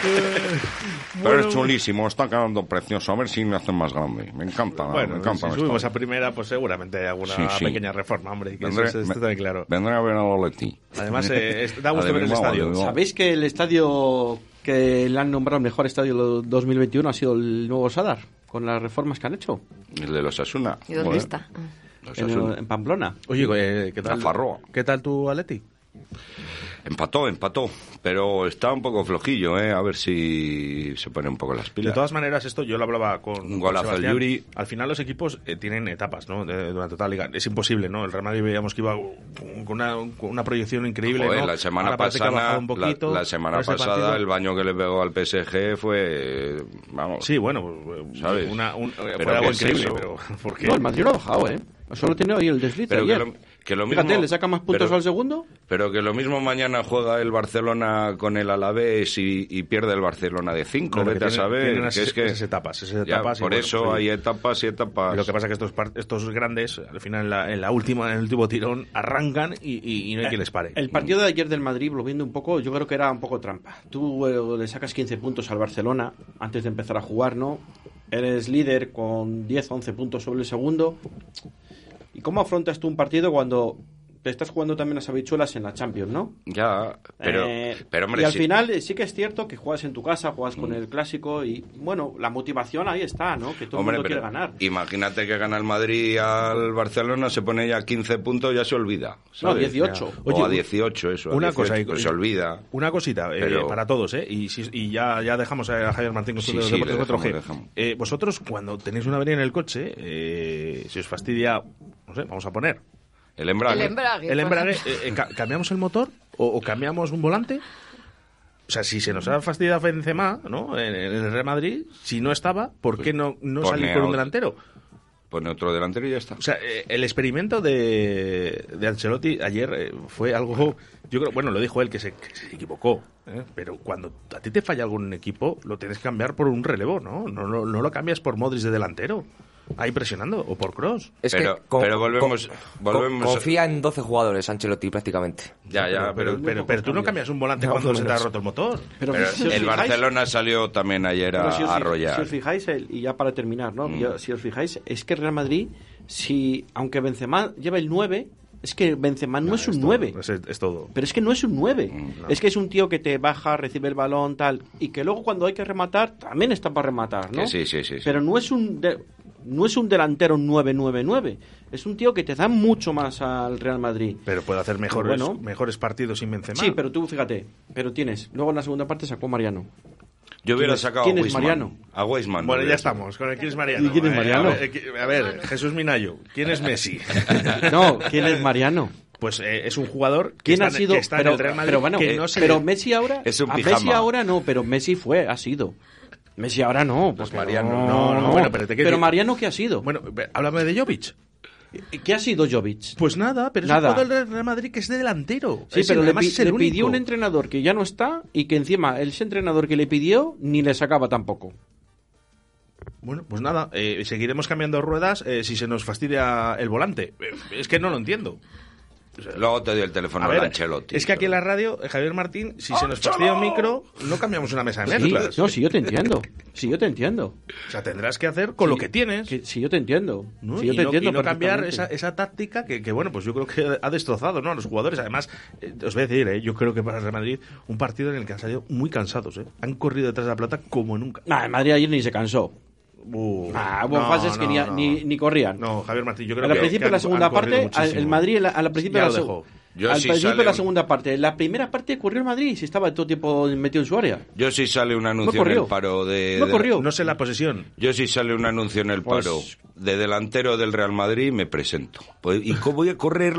Pero Bueno. es chulísimo, está quedando precioso. A ver si lo hacen más grande. Me encanta, Bueno, me encanta. si subimos a primera, pues seguramente hay alguna Sí, sí. pequeña reforma, hombre. Que Vendré- eso está me- claro. Vendré a ver a Loleti. Además, eh, es- da gusto ver el estadio. ¿Sabéis que el estadio que le han nombrado mejor estadio del 2021 ha sido el nuevo Sadar? Con las reformas que han hecho. El de los Asuna. ¿Y dónde está? En, en Pamplona. Oye, eh, ¿qué tal? ¿Qué tal tu Atleti? Empató, empató. Pero está un poco flojillo, ¿eh? A ver si se pone un poco las De pilas. todas maneras, esto yo lo hablaba con, Un con golazo Sebastián. Yuri. Al final los equipos eh, tienen etapas, ¿no? De- durante toda la liga. Es imposible, ¿no? El Real Madrid veíamos que iba con una, con una proyección increíble, Joder, ¿no? la semana pasada, bajado un poquito. la, la semana Ahora pasada partido- el baño que le pegó al PSG fue, vamos. Sí, bueno, pues, ¿sabes? una- un- eh, fue algo ¿qué es increíble, pero ¿por qué? No, el Madrid no ha bajado, ¿eh? Solo tiene hoy el desliz Pero que lo, Fíjate, mismo- le saca más puntos pero- al segundo. Pero que lo mismo mañana juega el Barcelona con el Alavés y, y pierde el Barcelona de 5, Claro, que vete a saber. unas- que es que, esas etapas, esas Ya, etapas y por bueno, eso pues, hay etapas y etapas. Lo que pasa es que estos, par- estos grandes, al final, en la, en la última, en el último tirón, arrancan y, y- y no hay quien les pare. El partido de ayer del Madrid, lo viendo un poco, yo creo que era un poco trampa. Tú eh, le sacas 15 puntos al Barcelona antes de empezar a jugar, ¿no? Eres líder con 10, 11 puntos sobre el segundo. ¿Y cómo afrontas tú un partido cuando te estás jugando también las habichuelas en la Champions, ¿no? Ya, pero, Eh, pero hombre, y al sí- final sí que es cierto que juegas en tu casa, juegas con el clásico y bueno, la motivación ahí está, ¿no? Que todo Hombre, el mundo pero quiere ganar. Imagínate que gana el Madrid al Barcelona, se pone ya 15 puntos, ya se olvida. No, ¿sabes? 18. O Oye, a 18, eso. a una 18, cosa, y- pues se olvida. Una cosita eh, Pero- para todos, ¿eh? Y, si- y ya, ya dejamos a Javier Martín con Sí, su de sí, Deportes le 4G. dejamos, le dejamos. Eh, vosotros, cuando tenéis una avería en el coche, eh, si os fastidia, no sé, vamos a poner. El embrague. El embrague, El eh, eh, ca- ¿cambiamos el motor o, o cambiamos un volante? O sea, si se nos ha fastidiado Benzema, ¿no? En, en el Real Madrid, si no estaba, ¿por qué no, no pone salir con un delantero? Pone otro delantero y ya está. O sea, eh, el experimento de, de Ancelotti ayer eh, fue algo, yo creo, bueno, lo dijo él que se, que se equivocó, ¿eh? pero cuando a ti te falla algún equipo, lo tienes que cambiar por un relevo, ¿no? No, no, no lo cambias por Modric de delantero, ahí presionando, o por Cross. Es Pero- que con- pero volvemos- con- volvemos confía en 12 jugadores Ancelotti prácticamente. Ya, ya, pero, pero, pero tú no cambias un volante No, cuando se te ha roto el motor. Pero, Pero si os el fijáis- Barcelona salió también ayer a, si os, arrollar. si os fijáis, el- y ya para terminar, ¿no? Mm. Yo- si os fijáis, es que Real Madrid, si aunque Benzema lleva el 9, es que Benzema no, es un 9. Es, es todo. Pero es que no es un 9. Mm, Es que es un tío que te baja, recibe el balón, tal. Y que luego cuando hay que rematar, también está para rematar, ¿no? Que sí, sí, sí, sí. Pero no es un. de- no es un delantero 9-9-9. Es un tío que te da mucho más al Real Madrid. Pero puede hacer mejores, Bueno. mejores partidos sin Benzema. Sí, pero tú fíjate. Pero tienes. Luego en la segunda parte sacó Mariano. Yo hubiera ¿Quién es- sacado quién a es Weisman. Mariano? A Weisman. Bueno, ya estamos. ¿Con el quién es Mariano? ¿Y quién es Eh, Mariano? A ver, eh, a ver, Jesús Minayo, ¿quién es Messi? No, ¿quién es Mariano? Pues eh, es un jugador que ¿Quién está, ha sido? que está pero, en el Real Madrid pero bueno, que eh, no se pero le- Messi ahora. Es un a. Messi ahora no, pero Messi fue, ha sido. Messi ahora no. Pues Mariano. No, no, bueno, pero te Pero Mariano, ¿qué ha sido? Bueno, háblame de Jovic. ¿Qué ha sido Jovic? Pues nada, pero Nada. es un jugador del Real Madrid que es de delantero. Sí, Es pero el- le, pi- es el le pidió un entrenador que ya no está y que encima ese entrenador que le pidió ni le sacaba tampoco. Bueno, pues nada, eh, seguiremos cambiando ruedas eh, si se nos fastidia el volante. Eh, es que no lo entiendo. Luego te doy el teléfono A de ver, Ancelotti. es que aquí en la radio, eh, Javier Martín, si se nos fastidia un micro, no cambiamos una mesa de Sí, mezclas. no, sí, yo te entiendo. Sí, yo te entiendo. O sea, tendrás que hacer con lo que tienes. Que- sí, yo te entiendo. ¿no? Sí, yo y, te no, entiendo y no cambiar esa, esa táctica que, que, bueno, pues yo creo que ha destrozado ¿no? a los jugadores. Además, eh, os voy a decir, eh, yo creo que para el Real Madrid, un partido en el que han salido muy cansados. ¿eh? Han corrido detrás de la plata como nunca. Nah, el Madrid ayer ni se cansó. Uh, Ah, hubo no, fases que no, ni, no. ni, ni corrían. No, Javier Martín, yo creo al que, principio que de la han- segunda han parte, al- el. Madrid al, al principio de la, dejó. seg- Yo al sí principio sale de la un- segunda parte. La primera parte corrió el Madrid, si estaba todo tiempo metido en su área. Yo sí sale un anuncio en el paro de... No de- corrió. No sé la posesión. Yo sí sale un anuncio en el Pues- paro de delantero del Real Madrid me presento. Pues, ¿Y cómo voy a correr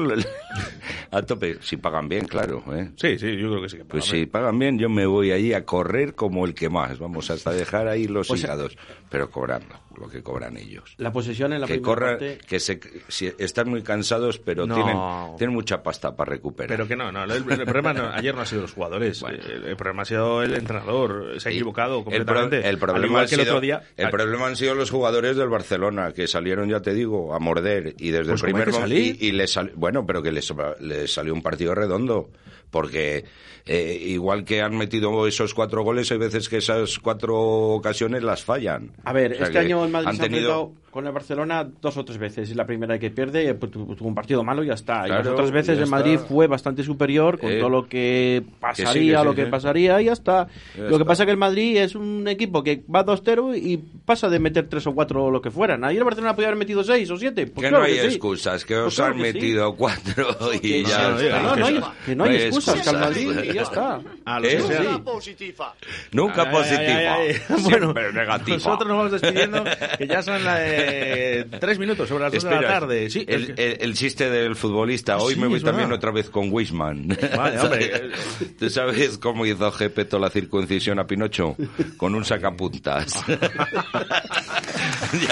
a tope? Si pagan bien, claro. ¿eh? Sí, sí, yo creo que sí. que Pues si pagan bien, yo me voy allí a correr como el que más. Vamos hasta dejar ahí los Pues- hígados, pero cobrando lo que cobran ellos. La posesión en la que primera corran, parte. que se, si están muy cansados, pero No. tienen, tienen mucha pasta para recuperar. Pero que no, no, el, el problema no- ayer no ha sido los jugadores, el, el problema ha sido el entrenador, se ha equivocado el, pro- completamente. el problema sido, día. el problema han sido los jugadores del Barcelona que salieron ya te digo a morder y desde Pues el primer momento y, y les sal- bueno pero que les, les salió un partido redondo porque eh, igual que han metido esos cuatro goles hay veces que esas cuatro ocasiones las fallan. A ver, O sea este año el Madrid han tenido con el Barcelona dos o tres veces. Y la primera que pierde, pues, tu- tuvo un partido malo y ya está. y las otras veces el Madrid está. fue bastante superior con Eh, todo lo que pasaría, que sí, que sí, lo que sí. pasaría y ya está. Ya lo que pasa que el Madrid es un equipo que va 2-0 y pasa de meter tres o cuatro o lo que fueran. Ayer el Barcelona podía haber metido seis o siete. Pues que claro no hay que sí. excusas, que Pues os claro han que sí. metido cuatro y Que ya no, está. no, no hay, que no hay excusas, que al excusas. Madrid y ya está. ¿Eh? Sí. positiva. Nunca positiva. Bueno, negativa. nosotros nos vamos despidiendo, que ya son eh, tres minutos sobre las dos de la tarde. Sí, el, es que- el- el chiste del futbolista. Hoy Sí, me voy también otra vez con Wisman. Vale, hombre. ¿Tú sabes cómo hizo Gepetto la circuncisión a Pinocho? Con un sacapuntas. ya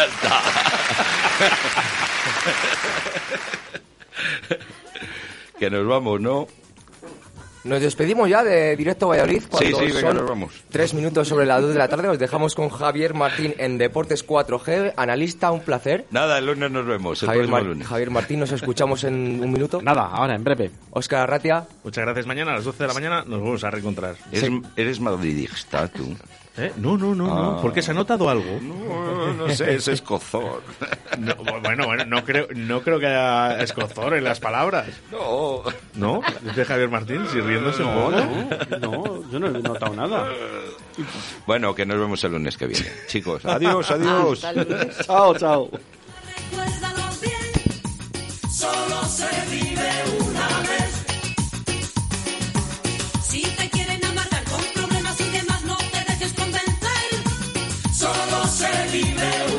está. que nos vamos, ¿no? Nos despedimos ya de Directo Valladolid. Cuando Sí, sí, venga, son nos vamos. Tres minutos sobre las dos de la tarde. Os dejamos con Javier Martín en Deportes 4G. Analista, un placer. Nada, el lunes nos vemos, el Javier, Mar- lunes. Javier Martín, nos escuchamos en un minuto. Nada, ahora, en breve. Óscar Arratia. Muchas gracias. Mañana a las 12 de la mañana nos vamos a reencontrar. Eres, eres madridista, tú. ¿Eh? No, no, no, no. Ah. ¿Por qué se ha notado algo? No, no sé, es escozor. No, bueno, bueno, no creo, no creo que haya escozor en las palabras. No. ¿No? Dice Javier Martín, si riéndose un poco. No, yo no he notado nada. Bueno, que nos vemos el lunes que viene. Chicos, adiós, adiós. Hasta el lunes. Chao, chao. Solo se vive Happy Melody.